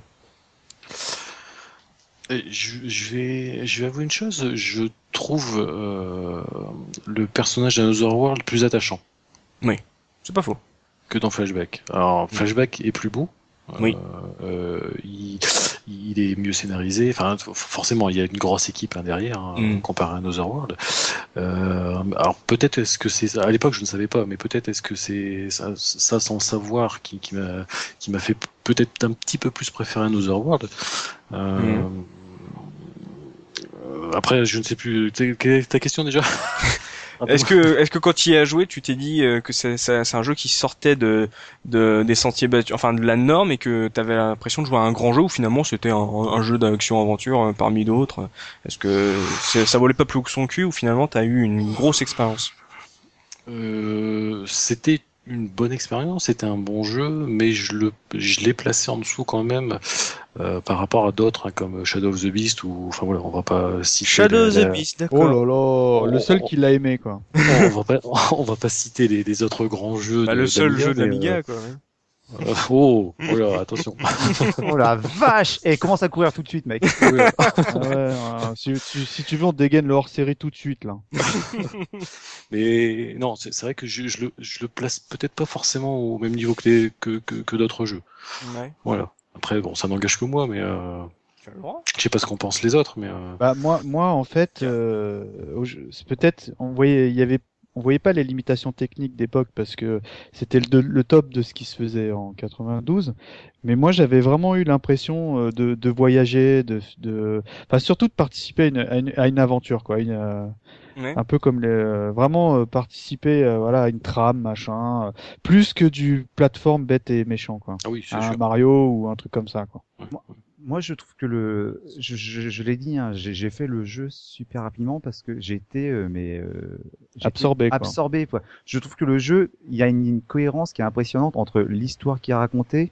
Et Je, je vais, je vais avouer une chose. Je trouve euh, le personnage d'Another World plus attachant C'est pas faux. que dans Flashback. Alors, Flashback est plus beau. Oui. Euh, il, il est mieux scénarisé. Enfin, forcément, il y a une grosse équipe hein, derrière, hein, Mm. comparé à Another World. Euh, alors peut-être est-ce que c'est à l'époque je ne savais pas, mais peut-être est-ce que c'est ça, ça sans savoir qui, qui m'a qui m'a fait peut-être un petit peu plus préférer Another World. Euh, Mm. Euh, après, je ne sais plus. Quelle est ta question déjà? [laughs] Est-ce que, est-ce que quand tu y as joué, tu t'es dit euh, que c'est, c'est, un jeu qui sortait de, de des sentiers battus, enfin de la norme, et que tu avais l'impression de jouer à un grand jeu ou finalement c'était un, un jeu d'action-aventure euh, parmi d'autres? Est-ce que c'est- ça volait pas plus haut que son cul ou finalement tu as eu une grosse expérience? Euh, c'était une bonne expérience, c'était un bon jeu, mais je le, je l'ai placé en dessous quand même euh, par rapport à d'autres hein, comme Shadow of the Beast ou, enfin voilà, on va pas citer. Shadow of the Beast, d'accord. Oh là là, le seul Oh. qui l'a aimé quoi. on va pas, [laughs] on va pas citer les, les autres grands jeux. Bah, de- le seul jeu mais, d'Amiga, quoi. ouais. Euh, oh, oh là, attention. [laughs] Oh la vache Et commence à courir tout de suite, mec. Oui, Ah ouais, ouais, [laughs] si, tu, si tu veux, on dégaine le hors-série tout de suite là. [laughs] mais non, c'est c'est vrai que je, je le, je le place peut-être pas forcément au même niveau que, les, que, que, que d'autres jeux. Ouais. Voilà. Après, bon, ça n'engage que moi, mais euh, je sais pas ce qu'en pensent les autres, mais euh, Bah moi, moi en fait, euh, peut-être, on voyait, il y avait, on voyait pas les limitations techniques d'époque parce que c'était le, le top de ce qui se faisait en 92. Mais moi, j'avais vraiment eu l'impression euh, de, de voyager, de, de, enfin surtout de participer à une, à une, à une aventure, quoi, une, euh, Ouais. un peu comme les, euh, vraiment euh, participer, euh, voilà, à une trame, machin, euh, plus que du plateforme bête et méchant, quoi. ah oui, Un sûr. Mario ou un truc comme ça, quoi. Moi, je trouve que le, je, je, je l'ai dit, hein, j'ai j'ai fait le jeu super rapidement parce que j'ai été, euh, mais euh, Absorbé, quoi. absorbé. Quoi. Je trouve que le jeu, il y a une, une cohérence qui est impressionnante entre l'histoire qui est racontée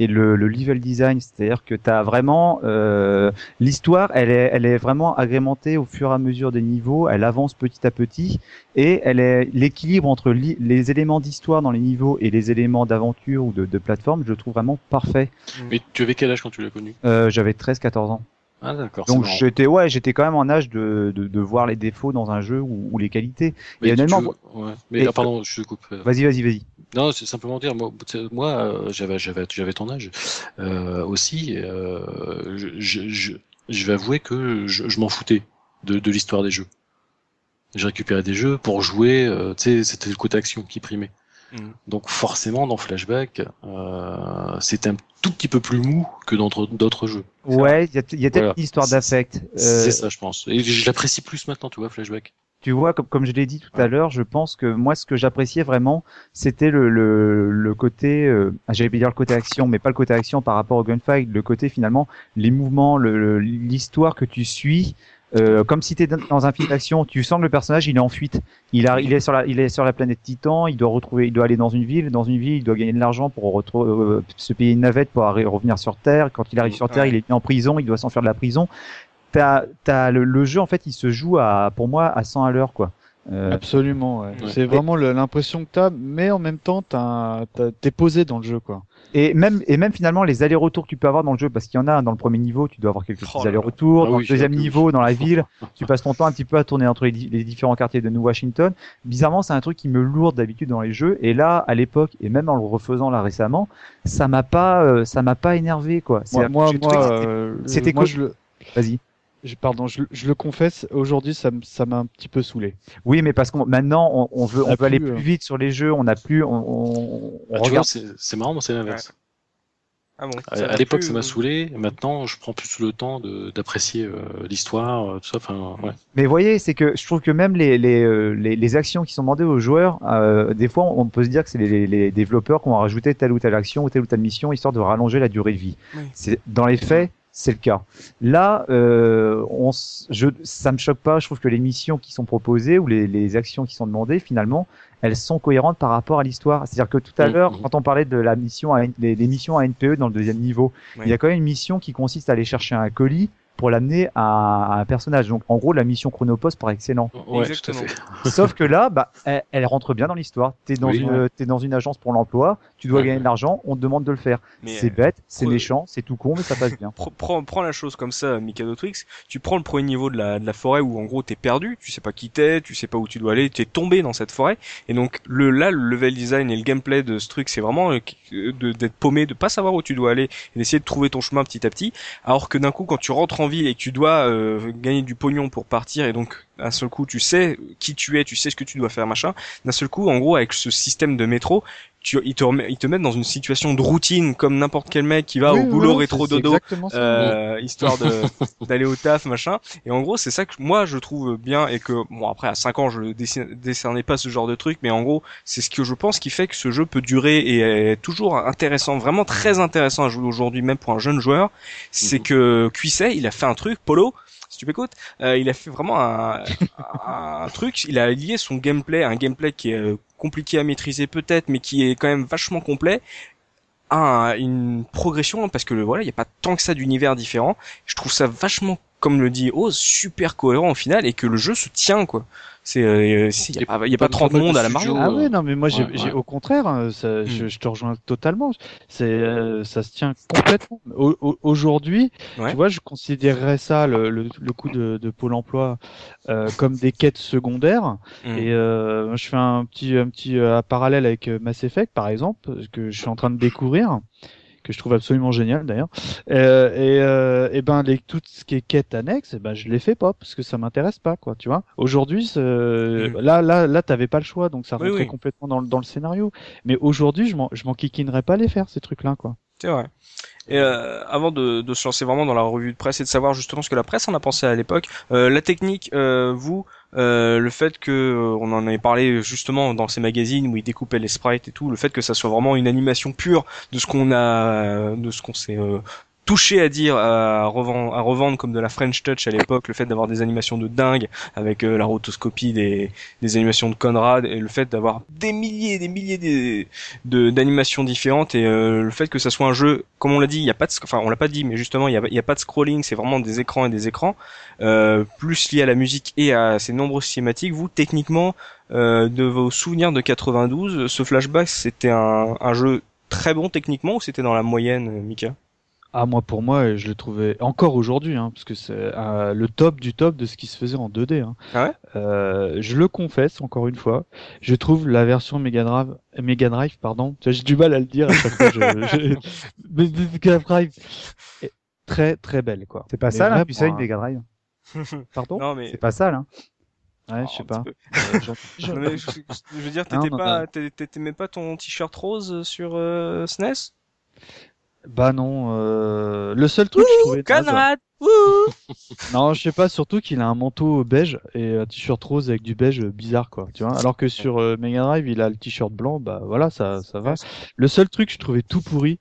et le, le level design. C'est-à-dire que tu as vraiment euh, l'histoire, elle est, elle est vraiment agrémentée au fur et à mesure des niveaux. Elle avance petit à petit et elle est l'équilibre entre li- les éléments d'histoire dans les niveaux et les éléments d'aventure ou de, de plateforme. Je le trouve vraiment parfait. Mais tu avais quel âge quand tu l'as connu? Euh, J'avais 13-14 ans. Ah Donc j'étais ouais, j'étais quand même en âge de, de, de voir les défauts dans un jeu ou, ou les qualités. Mais et honnêtement, ouais. Mais et- ah, pardon, je te coupe. euh, Vas-y, vas-y, vas-y. Non, c'est simplement dire, moi, moi euh, j'avais, j'avais, j'avais ton âge euh, aussi. Euh, je, je, je, je vais avouer que je, je m'en foutais de, de l'histoire des jeux. J'ai récupéré des jeux pour jouer. euh, tu sais, c'était le côté action qui primait. Mhm. Donc forcément, dans Flashback, euh, c'était un tout petit peu plus mou que dans d'autres- jeux. Ouais, il y a, y a peut-être Voilà. une histoire C'est- d'affect. Euh, C'est ça, je pense. Et je l'apprécie plus maintenant, tu vois, Flashback. tu vois, comme, comme je l'ai dit tout à l'heure, je pense que moi, ce que j'appréciais vraiment, c'était le, le, le côté, euh, ah, j'allais dire le côté action, mais pas le côté action par rapport au gunfight, le côté finalement, les mouvements, le- le- l'histoire que tu suis. Euh, comme si tu dans un film d'action, tu sens que le personnage il est en fuite. Il, il est sur la, il est sur la planète Titan. Il doit retrouver, il doit aller dans une ville. Dans une ville, il doit gagner de l'argent pour euh, se payer une navette pour revenir sur Terre. Quand il arrive sur Terre, il est en prison. Il doit s'enfuir de la prison. T'as, t'as le, le jeu en fait, il se joue à, pour moi, à 100 à l'heure quoi. Euh, Absolument, ouais. Ouais. C'est vraiment l'impression que t'as, mais en même temps, t'as, t'as- t'es posé dans le jeu, quoi. Et même, et même finalement, les allers-retours que tu peux avoir dans le jeu, parce qu'il y en a dans le premier niveau, tu dois avoir quelques Oh petits allers-retours. Ah dans oui, le deuxième niveau, dans la ville, tu passes ton temps un petit peu à tourner entre les, di- les différents quartiers de New Washington. Bizarrement, c'est un truc qui me lourde d'habitude dans les jeux. Et là, à l'époque, et même en le refaisant là récemment, ça m'a pas, euh, ça m'a pas énervé, quoi. Moi, moi, moi, c'était- euh, c'était moi, co- je le, Vas-y. Je- pardon, je, je le confesse, aujourd'hui, ça, ça m'a un petit peu saoulé. Oui, mais parce qu'on maintenant, on, on veut, On veut aller plus, euh, vite sur les jeux. On a plus, on, on, on Ah, tu vois, regarde. c'est c'est marrant, moi c'est l'inverse. Ah bon. À, l'époque, ça m'a euh, saoulé. Maintenant, je prends plus le temps de- d'apprécier euh, l'histoire, euh, tout ça. Enfin, ouais. Mais voyez, c'est que je trouve que même les, les, les, les actions qui sont demandées aux joueurs, euh, des fois, on peut se dire que c'est les, les, développeurs qui ont rajouté telle ou telle action ou telle ou telle mission histoire de rallonger la durée de vie. Oui. C'est dans les faits, c'est le cas. Là, euh, on, je, ça me choque pas. Je trouve que les missions qui sont proposées ou les, les actions qui sont demandées, finalement, elles sont cohérentes par rapport à l'histoire. C'est-à-dire que tout à Mhm. l'heure, quand on parlait de la mission, à, les missions à NPE dans le deuxième niveau, Oui. il y a quand même une mission qui consiste à aller chercher un colis pour l'amener à, à un personnage. Donc, en gros, la mission Chronopost par excellent. Ouais, Exactement. [laughs] [laughs] Sauf que là, bah, elle, elle rentre bien dans l'histoire. T'es dans Oui. une, t'es dans une agence pour l'emploi, tu dois Ouais. gagner de l'argent, on te demande de le faire. Mais, C'est euh, bête, c'est méchant, c'est tout con, mais ça passe bien. [laughs] Pre- Prends, prends la chose comme ça, Mikado Twix. Tu prends le premier niveau de la, de la forêt où en gros t'es perdu, tu sais pas qui t'es, tu sais pas où tu dois aller, tu es tombé dans cette forêt. Et donc le là le level design et le gameplay de ce truc, c'est vraiment euh, de- d'être paumé, de pas savoir où tu dois aller et d'essayer de trouver ton chemin petit à petit. Alors que d'un coup quand tu rentres en ville et tu dois euh, gagner du pognon pour partir et donc d'un seul coup tu sais qui tu es, tu sais ce que tu dois faire machin. D'un seul coup en gros avec ce système de métro tu, ils, te remet- ils te mettent dans une situation de routine comme n'importe quel mec qui va Oui, au oui, boulot oui, rétro dodo euh, histoire de [laughs] d'aller au taf machin et en gros c'est ça que moi je trouve bien et que bon après à 5 ans je ne décernais pas ce genre de truc mais en gros c'est ce que je pense qui fait que ce jeu peut durer et est toujours intéressant vraiment très intéressant à jouer aujourd'hui même pour un jeune joueur c'est Mhm. que Cuisset il a fait un truc Polo si euh, il a fait vraiment un, un, truc. Il a lié son gameplay, un gameplay qui est euh, compliqué à maîtriser peut-être, mais qui est quand même vachement complet, à une progression parce que voilà, il n'y a pas tant que ça d'univers différents. Je trouve ça vachement, comme le dit Oz, super cohérent au final et que le jeu se tient quoi. C'est il y a pas, y a pas 30 mondes à la Mario. Ah ouais non mais moi j'ai au contraire hein, ça, hmm. je, je, te rejoins totalement. C'est euh, ça se tient complètement. Aujourd'hui, tu vois, je considérerais ça le, le, le coup de, de Pôle Emploi euh, comme des quêtes secondaires hmm. et euh, je fais un petit un petit euh, parallèle avec euh, Mass Effect par exemple que je suis en train de découvrir que je trouve absolument génial d'ailleurs. Euh, et, euh, et ben les tout ce qui est quête annexe, eh ben je les fais pas parce que ça m'intéresse pas quoi, tu vois. Aujourd'hui, mm. là là là t'avais pas le choix donc ça rentrait complètement dans le dans le scénario. Mais aujourd'hui, je m'en je m'en kikinerais pas les faire ces trucs là quoi. C'est vrai. Et euh, avant de, de, se lancer vraiment dans la revue de presse et de savoir justement ce que la presse en a pensé à l'époque, euh, la technique, euh, vous, euh, le fait que euh, on en avait parlé justement dans ces magazines où ils découpaient les sprites et tout, le fait que ça soit vraiment une animation pure de ce qu'on a, de ce qu'on s'est touché à dire à revendre, à revendre comme de la French Touch à l'époque, le fait d'avoir des animations de dingue avec euh, la rotoscopie des, des animations de Conrad et le fait d'avoir des milliers des milliers de d'animations différentes et euh, le fait que ça soit un jeu, comme on l'a dit, il y a pas de, enfin on l'a pas dit, mais justement il y a, y a pas de scrolling, c'est vraiment des écrans et des écrans, euh, plus lié à la musique et à ces nombreuses cinématiques. Vous techniquement euh, de vos souvenirs de 92, ce flashback c'était un, un jeu très bon techniquement ou c'était dans la moyenne, Mika? Ah moi pour moi je le trouvais encore aujourd'hui hein, parce que c'est euh, le top du top de ce qui se faisait en 2D. Hein. Ah ouais? Euh, je le confesse encore une fois, je trouve la version Mega Drive, Mega Drive pardon, j'ai du mal à le dire à chaque fois. Je, [laughs] Mega Drive est très très belle quoi. C'est pas ça là, puis ça une Mega Drive? [laughs] Pardon? Non mais c'est pas ça là. Ouais, je sais pas. Euh, [laughs] je, veux dire, t'étais pas, t'aimais pas ton t-shirt rose sur euh, SNES bah non, euh... le seul truc que je trouvais Conrad Non, je sais pas, surtout qu'il a un manteau beige et un t-shirt rose avec du beige bizarre quoi, tu vois. Alors que sur euh, Mega Drive, il a le t-shirt blanc, bah voilà, ça ça va. Le seul truc que je trouvais tout pourri,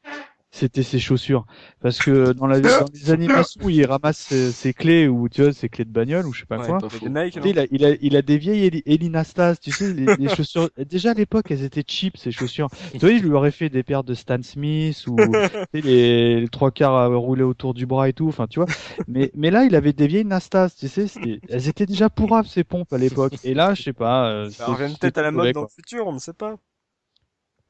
c'était ses chaussures. Parce que dans, la, dans les animations où il ramasse ses, clés ou tu vois ses clés de bagnole ou je sais pas quoi, il, a, il, a, il a des vieilles Elinastas, tu sais, les, [laughs] chaussures. Déjà à l'époque, elles étaient cheap ces chaussures. tu vois, il lui aurait fait des paires de Stan Smith ou [laughs] les, les, trois quarts à rouler autour du bras et tout. Enfin, tu vois. Mais mais là, il avait des vieilles Nastas, tu sais, elles étaient déjà pourrables ces pompes à l'époque. Et là, je sais pas. Euh, ça revient peut-être à la mode dans le futur, on ne sait pas.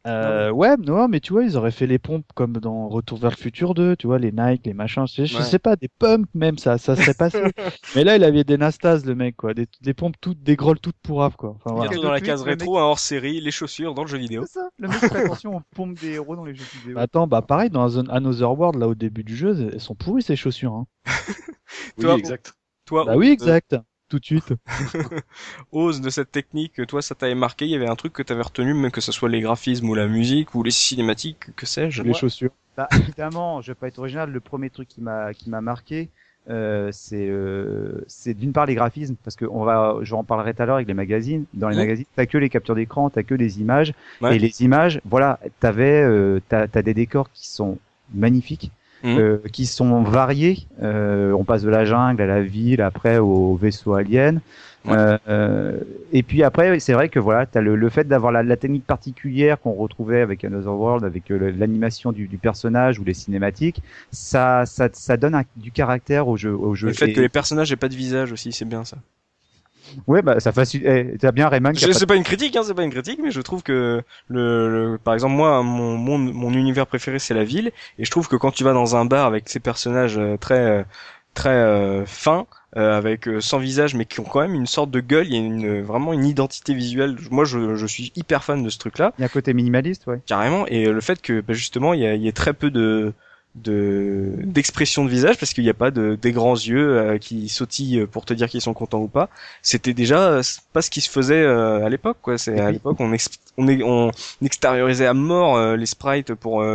Euh, ouais, non, mais tu vois, ils auraient fait les pompes comme dans Retour vers le futur 2, tu vois, les Nike, les machins, je, sais pas, des pumps même, ça, ça serait passé. [laughs] mais là, il avait des Nastas, le mec, quoi, des, des pompes toutes, des grolles toutes pourraves, quoi. Enfin, voilà. dans la case rétro, un hors série, les chaussures dans le jeu vidéo. C'est ça, le [laughs] mec fait attention aux pompes des héros dans les jeux vidéo. attends, bah pareil, dans un Another World, là, au début du jeu, elles sont pourries, ces chaussures, hein. [laughs] oui, exact. Toi, bah oui, exact tout de suite. [laughs] Ose de cette technique, toi ça t'avait marqué, il y avait un truc que t'avais retenu, même que ce soit les graphismes ou la musique ou les cinématiques, que sais-je? Les chaussures. Bah évidemment, je vais pas être original, le premier truc qui m'a qui m'a marqué, euh, c'est euh, c'est d'une part les graphismes parce que on va je en parlerai tout à l'heure avec les magazines dans les magazines t'as que les captures d'écran t'as que les images et les images voilà t'avais euh, t'as as des décors qui sont magnifiques Mmh. euh, qui sont variés. Euh, on passe de la jungle à la ville, après au vaisseau alien. Euh, euh, et puis après, c'est vrai que voilà, as le, le fait d'avoir la, la, technique particulière qu'on retrouvait avec Another World, avec euh, l'animation du, du, personnage ou les cinématiques, ça, ça, ça donne un, du caractère au jeu. Au jeu. Le fait que les personnages aient pas de visage aussi, c'est bien ça. Ouais, bah ça facilite. Eh, T'as bien Rayman. C'est pas, une critique, hein, c'est pas une critique, mais je trouve que le, le par exemple moi, mon, mon, mon univers préféré c'est la ville, et je trouve que quand tu vas dans un bar avec ces personnages euh, très euh, très euh, fins, euh, avec euh, sans visage, mais qui ont quand même une sorte de gueule, il y a une vraiment une identité visuelle. Moi, je, je suis hyper fan de ce truc-là. Il y a un côté minimaliste, ouais. Carrément, et le fait que bah, justement il y a, il y a très peu de de d'expression de visage parce qu'il n'y a pas de des grands yeux euh, qui sautillent pour te dire qu'ils sont contents ou pas. C'était déjà euh, pas ce qui se faisait euh, à l'époque quoi. C'est à l'époque on, on, on extériorisait à mort les sprites pour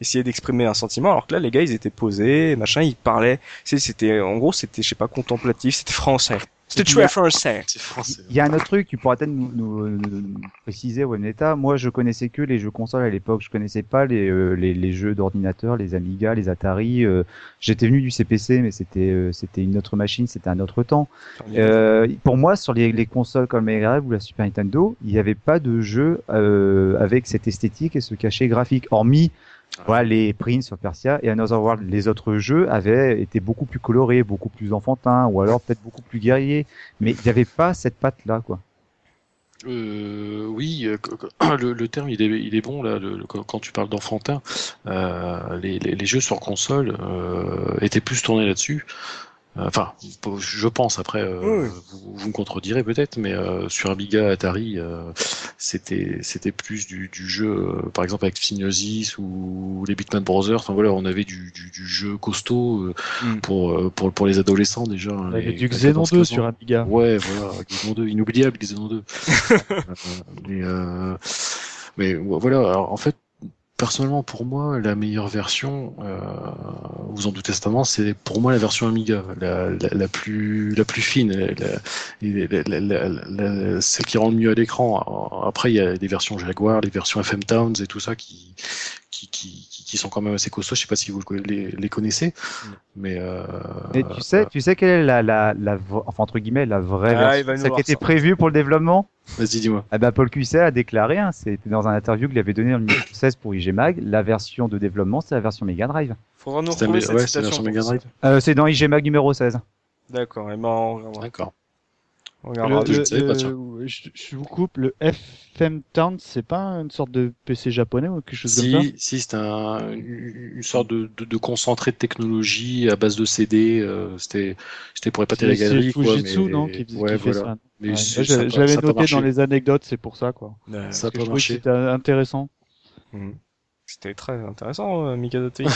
essayer d'exprimer un sentiment alors que là les gars ils étaient posés, machin, ils parlaient, c'était en gros c'était je sais pas contemplatif, c'était français. C'était Il y a- français. C'est français. Il y a un autre truc, tu pourras peut-être nous, nous, nous- nous préciser, Webneta. Moi, je connaissais que les jeux consoles à l'époque. Je connaissais pas les, euh, les, les jeux d'ordinateur, les Amiga, les Atari. euh, J'étais venu du CPC, mais c'était euh, c'était une autre machine, c'était un autre temps. Euh, pour moi, sur les, les consoles comme Mega Drive ou la Super Nintendo, il n'y avait pas de jeu euh, avec cette esthétique et ce cachet graphique, hormis voilà, les Prince of Persia et Another World. Les autres jeux avaient été beaucoup plus colorés, beaucoup plus enfantins, ou alors peut-être beaucoup plus guerriers. Mais il n'y avait pas cette patte-là, quoi. Euh, oui, euh, [clears throat] le, le terme il est, il est bon là. le- le- quand quand tu parles d'enfantin, euh, les, les, les jeux sur console euh, étaient plus tournés là-dessus. Euh, Enfin, je pense. Après, euh, Oui, vous, vous me contredirez peut-être, mais euh, sur Amiga, Atari, euh, c'était c'était plus du, du jeu, euh, par exemple avec Psygnosis ou les Bitman Brothers. Enfin voilà, on avait du, du, du jeu costaud euh, Mm. pour, euh, pour pour les adolescents déjà. hein, Il y avait les- du Xenon 14, 2 15 ans. sur Amiga. Ouais, voilà, Xenon 2, inoubliable Xenon 2. [laughs] Euh, mais, euh, mais voilà, alors, en fait, personnellement pour moi, la meilleure version, euh, vous en doutez certainement, c'est pour moi la version Amiga, la, plus la plus fine, la, celle qui rend le mieux à l'écran. Après, il y a des versions Jaguar, les versions FM Towns et tout ça qui, qui- sont quand même assez costauds. Je sais pas si vous les, les connaissez, mais euh, Et tu sais, tu sais quelle est la, la, la, v- enfin entre guillemets, la vraie Ah, version, celle qui était prévue pour le développement? Vas-y, dis-moi. Eh ben, Paul Cuisset a déclaré, hein, c'était dans un interview qu'il avait donné en 2016 pour IG Mag, la version de développement, c'est la version Mega Drive. Faudra nous retrouver cette ouais, citation. version Mega pour Drive. ça. Euh, c'est dans IG Mag numéro 16. D'accord, et ben. D'accord. On Le, regardera. je le- le- je, je vous coupe, le FM Town, c'est pas une sorte de PC japonais ou quelque chose comme ça? Si, si c'est un, une sorte de, de, de concentré de technologie à base de CD. euh, c'était, c'était pour épater la C'est- galerie, C'est quoi. Fujitsu, mais, non, qui, qui ouais, fait voilà. ça. Mais Ouais. je je l'avais noté dans les anecdotes, c'est pour ça, quoi. Ouais, Ça que marché. c'était intéressant. Mhm. C'était très intéressant, euh, Mikado Toy. [laughs]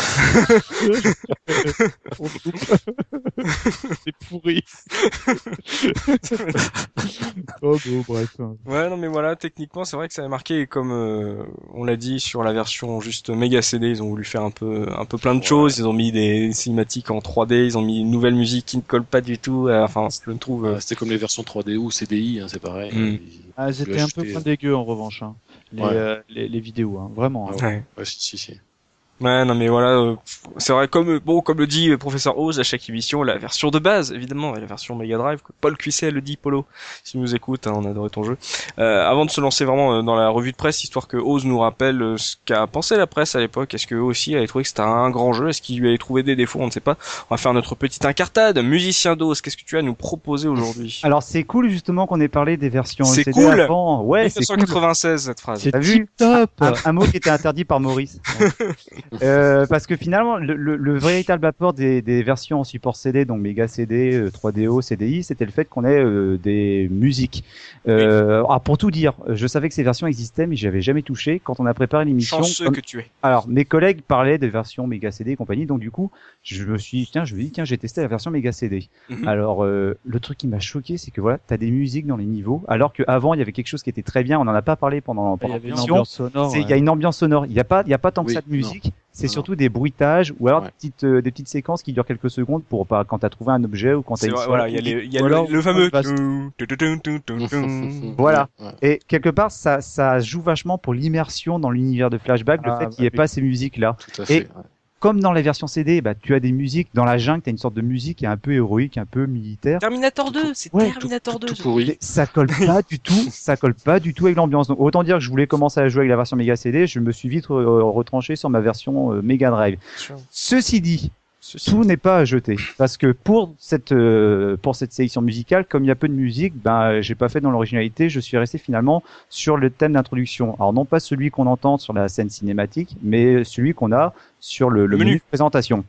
c'est pourri. [laughs] oh bon, bref. Ouais, non, mais voilà, techniquement, c'est vrai que ça a marqué, et comme euh, on l'a dit sur la version juste méga CD, ils ont voulu faire un peu, un peu plein de Ouais. choses. Ils ont mis des cinématiques en 3D, ils ont mis une nouvelle musique qui ne colle pas du tout. euh, enfin, je trouve. euh, C'était comme les versions 3D ou CDI, hein, c'est pareil. Mm. Ils- Ah, c'était un peu moins dégueu en revanche. Hein. Les, Ouais. euh, les, les vidéos, hein. vraiment. hein. Ah ouais. Ouais, si, si, si. Ouais, non, mais voilà, euh, c'est vrai, comme, bon, comme le dit euh, Professeur Oz à chaque émission, la version de base, évidemment, et la version Mega Drive, que Paul Cuisset le dit, Polo, si nous écoute, hein, on adorait ton jeu. Euh, avant de se lancer vraiment euh, dans la revue de presse, histoire que Oz nous rappelle euh, ce qu'a pensé la presse à l'époque, est-ce que eux aussi avait trouvé que c'était un grand jeu, est-ce qu'il lui avait trouvé des défauts, on ne sait pas. On va faire notre petite incartade, musicien d'Oz, qu'est-ce que tu as à nous proposer aujourd'hui? Alors c'est cool justement qu'on ait parlé des versions C'est CD cool. avant. Ouais, c'est cool. 1996, cette phrase. C'est T'as vu top. un, un mot qui était interdit par Maurice. [laughs] euh, parce que finalement, le, le, le véritable apport des, des versions en support CD, donc Mega CD, euh, 3DO, CDI, c'était le fait qu'on ait euh, des musiques. Euh, ah, pour tout dire, je savais que ces versions existaient, mais j'y avais jamais touché. Quand on a préparé l'émission, Chanceux comme- que tu es. alors mes collègues parlaient des versions Mega CD et compagnie, donc du coup, je me suis dit, tiens, je me dis, tiens, j'ai testé la version Mega CD. Mhm. Alors, euh, le truc qui m'a choqué, c'est que voilà, t'as des musiques dans les niveaux, alors qu'avant, il y avait quelque chose qui était très bien, on en a pas parlé pendant, y l'émission. Il y ouais. a une ambiance sonore. Il n'y a pas, il y a pas tant que Oui, ça de non. C'est Non, surtout des bruitages ou alors Ouais. des petites, euh, des petites séquences qui durent quelques secondes pour pas quand t'as trouvé un objet ou quand t'as une vrai, voilà, il y a, les, il y a le, fameux. [laughs] [laughs] Voilà. Ouais. Et quelque part, ça, ça joue vachement pour l'immersion dans l'univers de Flashback, le Ah, fait bah qu'il n'y ait oui. pas ces musiques-là. Tout à fait. Et- Comme dans les versions CD, bah, tu as des musiques dans la jungle, tu as une sorte de musique qui est un peu héroïque, un peu militaire. Terminator 2, c'est Ouais, Terminator 2. Tout ce- pourri. Et ça colle pas du tout, ça colle pas du tout avec l'ambiance. Donc autant dire que je voulais commencer à jouer avec la version Mega CD, je me suis vite retranché sur ma version euh, Mega Drive. Ceci dit, Ceci- tout n'est pas à jeter. Parce que pour cette euh, pour cette sélection musicale comme il y a peu de musique ben j'ai pas fait dans l'originalité. Je suis resté finalement sur le thème d'introduction. Alors non pas celui qu'on entend sur la scène cinématique mais celui qu'on a sur le, le Menu. menu de présentation.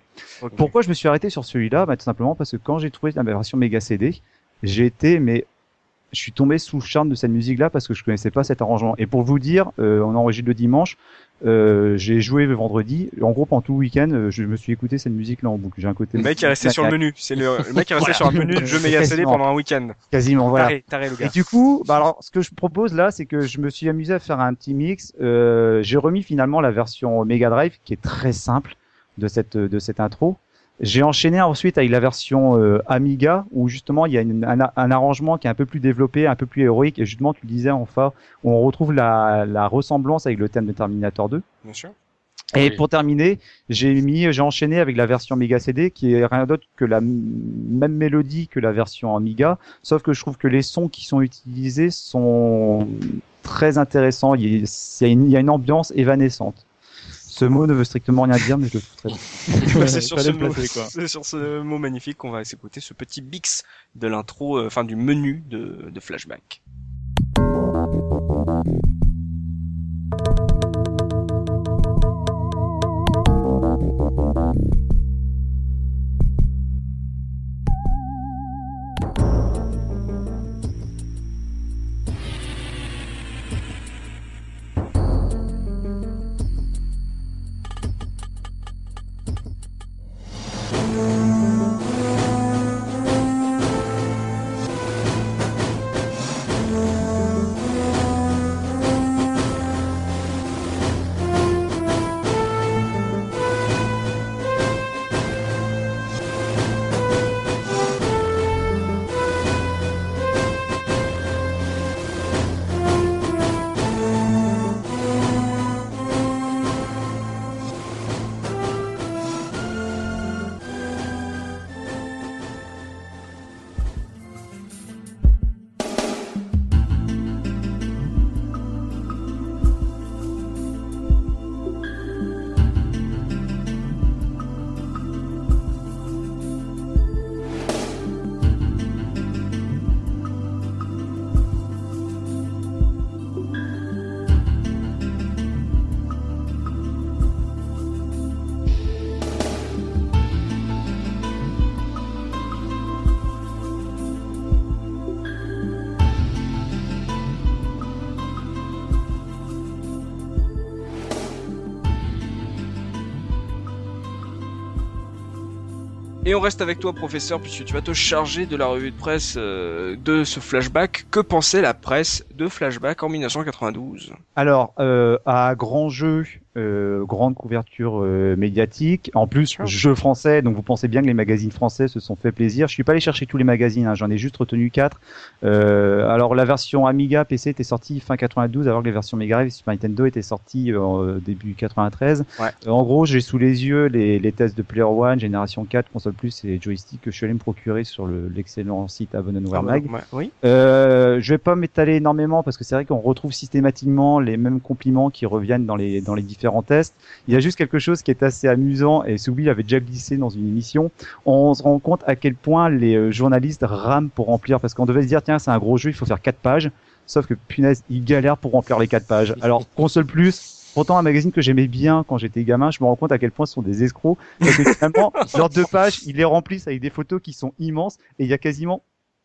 Pourquoi je me suis arrêté sur celui-là? Bah, tout simplement parce que quand j'ai trouvé la version Mega CD j'ai été mais je suis tombé sous le charme de cette musique-là parce que je connaissais pas cet arrangement. Et pour vous dire, euh, on enregistre le dimanche, euh, j'ai joué le vendredi. En gros, pendant tout le week-end, euh, je me suis écouté cette musique-là en boucle. J'ai un côté. Le mec est resté sur le menu. C'est le, le mec est resté sur un menu de jeu méga CD pendant un week-end. Quasiment, voilà. Taré, taré le Et gars. du coup, bah alors, ce que je propose là, c'est que je me suis amusé à faire un petit mix. Euh, j'ai remis finalement la version Mega Drive, qui est très simple de cette de cette intro. J'ai enchaîné ensuite avec la version euh, Amiga où justement il y a un, arrangement qui est un peu plus développé, un peu plus héroïque et justement tu le disais enfin où on retrouve la, la ressemblance avec le thème de Terminator 2. Bien sûr. Et pour terminer, j'ai mis, j'ai enchaîné avec la version Amiga CD qui est rien d'autre que la même mélodie que la version Amiga, sauf que je trouve que les sons qui sont utilisés sont très intéressants. Il y a une, il y a une ambiance évanescente. Ce mot ne veut strictement rien dire, mais je le trouve très [laughs] c'est sur, ce mot, sur ce mot magnifique qu'on va s'écouter ce petit bix de l'intro, euh, enfin du menu de, de Flashback. Et on reste avec toi, professeur, puisque tu vas te charger de la revue de presse euh, de ce flashback. Que pensait la presse de Flashback en 1992 Alors, euh, à grand jeu, euh, grande couverture euh, médiatique. En plus, jeu français, donc vous pensez bien que les magazines français se sont fait plaisir. Je suis pas allé chercher tous les magazines, hein, j'en ai juste retenu quatre. Euh, alors la version Amiga PC était sortie fin 92, alors que les versions Mega Drive Super Nintendo étaient sorties en début 93. en gros, j'ai sous les yeux les, les, tests de Player One, Génération 4, console plus et joystick que je suis allé me procurer sur l'excellent site Abandonware Mag. oui. je vais pas m'étaler énormément parce que c'est vrai qu'on retrouve systématiquement les mêmes compliments qui reviennent dans les dans les différents différents tests. Il y a juste quelque chose qui est assez amusant, et Soubi avait déjà glissé dans une émission. On se rend compte à quel point les euh, journalistes rament pour remplir, parce qu'on devait se dire, tiens, c'est un gros jeu, il faut faire quatre pages. Sauf que, punaise, ils galèrent pour remplir les quatre pages. Alors, console plus, Pourtant, un magazine que j'aimais bien quand j'étais gamin, je me rends compte à quel point ce sont des escrocs. Parce [laughs] leurs deux pages, ils les remplissent avec des photos qui sont immenses et il y a quasiment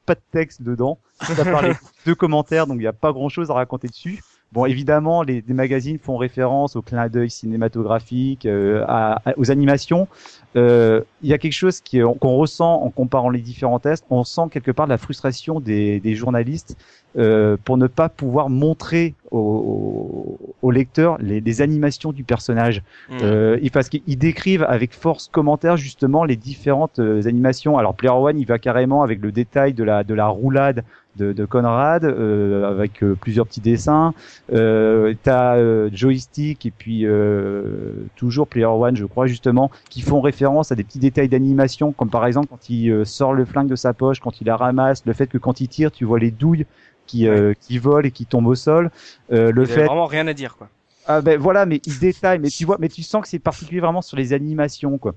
pas de texte dedans. Ça parle deux commentaires, donc il n'y a pas grand chose à raconter dessus. Bon, évidemment, les, magazines font référence au clin d'œil cinématographique, euh, aux animations. Euh, il y a quelque chose qu'on ressent en comparant les différents tests. On sent quelque part la frustration des, journalistes euh, pour ne pas pouvoir montrer aux, lecteurs les, animations du personnage. Mmh. parce qu'ils décrivent avec force commentaire justement les différentes animations. Alors Player One, il va carrément avec le détail de la de la roulade de, de Conrad euh, avec euh, plusieurs petits dessins. Euh, T'as euh, joystick et puis euh, toujours Player One, je crois justement, qui font référence à des petits détails d'animation, comme par exemple quand il sort le flingue de sa poche, quand il la ramasse, le fait que quand il tire, tu vois les douilles qui qui volent et qui tombent au sol. le il fait vraiment rien à dire quoi. Ah ben voilà, mais il détaille, mais tu vois, mais tu sens que c'est particulier vraiment sur les animations quoi.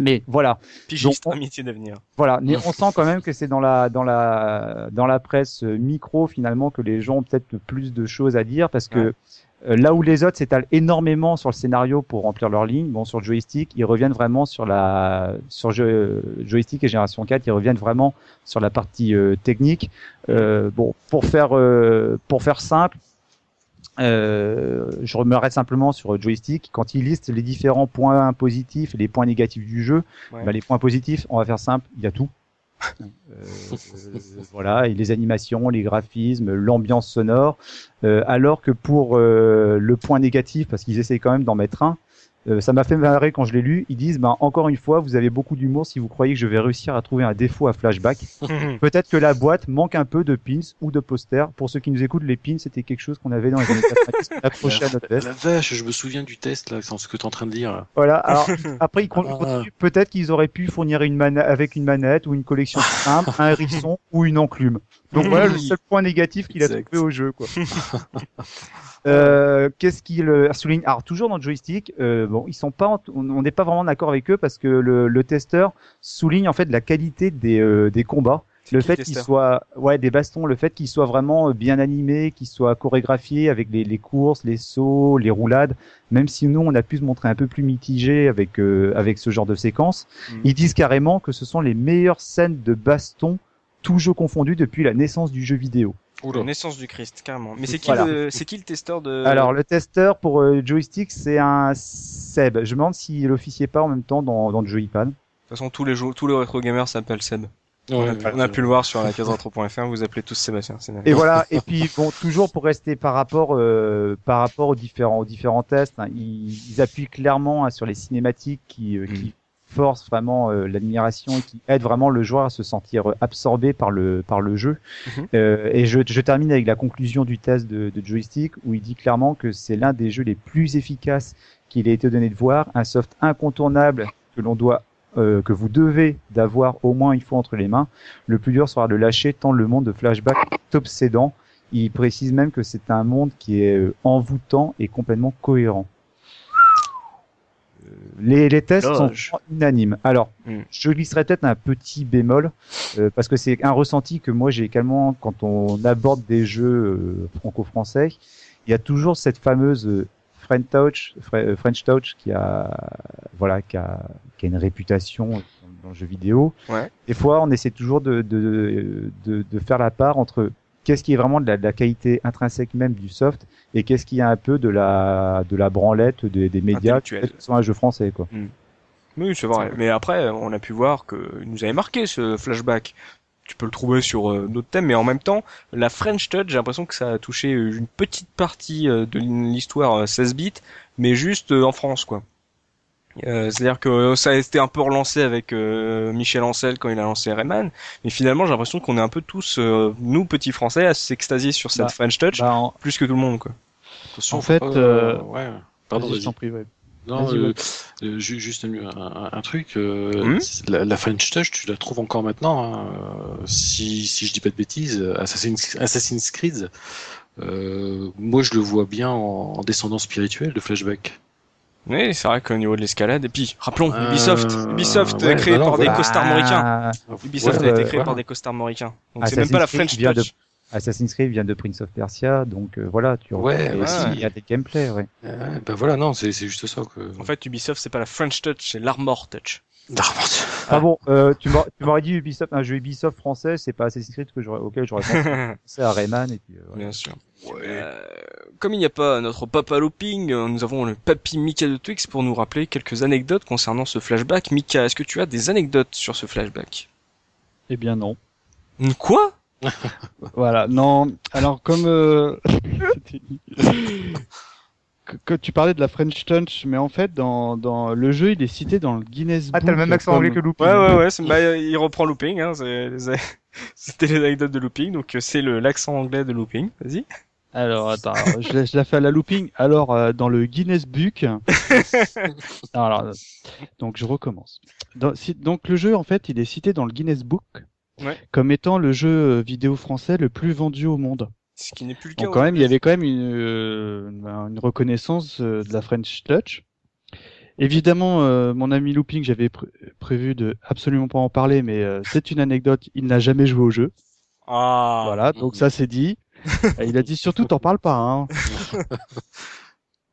Mais voilà. Pigiste, un métier d'avenir. Voilà, mais on sent quand même que c'est dans la dans la dans la presse euh, micro finalement que les gens ont peut-être plus de choses à dire parce que euh, là où les autres s'étalent énormément sur le scénario pour remplir leur ligne, bon sur le joystick, ils reviennent vraiment sur la sur joystick et génération 4, ils reviennent vraiment sur la partie euh, technique. bon, pour faire pour faire simple, euh, je m'arrête simplement sur joystick. Quand il liste les différents points positifs et les points négatifs du jeu, bah, les points positifs, on va faire simple, il y a tout. [laughs] Euh, voilà, et les animations, les graphismes, l'ambiance sonore. Euh, alors que pour le point négatif, parce qu'ils essayent quand même d'en mettre un, Euh, ça m'a fait marrer quand je l'ai lu. Ils disent, ben encore une fois, vous avez beaucoup d'humour si vous croyez que je vais réussir à trouver un défaut à flashback. [laughs] Peut-être que la boîte manque un peu de pins ou de posters. Pour ceux qui nous écoutent, les pins c'était quelque chose qu'on avait dans les années 90, on accrochait à notre veste. La vache, je me souviens du test là, sans ce que tu es en train de dire. Voilà. Alors [laughs] après, ils continuent. Peut-être qu'ils auraient pu fournir une manette avec une manette ou une collection simple, un hérisson ou une enclume. Donc voilà le [laughs] seul point négatif qu'il a trouvé au jeu, quoi. [laughs] Euh, Qu'est-ce qu'il euh, souligne? Alors toujours dans le joystick, euh, bon, ils sont pas, on n'est pas vraiment d'accord avec eux parce que le, le, testeur souligne en fait la qualité des, euh, des combats. Le fait qu'ils soient, ouais, des bastons, le fait qu'ils soient vraiment euh, bien animés, qu'ils soient chorégraphiés avec les, les, courses, les sauts, les roulades. Même si nous, on a pu se montrer un peu plus mitigé avec avec ce genre de séquence, mm. ils disent carrément que ce sont les meilleures scènes de baston, tout jeu confondu depuis la naissance du jeu vidéo. Oula. La naissance du Christ, carrément. Mais c'est qui, voilà. le, c'est qui le testeur de... Alors, le testeur pour euh, joystick, c'est un Seb. Je me demande s'il officiait pas en même temps dans, dans le Joypad. De toute façon, tous les, tous les rétro gamers s'appellent Seb. Ouais, on, a, pu, on a pu le voir sur la case vous appelez tous Sébastien. Et voilà. Et [laughs] puis bon, toujours pour rester par rapport euh, par rapport aux différents aux différents tests, hein, ils, ils, appuient clairement hein, sur les cinématiques qui, euh, qui force vraiment euh, l'admiration et qui aide vraiment le joueur à se sentir absorbé par le par le jeu. Mm -hmm. euh, et je, je, termine avec la conclusion du test de, de joystick où il dit clairement que c'est l'un des jeux les plus efficaces qu'il ait été donné de voir, un soft incontournable que l'on doit euh, que vous devez d'avoir au moins une fois entre les mains. Le plus dur sera de lâcher tant le monde de flashback est obsédant. Il précise même que c'est un monde qui est envoûtant et complètement cohérent. Les, les, tests sont unanimes. Alors, mm. je glisserai peut-être un petit bémol euh, parce que c'est un ressenti que moi j'ai également quand on aborde des jeux euh, franco-français. Il y a toujours cette fameuse euh, French Touch, French Touch qui a, voilà, qui a, qui a une réputation dans le jeu vidéo. Ouais. Des fois, on essaie toujours de, de, de, de faire la part entre qu'est-ce qui est vraiment de la, de la, qualité intrinsèque même du soft et qu'est-ce qui est un peu de la de la branlette des, des médias qui sont un jeu français quoi. Mm. Oui, c'est vrai. Mais après, on a pu voir que il nous avait marqué ce flashback. Tu peux le trouver sur euh, d'autres thèmes, mais en même temps, la French Touch, j'ai l'impression que ça a touché une petite partie euh, de l'histoire 16 euh, bits, mais juste en France, quoi. Euh, C'est-à-dire que ça a été un peu relancé avec euh, Michel Ancel quand il a lancé Rayman, mais finalement j'ai l'impression qu'on est un peu tous, euh, nous petits Français, à s'extasier sur cette bah, French Touch, bah en... plus que tout le monde. Quoi. En fait, euh, ouais. Pardon, je t'en prie. Ouais. Non, euh, euh, juste un, un, un truc. Euh, mmh la, la, French Touch, tu la trouves encore maintenant. Hein, si, si je dis pas de bêtises, Assassin's, Assassin's Creed, moi je le vois bien en, en descendant spirituel de Flashback. Oui, c'est vrai qu'au niveau de l'escalade, et puis rappelons euh... Ubisoft, Ubisoft ouais, créé bah non, par des costards mauricains. Ubisoft ouais, a été créé par des costards mauricains. Donc c'est même pas la French Touch. De... Assassin's Creed vient de Prince of Persia, donc euh, voilà, tu ouais, ouais. il y a des gameplays, ouais. Euh, ben voilà, non, c'est juste ça que. En fait, Ubisoft c'est pas la French Touch, c'est l'Armor Touch. Ah bon, euh, tu m'aurais dit Ubisoft, un jeu Ubisoft français, c'est pas Assassin's Creed que auquel j'aurais pensé. [laughs] c'est à Rayman et puis. Euh, Bien sûr. Ouais. Euh, comme il n'y a pas notre papa looping, euh, nous avons le papy Mika de Twix pour nous rappeler quelques anecdotes concernant ce flashback. Mika, est-ce que tu as des anecdotes sur ce flashback? Eh bien non. Quoi? Voilà, non. Alors comme [laughs] euh... que tu parlais de la French Touch, mais en fait dans, dans le jeu il est cité dans le Guinness Book. Ah t'as le même accent comme... anglais que Looping. Ouais ouais ouais, bah, il reprend Looping. Hein, [laughs] C'était les anecdotes de Looping, donc c'est l'accent anglais de Looping. Vas-y. Alors attends, [laughs] je, la, je la fais à la looping. Alors euh, dans le Guinness Book, [laughs] alors donc je recommence. Dans, si, donc le jeu en fait il est cité dans le Guinness Book ouais. comme étant le jeu euh, vidéo français le plus vendu au monde. Ce qui n'est plus le cas. Donc quand même il y avait quand même une, euh, une reconnaissance euh, de la French Touch. Évidemment, euh, mon ami Looping, j'avais pr prévu de absolument pas en parler, mais euh, c'est une anecdote. Il n'a jamais joué au jeu. Ah. Voilà, donc ça c'est dit. [laughs] il a dit surtout t'en parles pas. Hein. [laughs]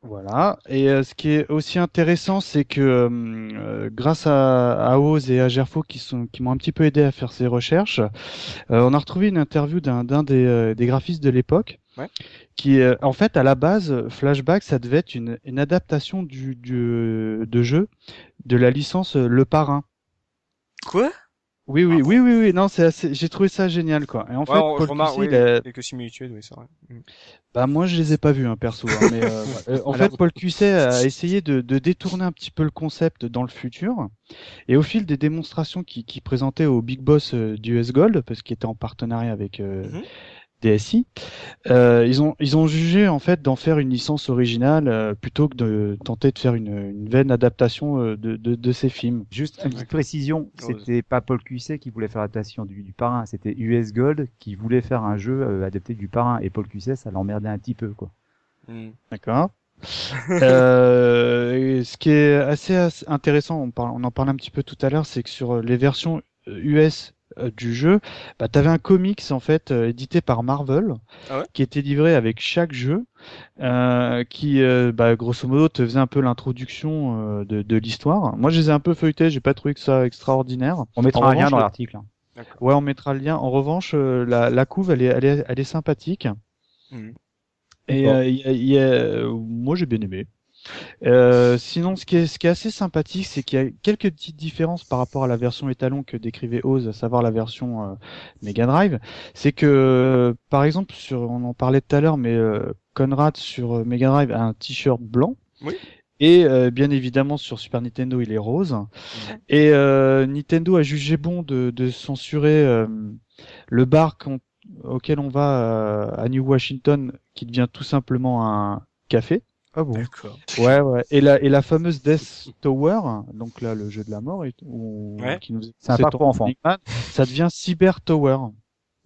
voilà. Et euh, ce qui est aussi intéressant, c'est que euh, grâce à, à Oz et à Gerfo qui sont qui m'ont un petit peu aidé à faire ces recherches, euh, on a retrouvé une interview d'un des, euh, des graphistes de l'époque. Ouais. Qui en fait à la base Flashback ça devait être une, une adaptation du, du de jeu de la licence Le Parrain. Quoi? Oui, oui, oui, oui, oui, non, c'est assez... j'ai trouvé ça génial, quoi. Et en fait, Paul remarque, oui, a... quelques similitudes, oui, c'est vrai. Mm. Bah, moi, je les ai pas vus, hein, perso. Hein, mais, euh, [laughs] euh en fait, Paul Cusset a essayé de, de, détourner un petit peu le concept dans le futur. Et au fil des démonstrations qu'il qui présentait au Big Boss euh, du US Gold, parce qu'il était en partenariat avec euh, mm-hmm. DSI, euh, ils ont ils ont jugé en fait d'en faire une licence originale euh, plutôt que de tenter de faire une, une vaine adaptation euh, de, de, de, ces films. Juste une petite précision, c'était pas Paul Cuisset qui voulait faire l'adaptation du, du Parrain, c'était US Gold qui voulait faire un jeu euh, adapté du Parrain et Paul Cuisset ça l'emmerdait un petit peu quoi. Hmm. D'accord. [laughs] euh, ce qui est assez, assez intéressant, on, parle, on en parlait un petit peu tout à l'heure, c'est que sur les versions US euh, du jeu, bah, tu avais un comics en fait euh, édité par Marvel ah qui était livré avec chaque jeu, euh, qui euh, bah, grosso modo te faisait un peu l'introduction de, de l'histoire. Moi, je les ai un peu feuilletés, j'ai pas trouvé que ça extraordinaire. On mettra un lien dans l'article. Ouais, on mettra le lien. En revanche, la, la couve, elle est, elle est, elle est sympathique. Mmh. Et y a, moi, j'ai bien aimé. Euh, sinon, ce qui, est, ce qui est assez sympathique, c'est qu'il y a quelques petites différences par rapport à la version étalon que décrivait Oz, à savoir la version euh, Mega Drive. C'est que, par exemple, sur, on en parlait tout à l'heure, mais euh, Conrad sur Mega Drive a un t-shirt blanc. Oui. Et bien évidemment sur Super Nintendo il est rose. Et Nintendo a jugé bon de, de censurer le bar auquel on va à New Washington, qui devient tout simplement un café. Ah bon? D'accord. Ouais, ouais. Et la, et la fameuse Death Tower, donc là, le jeu de la mort, et, ouais. qui nous c'est un parcours enfant. ça devient Cyber Tower.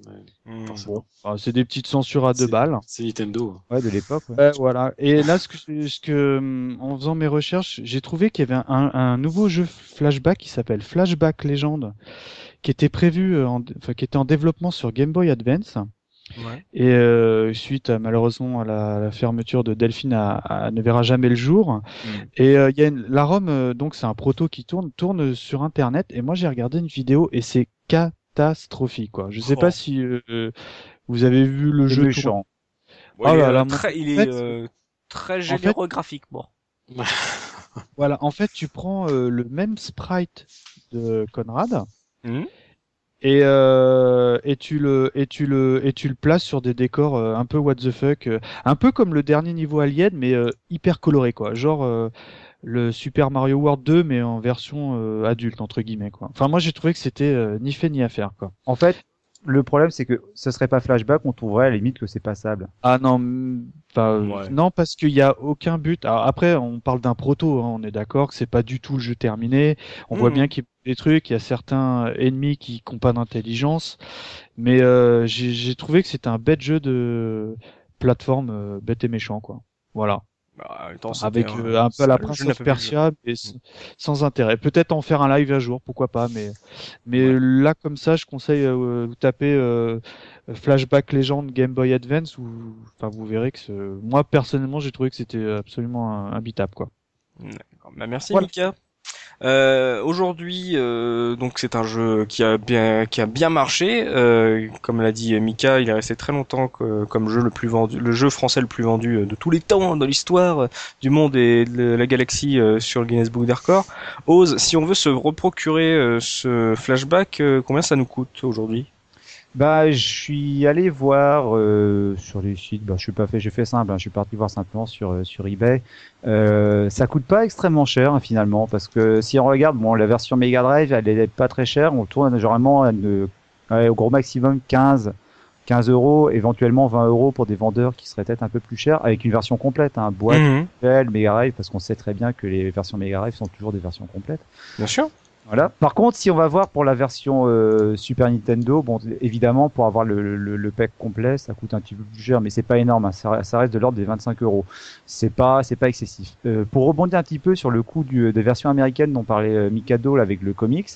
Ouais. Mmh. Bon. c'est des petites censures à deux balles. C'est Nintendo. Ouais, de l'époque. Ouais. ouais. voilà. Et là, ce que, ce que, en faisant mes recherches, j'ai trouvé qu'il y avait un, un, nouveau jeu flashback qui s'appelle Flashback Legend, qui était prévu, en, enfin, qui était en développement sur Game Boy Advance. Ouais. Et euh, suite à, malheureusement à la, la, fermeture de Delphine, à, à, ne verra jamais le jour. Mm. Et euh, il y a une, la ROM, euh, donc c'est un proto qui tourne, tourne sur Internet. Et moi j'ai regardé une vidéo et c'est catastrophique quoi. Je sais oh. pas si euh, vous avez vu le jeu méchant. Ouais, oh là, là, très, il est euh, très généreux en fait, graphiquement. [laughs] voilà, en fait tu prends le même sprite de Conrad. Mm et euh, et tu le et tu le et tu le places sur des décors euh, un peu what the fuck, euh, un peu comme le dernier niveau Alien mais euh, hyper coloré quoi, genre euh, le Super Mario World 2 mais en version adulte entre guillemets quoi. Enfin moi j'ai trouvé que c'était ni fait ni à faire quoi. En fait, le problème, c'est que ce serait pas flashback, on trouverait à la limite que c'est passable. Ah non, enfin ouais. non parce qu'il y a aucun but. Alors, après, on parle d'un proto, hein, on est d'accord que c'est pas du tout le jeu terminé. On mmh. voit bien qu'il y a des trucs, il y a certains ennemis qui n'ont pas d'intelligence, mais euh, j'ai trouvé que c'était un bête jeu de plateforme euh, bête et méchant quoi. Voilà. Bah, temps, avec un, euh, un peu la princesse Persia et mm. sans intérêt. Peut-être en faire un live un jour, pourquoi pas, mais mais ouais. là comme ça, je conseille euh, vous taper euh, Flashback Legend Game Boy Advance ou enfin vous verrez que moi personnellement j'ai trouvé que c'était absolument imbitable quoi. Bah, merci voilà. Mika. Euh, Aujourd'hui, euh, donc c'est un jeu qui a bien qui a bien marché. Euh, comme l'a dit Mika, il est resté très longtemps que, comme jeu le plus vendu, le jeu français le plus vendu de tous les temps dans l'histoire du monde et de la galaxie euh, sur le Guinness Book des records. Ose, si on veut se reprocurer euh, ce flashback, euh, combien ça nous coûte aujourd'hui? Bah, je suis allé voir euh, sur les sites. Bah, je suis pas fait, j'ai fait simple. Hein, je suis parti voir simplement sur euh, sur eBay. Euh, ça coûte pas extrêmement cher hein, finalement, parce que si on regarde, bon, la version Mega Drive, elle est pas très chère. On tourne généralement une, ouais, au gros maximum 15 15 euros, éventuellement 20 euros pour des vendeurs qui seraient peut-être un peu plus chers, avec une version complète, hein, boîte, mmh. Mega Drive, parce qu'on sait très bien que les versions Mega Drive sont toujours des versions complètes. Bien sûr. Voilà. Par contre, si on va voir pour la version euh, Super Nintendo, bon, évidemment, pour avoir le, le, le, pack complet, ça coûte un petit peu plus cher, mais c'est pas énorme. Hein, ça, ça, reste de l'ordre des 25 euros. C'est pas, c'est pas excessif. Euh, pour rebondir un petit peu sur le coût du, des versions américaines dont parlait euh, Mikado là, avec le comics,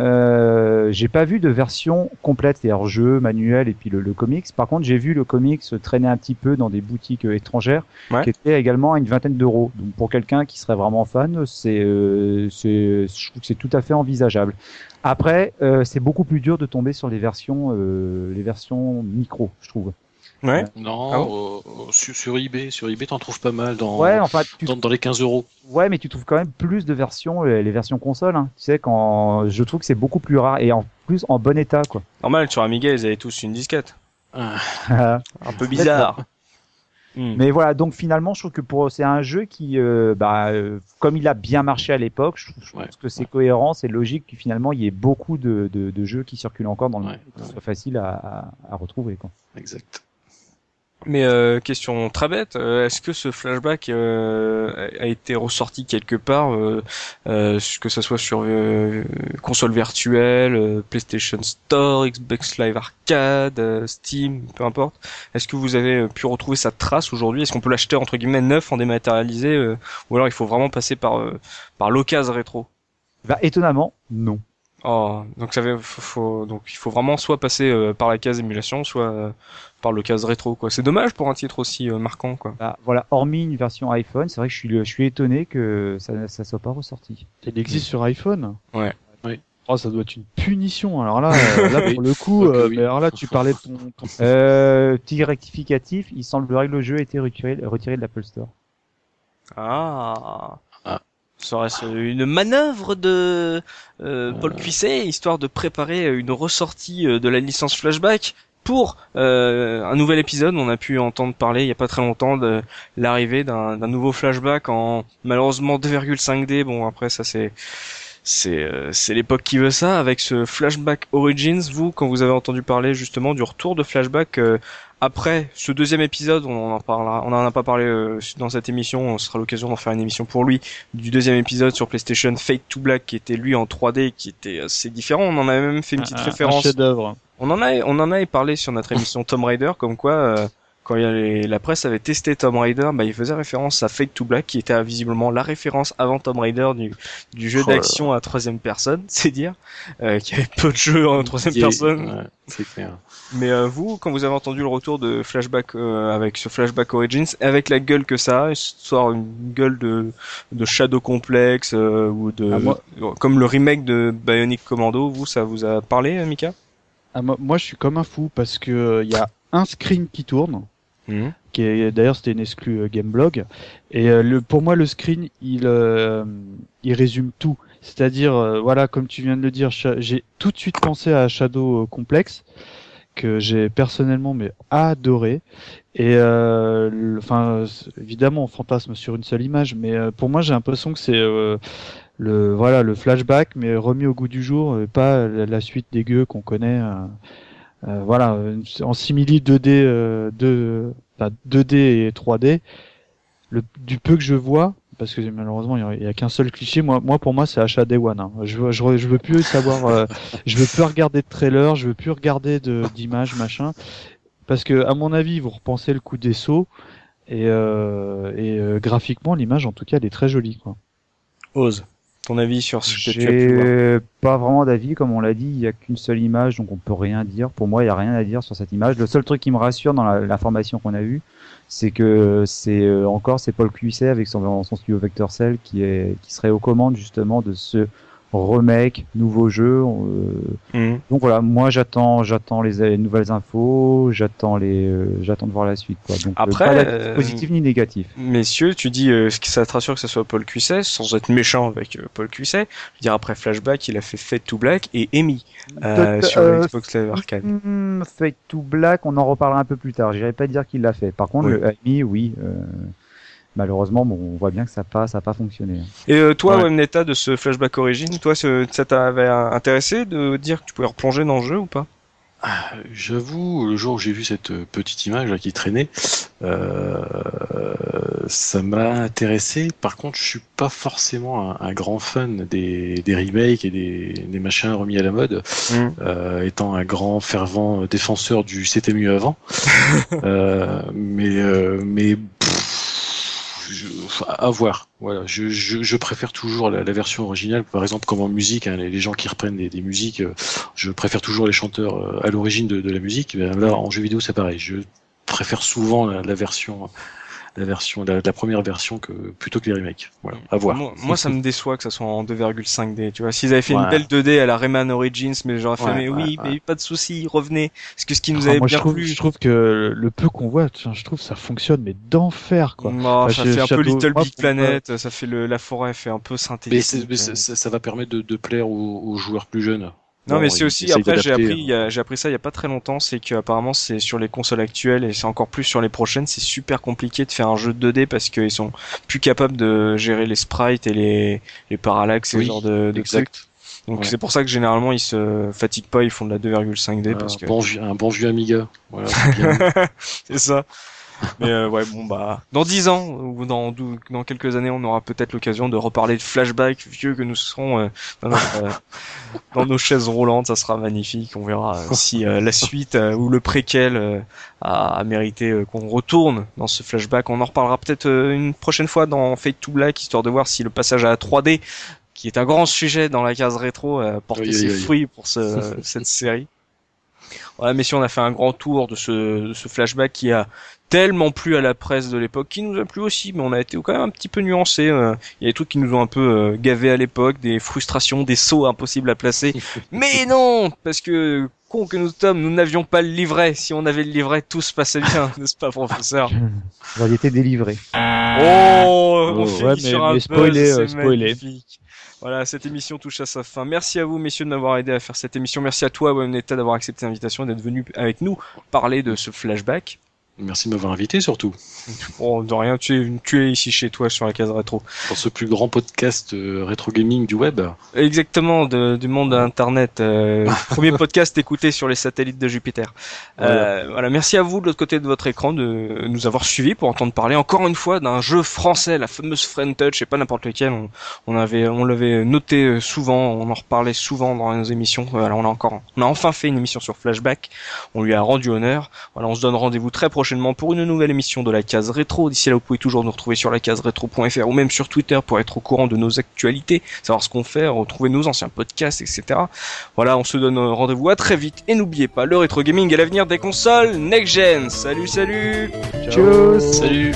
euh, j'ai pas vu de version complète, c'est-à-dire jeu, manuel et puis le, le comics. Par contre, j'ai vu le comics traîner un petit peu dans des boutiques euh, étrangères, ouais. qui était également à une vingtaine d'euros. Donc pour quelqu'un qui serait vraiment fan, c'est, euh, c'est, je trouve que c'est tout à fait envisageable. Après, euh, c'est beaucoup plus dur de tomber sur les versions, euh, les versions micro, je trouve. Ouais. Non, ah sur, eBay, sur eBay, t'en trouves pas mal dans, ouais, enfin, dans, les 15 euros. Ouais, mais tu trouves quand même plus de versions, les versions console. Hein. Tu sais, quand je trouve que c'est beaucoup plus rare et en plus en bon état, quoi. Normal, sur Amiga, ils avaient tous une disquette. Ah. [laughs] Un peu bizarre. Hmm. Mais voilà, donc finalement, je trouve que pour c'est un jeu qui, euh, bah, euh, comme il a bien marché à l'époque, je, pense que c'est cohérent, c'est logique que finalement il y ait beaucoup de, de, de jeux qui circulent encore dans le monde, qui soient faciles à, à, à retrouver. Quoi. Exact. Mais euh, question très bête, euh, est-ce que ce flashback euh, a été ressorti quelque part, euh, que ce soit sur console virtuelle, PlayStation Store, Xbox Live Arcade, Steam, peu importe. Est-ce que vous avez pu retrouver sa trace aujourd'hui? Est-ce qu'on peut l'acheter entre guillemets neuf en dématérialisé, ou alors il faut vraiment passer par par l'occasion rétro? Bah étonnamment, non. Oh, donc ça faut, donc il faut vraiment soit passer par la case émulation, soit par le cas rétro quoi. C'est dommage pour un titre aussi euh, marquant quoi. Bah, voilà, hormis une version iPhone, c'est vrai que je suis je suis étonné que ça ça soit pas ressorti. Il existe sur iPhone Ouais. Oui. Oh, ça doit être une punition. Alors là, euh, là pour le coup, euh, mais alors là, tu [laughs] parlais de ton. ton... Euh, petit rectificatif, il semblerait que le jeu ait été retiré, retiré de l'Apple Store. Ah. ah. Serait-ce une manœuvre de euh, Paul Cuisset, histoire de préparer une ressortie de la licence Flashback pour euh, un nouvel épisode. On a pu entendre parler il y a pas très longtemps de l'arrivée d'un nouveau flashback en malheureusement 2,5D. Bon après ça c'est c'est euh, c'est l'époque qui veut ça avec ce flashback Origins. Vous quand vous avez entendu parler justement du retour de flashback euh, après ce deuxième épisode, on en parlera, on en a pas parlé euh, dans cette émission, on sera l'occasion d'en faire une émission pour lui du deuxième épisode sur PlayStation Fate to Black qui était lui en 3D qui était assez différent, on en a même fait une petite référence. Un chef d'œuvre. On en a on en avait parlé sur notre émission Tomb Raider comme quoi euh, quand la presse avait testé Tomb Raider, bah, il faisait référence à Fate to Black, qui était visiblement la référence avant Tomb Raider du, du jeu oh d'action à troisième personne, [laughs] c'est dire, euh, qu'il y avait peu de jeux en troisième personne. c'est clair. Mais euh, vous, quand vous avez entendu le retour de Flashback euh, avec ce Flashback Origins, avec la gueule que ça a, soit une gueule de, de Shadow Complex euh, ou de ah, comme le remake de Bionic Commando, vous, ça vous a parlé, Mika? Ah, moi, je suis comme un fou parce que il y a un screen qui tourne Mhm. Qui est d'ailleurs c'était une exclue euh, Gameblog. Et euh, le, pour moi le screen il euh, il résume tout. C'est-à-dire voilà comme tu viens de le dire, j'ai tout de suite pensé à Shadow Complex que j'ai personnellement mais adoré. Et enfin évidemment on fantasme sur une seule image, mais pour moi j'ai l'impression que c'est le voilà le flashback mais remis au goût du jour, pas la, suite dégueu qu'on connaît. Euh, voilà, en simili 2D, 2, 2D et 3D, le, du peu que je vois, parce que malheureusement il y a, qu'un seul cliché. Moi, moi pour moi c'est achat Day One. Hein. Je, je, je, veux plus savoir, euh, je veux plus regarder de trailer, je veux plus regarder de d'images machin, parce que à mon avis vous repensez le coup des sauts et, euh, et euh, graphiquement l'image en tout cas elle est très jolie quoi. Ose ton avis sur ce que tu as pu voir Pas vraiment d'avis, comme on l'a dit, il n'y a qu'une seule image, donc on peut rien dire. Pour moi, il n'y a rien à dire sur cette image. Le seul truc qui me rassure dans l'information qu'on a eue, c'est que c'est euh, encore c'est Paul Cuisset avec son, son studio Vector Cell qui est qui serait aux commandes justement de ce remake, nouveau jeu. Euh, mhm. Donc voilà, moi j'attends, j'attends les, nouvelles infos, j'attends les, euh, j'attends de voir la suite. Quoi. Donc euh, Après, pas positif ni négatif. Messieurs, tu dis qui ça te rassure que ce soit Paul Cuisset, sans être méchant avec Paul Cuisset. Je veux dire après Flashback, il a fait Fate to Black et Amy sur Xbox Live Arcade. Hmm, Fate to Black, on en reparlera un peu plus tard. J'irai pas dire qu'il l'a fait. Par contre, le Amy, oui malheureusement, bon, on voit bien que ça n'a pas, ça pas fonctionné. Et euh, toi, ouais. Neta, de ce flashback origine, toi, ça t'avait intéressé de dire que tu pouvais replonger dans le jeu ou pas? Ah, J'avoue, le jour où j'ai vu cette petite image là qui traînait, euh, ça m'a intéressé. Par contre, je suis pas forcément un, grand fan des, des remakes et des, des, machins remis à la mode, mmh. euh, étant un grand fervent défenseur du c'était mieux avant. [laughs] euh, mais euh, à voir. Voilà, je, préfère toujours la, version originale. Par exemple, comme en musique, hein, les, gens qui reprennent des, musiques, euh, je préfère toujours les chanteurs euh, à l'origine de, de, la musique. Ben là, en jeu vidéo, c'est pareil. Je préfère souvent la, la version la version, la, première version que plutôt que les remakes. Voilà, à voir. Moi, ça me déçoit que ça soit en 2,5D. Tu vois, s'ils avaient fait une belle 2D à la Rayman Origins, mais j'aurais fait mais oui, mais pas de souci, revenez. Parce que ce qui nous ah, avait bien je trouve, Je trouve que le peu qu'on voit, je trouve ça fonctionne mais d'enfer quoi. ça fait un peu Little Big Planet, ça fait le, la forêt fait un peu synthétique. Mais, ça, va permettre de, de plaire aux, aux joueurs plus jeunes. Non, mais c'est aussi après j'ai appris j'ai appris ça il y a pas très longtemps, c'est que apparemment c'est sur les consoles actuelles et c'est encore plus sur les prochaines, c'est super compliqué de faire un jeu 2D parce qu'ils sont plus capables de gérer les sprites et les les parallaxes et ce genre de, de exact. Donc c'est pour ça que généralement ils se fatiguent pas, ils font de la 2,5D parce que bon, un bon vieux Amiga. Voilà, c'est [laughs] ça. [laughs] Mais euh, ouais, bon bah, dans dix ans ou dans dans quelques années, on aura peut-être l'occasion de reparler de flashback vieux que nous serons euh, euh, [laughs] dans, nos chaises roulantes. Ça sera magnifique. On verra si la suite ou le préquel a, mérité qu'on retourne dans ce flashback. On en reparlera peut-être une prochaine fois dans Fate to Black, histoire de voir si le passage à la 3D, qui est un grand sujet dans la case rétro, a porté ses fruits pour ce, [laughs] cette série. Voilà, mais si on a fait un grand tour de ce, de ce flashback qui a tellement plu à la presse de l'époque, qui nous a plu aussi, mais on a été quand même un petit peu nuancé. Euh. Il y a des trucs qui nous ont un peu euh, gavé à l'époque, des frustrations, des sauts impossibles à placer. [laughs] mais non, parce que con que nous sommes, nous n'avions pas le livret. Si on avait le livret, tout se passait bien, [laughs] n'est-ce pas, professeur? On aurait été délivré. Oh, on oh, ouais, sur un spoiler, euh, spoiler. Voilà, cette émission touche à sa fin. Merci à vous, messieurs, de m'avoir aidé à faire cette émission. Merci à toi, Wemneta, d'avoir accepté l'invitation et d'être venu avec nous parler de ce flashback. Merci de m'avoir invité surtout. Bon, de rien, tu es, tu es ici chez toi sur la case rétro. Pour ce plus grand podcast euh, rétro gaming du web. Exactement, de, du monde internet. Euh, [laughs] premier podcast écouté sur les satellites de Jupiter. Euh, voilà. merci à vous de l'autre côté de votre écran de nous avoir suivis pour entendre parler encore une fois d'un jeu français, la fameuse Friend Touch, et pas n'importe lequel. On, on avait, on l'avait noté euh, souvent, on en reparlait souvent dans nos émissions. Voilà, on a encore, on a enfin fait une émission sur Flashback. On lui a rendu honneur. Voilà, on se donne rendez-vous très prochainement pour une nouvelle émission de la case rétro. D'ici là, vous pouvez toujours nous retrouver sur la case rétro.fr ou même sur Twitter pour être au courant de nos actualités, savoir ce qu'on fait, retrouver nos anciens podcasts, etc. Voilà, on se donne rendez-vous à très vite et n'oubliez pas, le rétro gaming est l'avenir des consoles next gen. Salut, salut. Ciao. Salut.